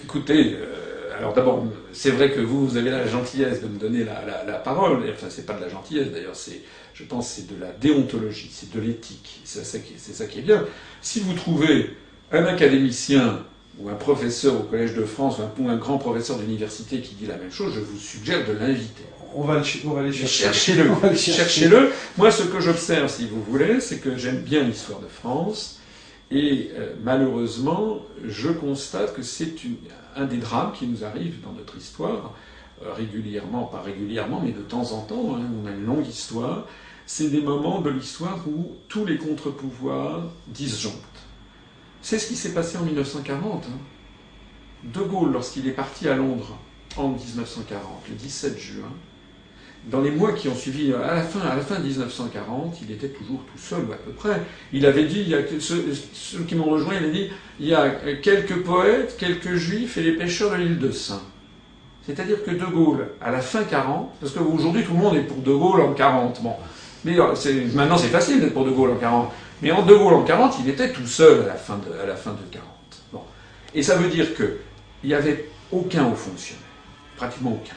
Écoutez, euh, alors d'abord, c'est vrai que vous, vous avez la gentillesse de me donner la, la, parole. Enfin, c'est pas de la gentillesse d'ailleurs, c'est, je pense, c'est de la déontologie, c'est de l'éthique. C'est ça, ça qui est bien. Si vous trouvez un académicien ou un professeur au Collège de France ou un, grand professeur d'université qui dit la même chose, je vous suggère de l'inviter. On va, on va aller chercher. Cherchez-le. Cherchez-le. Moi, ce que j'observe, si vous voulez, c'est que j'aime bien l'histoire de France. Et euh, malheureusement, je constate que c'est un des drames qui nous arrive dans notre histoire, euh, régulièrement, pas régulièrement, mais de temps en temps. Hein, on a une longue histoire. C'est des moments de l'histoire où tous les contre-pouvoirs disjonctent. C'est ce qui s'est passé en 1940. Hein. De Gaulle, lorsqu'il est parti à Londres en 1940, le 17 juin, dans les mois qui ont suivi, à la fin, à la fin 1940, il était toujours tout seul, ou à peu près. Il avait dit, il y a, ceux, qui m'ont rejoint, il a dit, il y a quelques poètes, quelques juifs et les pêcheurs de l'île de Saint. C'est-à-dire que De Gaulle, à la fin 40, parce qu'aujourd'hui tout le monde est pour De Gaulle en 40, bon. Mais euh, maintenant c'est facile d'être pour De Gaulle en 40. Mais en De Gaulle en 40, il était tout seul à la fin de, à la fin de 40. Bon. Et ça veut dire qu'il n'y avait aucun haut fonctionnaire, pratiquement aucun.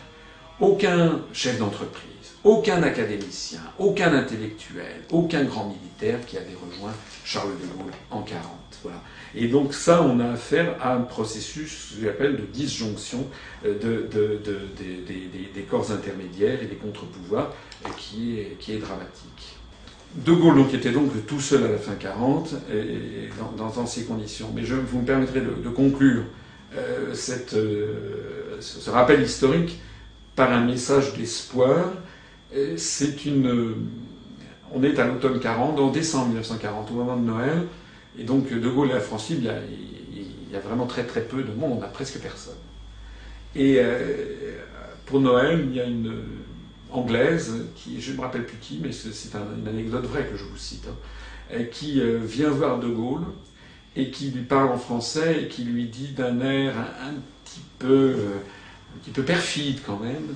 Aucun chef d'entreprise, aucun académicien, aucun intellectuel, aucun grand militaire qui avait rejoint Charles de Gaulle en 40. Voilà. Et donc ça, on a affaire à un processus, que j'appelle de disjonction euh, de, de, de, des corps intermédiaires et des contre-pouvoirs euh, qui est, qui est dramatique. De Gaulle donc, était donc tout seul à la fin 40, et, dans, ces conditions. Mais je vous me permettrez de, conclure euh, cette, euh, ce rappel historique par un message d'espoir. C'est une. On est à l'automne 40, en décembre 1940, au moment de Noël, et donc De Gaulle et la France il y, a, vraiment très très peu de monde, on n'a presque personne. Et euh, pour Noël, il y a une anglaise, qui, je ne me rappelle plus qui, mais c'est une anecdote vraie que je vous cite, hein, qui euh, vient voir De Gaulle et qui lui parle en français et qui lui dit d'un air un, petit peu, euh, un petit peu perfide quand même,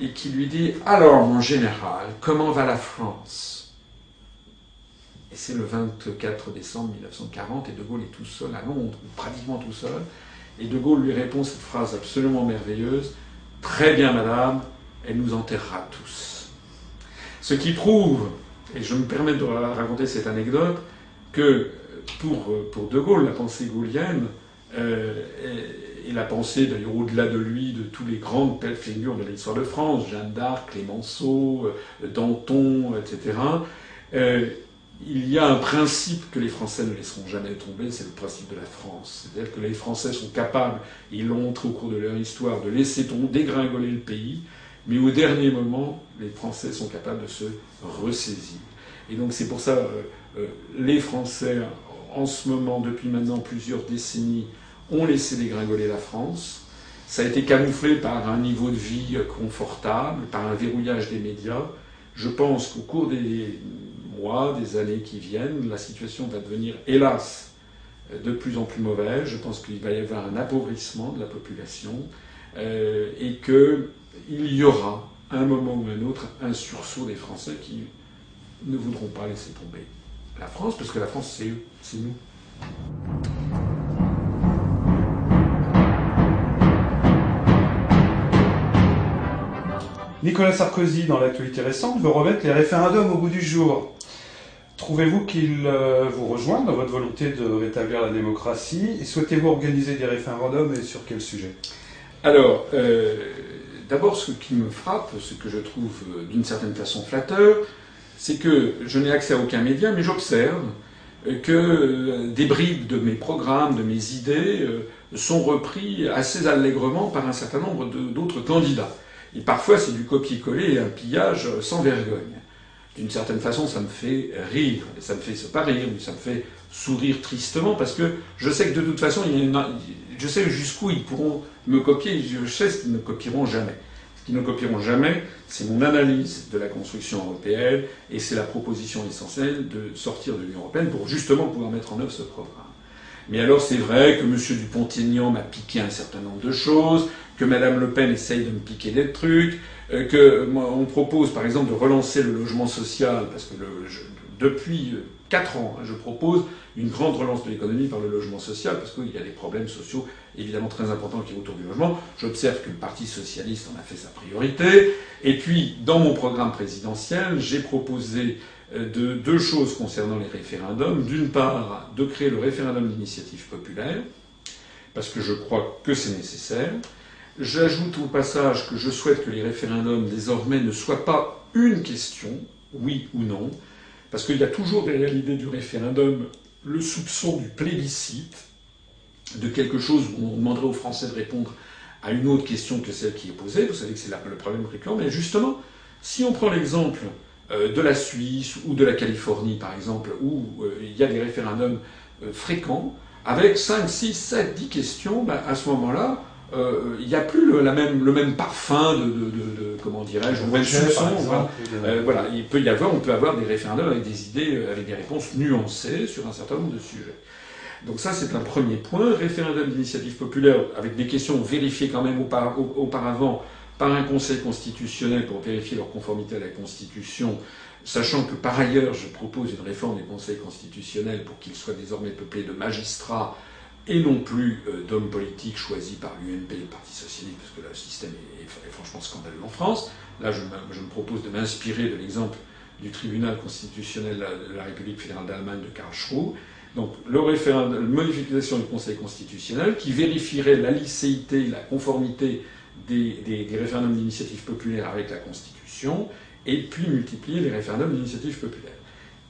et qui lui dit Alors, mon général, comment va la France? Et c'est le 24 décembre 1940, et De Gaulle est tout seul à Londres, pratiquement tout seul, et De Gaulle lui répond cette phrase absolument merveilleuse Très bien, madame, elle nous enterrera tous. Ce qui prouve, et je me permets de raconter cette anecdote, que pour, pour De Gaulle, la pensée gaulienne, Euh, et, la pensée, d'ailleurs, au-delà de lui, de tous les grandes figures de l'histoire de France, Jeanne d'Arc, Clémenceau, euh, Danton, etc. Euh, il y a un principe que les Français ne laisseront jamais tomber, c'est le principe de la France. C'est-à-dire que les Français sont capables, ils l'ont montré au cours de leur histoire, de laisser dégringoler le pays, mais au dernier moment, les Français sont capables de se ressaisir. Et donc c'est pour ça, euh, les Français, en ce moment, depuis maintenant plusieurs décennies, ont laissé dégringoler la France. Ça a été camouflé par un niveau de vie confortable, par un verrouillage des médias. Je pense qu'au cours des mois, des années qui viennent, la situation va devenir, hélas, de plus en plus mauvaise. Je pense qu'il va y avoir un appauvrissement de la population euh, et qu'il y aura, un moment ou un autre, un sursaut des Français qui ne voudront pas laisser tomber la France, parce que la France, c'est eux, c'est nous. Nicolas Sarkozy, dans l'actualité récente, veut remettre les référendums au bout du jour. Trouvez-vous qu'il euh, vous rejoint dans votre volonté de rétablir la démocratie? Et souhaitez-vous organiser des référendums et sur quel sujet? Alors, euh, d'abord, ce qui me frappe, ce que je trouve euh, d'une certaine façon flatteur, c'est que je n'ai accès à aucun média, mais j'observe que des bribes de mes programmes, de mes idées, sont repris assez allègrement par un certain nombre d'autres candidats. Et parfois, c'est du copier-coller et un pillage sans vergogne. D'une certaine façon, ça me fait rire. Ça me fait, pas rire, ça me fait sourire tristement parce que je sais que de toute façon, il y a je sais jusqu'où ils pourront me copier. Je sais ce qu'ils ne copieront jamais. Ce qu'ils ne copieront jamais, c'est mon analyse de la construction européenne et c'est la proposition essentielle de sortir de l'Union européenne pour justement pouvoir mettre en œuvre ce programme. Mais alors c'est vrai que M. Dupont-Aignan m'a piqué un certain nombre de choses, que Mme Le Pen essaye de me piquer des trucs, euh, que on propose par exemple de relancer le logement social, parce que depuis 4 ans, hein, je propose une grande relance de l'économie par le logement social, parce qu'il y a des problèmes sociaux évidemment très importants qui autour du logement. J'observe que le Parti socialiste en a fait sa priorité. Et puis, dans mon programme présidentiel, j'ai proposé euh, de deux choses concernant les référendums. D'une part, de créer le référendum d'initiative populaire, parce que je crois que c'est nécessaire. J'ajoute au passage que je souhaite que les référendums désormais ne soient pas une question, oui ou non, parce qu'il y a toujours derrière l'idée du référendum le soupçon du plébiscite, de quelque chose où on demanderait aux Français de répondre à une autre question que celle qui est posée. Vous savez que c'est le problème récurrent. Mais justement, si on prend l'exemple euh, de la Suisse ou de la Californie, par exemple, où euh, il y a des référendums euh, fréquents, avec 5, 6, 7, 10 questions, ben, à ce moment-là, euh, il n'y a plus le, la même, le même parfum de, de, de, comment dirais-je, même soupçon. Euh, voilà. il peut y avoir, on peut avoir des référendums avec des idées, euh, avec des réponses nuancées sur un certain nombre de sujets. Donc ça, c'est un premier point. Référendum d'initiative populaire avec des questions vérifiées quand même auparavant par un conseil constitutionnel pour vérifier leur conformité à la Constitution, sachant que par ailleurs, je propose une réforme du conseil constitutionnel pour qu'il soit désormais peuplé de magistrats et non plus euh, d'hommes politiques choisis par l'UNP et le Parti Socialiste, parce que là, le système est, franchement scandaleux en France. Là, je, me propose de m'inspirer de l'exemple du tribunal constitutionnel de la République fédérale d'Allemagne de Karl Schroe. Donc, le référendum, la modification du Conseil constitutionnel qui vérifierait la licéité, la conformité des, référendums d'initiative populaire avec la Constitution, et puis multiplier les référendums d'initiative populaire.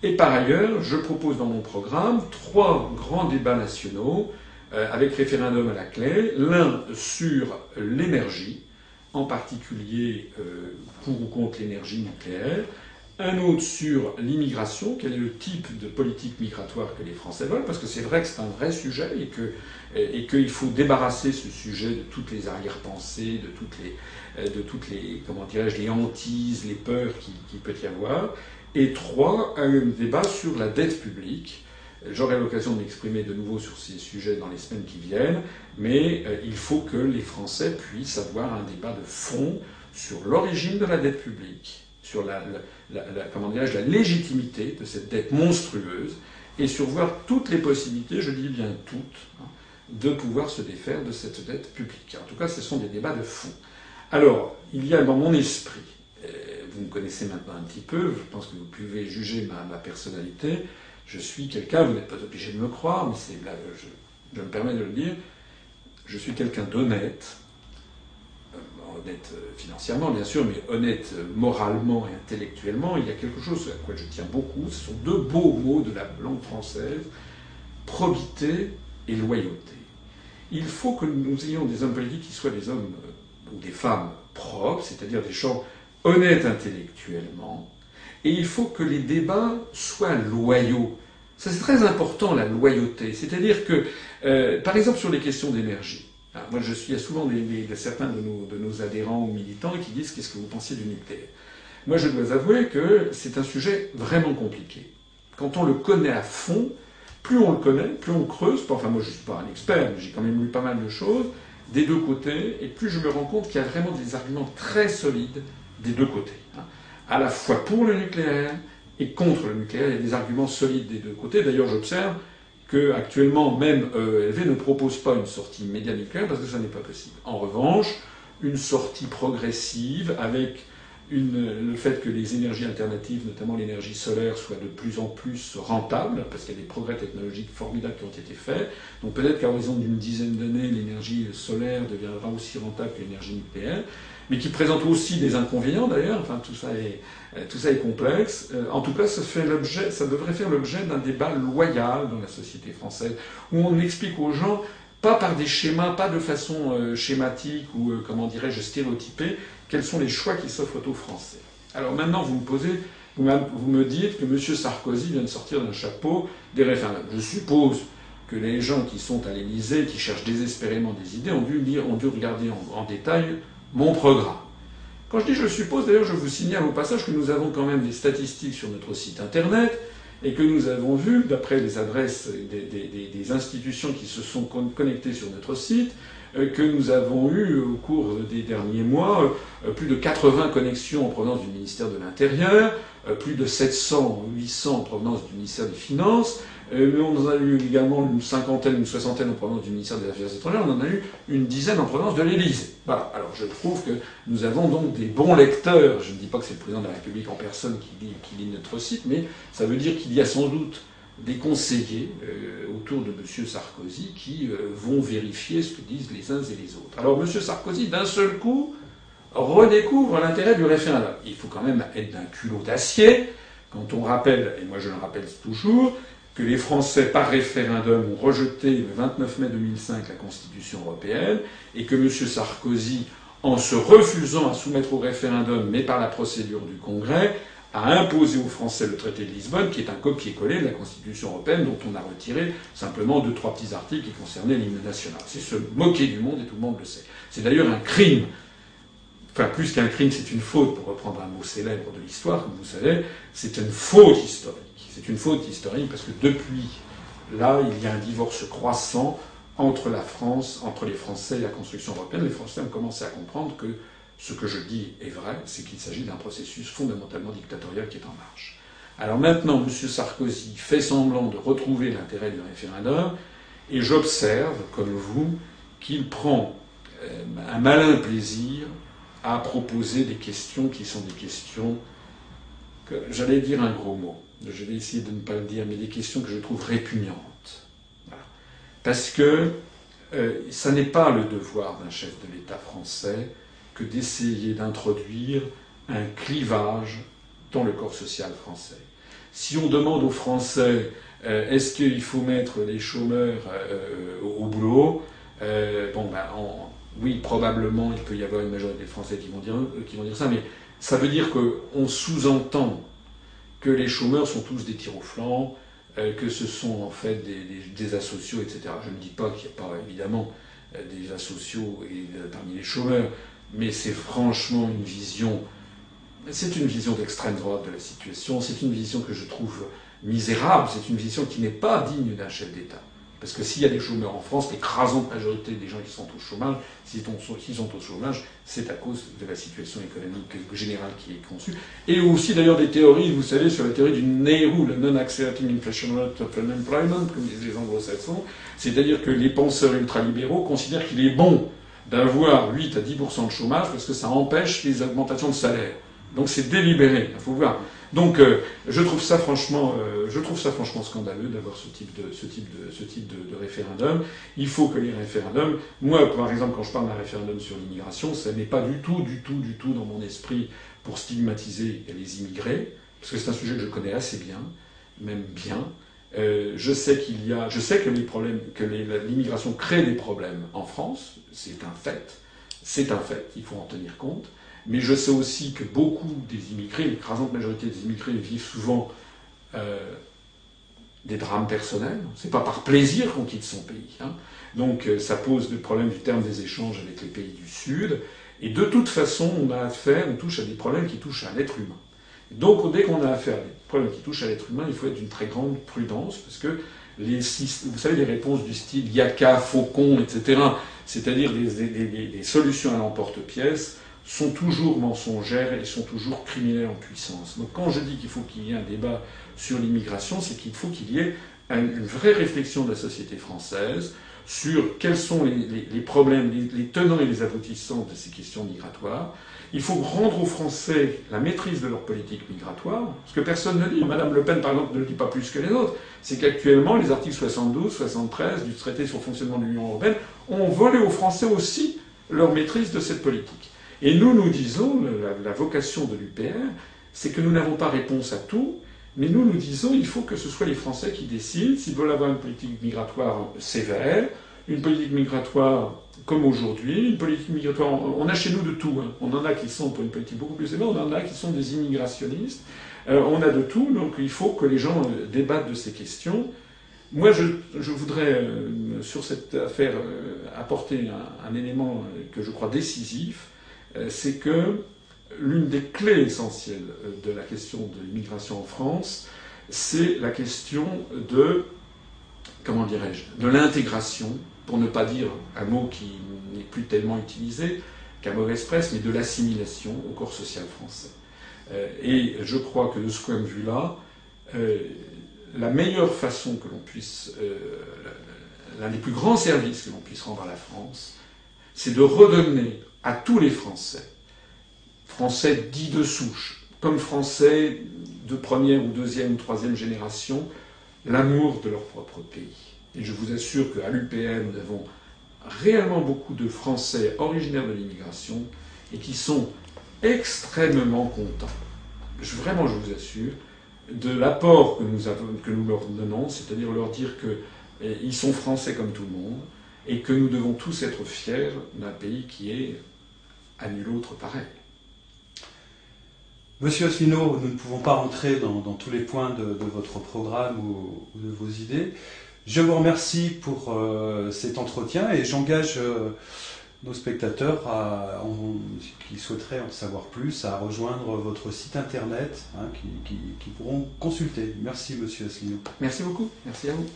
Et par ailleurs, je propose dans mon programme trois grands débats nationaux avec référendum à la clé. L'un sur l'énergie, en particulier euh, pour ou contre l'énergie nucléaire. Un autre sur l'immigration, quel est le type de politique migratoire que les Français veulent, parce que c'est vrai que c'est un vrai sujet et qu'il faut débarrasser ce sujet de toutes les arrière-pensées, de toutes les, toutes les, comment les hantises, les peurs qu'il qui peut y avoir. Et trois, un débat sur la dette publique. J'aurai l'occasion de m'exprimer de nouveau sur ces sujets dans les semaines qui viennent, mais euh, il faut que les Français puissent avoir un débat de fond sur l'origine de la dette publique, sur la, la, légitimité de cette dette monstrueuse, et sur voir toutes les possibilités, je dis bien toutes, hein, de pouvoir se défaire de cette dette publique. En tout cas, ce sont des débats de fond. Alors, il y a dans mon esprit vous me connaissez maintenant un petit peu, je pense que vous pouvez juger ma, personnalité. Je suis quelqu'un, vous n'êtes pas obligé de me croire, mais c'est là, je me permets de le dire, je suis quelqu'un d'honnête, euh, honnête euh, financièrement bien sûr, mais honnête euh, moralement et intellectuellement. Il y a quelque chose à quoi je tiens beaucoup, ce sont deux beaux mots de la langue française, probité et loyauté. Il faut que nous ayons des hommes politiques qui soient des hommes ou des femmes propres, c'est-à-dire des gens honnêtes intellectuellement, et il faut que les débats soient loyaux. Ça c'est très important la loyauté, c'est-à-dire que, euh, par exemple sur les questions d'énergie, hein, moi je suis souvent des, des, certains de nos, de nos, adhérents ou militants qui disent qu'est-ce que vous pensez du nucléaire? Moi je dois avouer que c'est un sujet vraiment compliqué. Quand on le connaît à fond, plus on le connaît, plus on creuse, enfin moi je ne suis pas un expert, mais j'ai quand même lu pas mal de choses, des deux côtés, et plus je me rends compte qu'il y a vraiment des arguments très solides des deux côtés. À la fois pour le nucléaire et contre le nucléaire, il y a des arguments solides des deux côtés. D'ailleurs, j'observe que actuellement même ELV ne propose pas une sortie immédiate nucléaire parce que ça n'est pas possible. En revanche, une sortie progressive avec le fait que les énergies alternatives, notamment l'énergie solaire, soient de plus en plus rentables, parce qu'il y a des progrès technologiques formidables qui ont été faits. Donc peut-être qu'à horizon d'une dizaine d'années, l'énergie solaire deviendra aussi rentable que l'énergie nucléaire, mais qui présente aussi des inconvénients d'ailleurs. Enfin, tout ça est, tout ça est complexe. Euh, en tout cas, ça, devrait faire l'objet d'un débat loyal dans la société française, où on explique aux gens pas par des schémas, pas de façon euh, schématique ou, euh, comment dirais-je, stéréotypée, quels sont les choix qui s'offrent aux Français. Alors maintenant, vous me posez, vous, me dites que M. Sarkozy vient de sortir d'un chapeau des référendums. Je suppose que les gens qui sont à l'Élysée, qui cherchent désespérément des idées, ont dû, lire, ont dû regarder en, détail mon programme. Quand je dis je suppose, d'ailleurs, je vous signale au passage que nous avons quand même des statistiques sur notre site internet et que nous avons vu, d'après les adresses des, des, institutions qui se sont connectées sur notre site, euh, que nous avons eu au cours des derniers mois euh, plus de 80 connexions en provenance du ministère de l'Intérieur, euh, plus de 700 ou 800 en provenance du ministère des Finances, mais on en a eu également une cinquantaine, une soixantaine en provenance du ministère des Affaires étrangères, on en a eu une dizaine en provenance de l'Élysée. Voilà. Alors je trouve que nous avons donc des bons lecteurs. Je ne dis pas que c'est le président de la République en personne qui lit, notre site, mais ça veut dire qu'il y a sans doute des conseillers euh, autour de M. Sarkozy qui euh, vont vérifier ce que disent les uns et les autres. Alors M. Sarkozy, d'un seul coup, redécouvre l'intérêt du référendum. Il faut quand même être d'un culot d'acier quand on rappelle, et moi je le rappelle toujours, que les Français, par référendum, ont rejeté le 29 mai 2005 la Constitution européenne, et que M. Sarkozy, en se refusant à soumettre au référendum, mais par la procédure du Congrès, a imposé aux Français le traité de Lisbonne, qui est un copier-coller de la Constitution européenne, dont on a retiré simplement deux, trois petits articles qui concernaient l'hymne national. C'est se moquer du monde, et tout le monde le sait. C'est d'ailleurs un crime. Enfin, plus qu'un crime, c'est une faute, pour reprendre un mot célèbre de l'histoire, comme vous savez, c'est une faute historique. C'est une faute historique parce que depuis là, il y a un divorce croissant entre la France, entre les Français et la construction européenne. Les Français ont commencé à comprendre que ce que je dis est vrai, c'est qu'il s'agit d'un processus fondamentalement dictatorial qui est en marche. Alors maintenant, M. Sarkozy fait semblant de retrouver l'intérêt du référendum, et j'observe, comme vous, qu'il prend euh, un malin plaisir à proposer des questions qui sont des questions que j'allais dire un gros mot. Je vais essayer de ne pas le dire, mais des questions que je trouve répugnantes. Parce que euh, ça n'est pas le devoir d'un chef de l'État français que d'essayer d'introduire un clivage dans le corps social français. Si on demande aux Français euh, est-ce qu'il faut mettre les chômeurs euh, au boulot, bon, ben, oui, probablement, il peut y avoir une majorité de Français qui vont dire, qui vont dire ça, mais ça veut dire qu'on sous-entend que les chômeurs sont tous des tirs au flanc, que ce sont en fait des, des, asociaux, etc. Je ne dis pas qu'il n'y a pas évidemment des asociaux et, parmi les chômeurs, mais c'est franchement une vision, c'est une vision d'extrême droite de la situation, c'est une vision que je trouve misérable, c'est une vision qui n'est pas digne d'un chef d'État. Parce que s'il y a des chômeurs en France, l'écrasante majorité des gens qui sont au chômage, s'ils sont au chômage, c'est à cause de la situation économique générale qui est conçue. Et aussi d'ailleurs des théories, vous savez, sur la théorie du Nehru, le Non-Accelerating Inflation Rate of Unemployment, comme disent les anglo-saxons, c'est-à-dire que les penseurs ultralibéraux considèrent qu'il est bon d'avoir 8 à 10% de chômage parce que ça empêche les augmentations de salaire. Donc c'est délibéré, il faut voir. Donc, euh, je trouve ça franchement, euh, je trouve ça franchement scandaleux d'avoir ce type de, référendum. Il faut que les référendums, moi, par exemple, quand je parle d'un référendum sur l'immigration, ça n'est pas du tout, du tout, du tout dans mon esprit pour stigmatiser les immigrés, parce que c'est un sujet que je connais assez bien, même bien. Euh, je sais qu'il y a, je sais que l'immigration crée des problèmes en France, c'est un fait, c'est un fait, il faut en tenir compte. Mais je sais aussi que beaucoup des immigrés, l'écrasante majorité des immigrés vivent souvent euh, des drames personnels. C'est pas par plaisir qu'on quitte son pays. Hein. Donc euh, ça pose le problème du terme des échanges avec les pays du Sud. Et de toute façon, on a affaire, on touche à des problèmes qui touchent à l'être humain. Donc dès qu'on a affaire à des problèmes qui touchent à l'être humain, il faut être d'une très grande prudence parce que vous savez, les réponses du style Yaka, Faucon, etc., c'est-à-dire des solutions à l'emporte-pièce, sont toujours mensongères et sont toujours criminels en puissance. Donc quand je dis qu'il faut qu'il y ait un débat sur l'immigration, c'est qu'il faut qu'il y ait une vraie réflexion de la société française sur quels sont les, problèmes, les, tenants et les aboutissants de ces questions migratoires. Il faut rendre aux Français la maîtrise de leur politique migratoire, ce que personne ne dit. Madame Le Pen, par exemple, ne le dit pas plus que les autres. C'est qu'actuellement, les articles 72, 73 du traité sur le fonctionnement de l'Union européenne ont volé aux Français aussi leur maîtrise de cette politique. Et nous, nous disons, la, vocation de l'UPR, c'est que nous n'avons pas réponse à tout, mais nous, nous disons, il faut que ce soit les Français qui décident s'ils veulent avoir une politique migratoire sévère, une politique migratoire comme aujourd'hui, une politique migratoire. On a chez nous de tout. Hein. On en a qui sont pour une politique beaucoup plus sévère, on en a qui sont des immigrationnistes. Euh, on a de tout, donc il faut que les gens euh, débattent de ces questions. Moi, je, voudrais, euh, sur cette affaire, apporter un, élément que je crois décisif. Euh, c'est que l'une des clés essentielles euh, de la question de l'immigration en France, c'est la question de, comment dirais-je, de l'intégration, pour ne pas dire un mot qui n'est plus tellement utilisé qu'à mauvaise presse, mais de l'assimilation au corps social français. Euh, et je crois que de ce point de vue-là, la meilleure façon que l'on puisse, l'un des plus grands services que l'on puisse rendre à la France, c'est de redonner à tous les Français, Français dits de souche, comme Français de première ou deuxième ou troisième génération, l'amour de leur propre pays. Et je vous assure qu'à l'UPM, nous avons réellement beaucoup de Français originaires de l'immigration et qui sont extrêmement contents. vraiment, je vous assure, de l'apport que nous, que nous leur donnons, c'est-à-dire leur dire qu'ils eh, sont français comme tout le monde et que nous devons tous être fiers d'un pays qui est à nul autre pareil. Monsieur Asselineau, nous ne pouvons pas rentrer dans, tous les points de, votre programme ou, de vos idées. Je vous remercie pour euh, cet entretien et j'engage euh, nos spectateurs à, qui souhaiteraient en savoir plus à rejoindre votre site internet hein, qui, pourront consulter. Merci Monsieur Asselineau. Merci beaucoup. Merci à vous.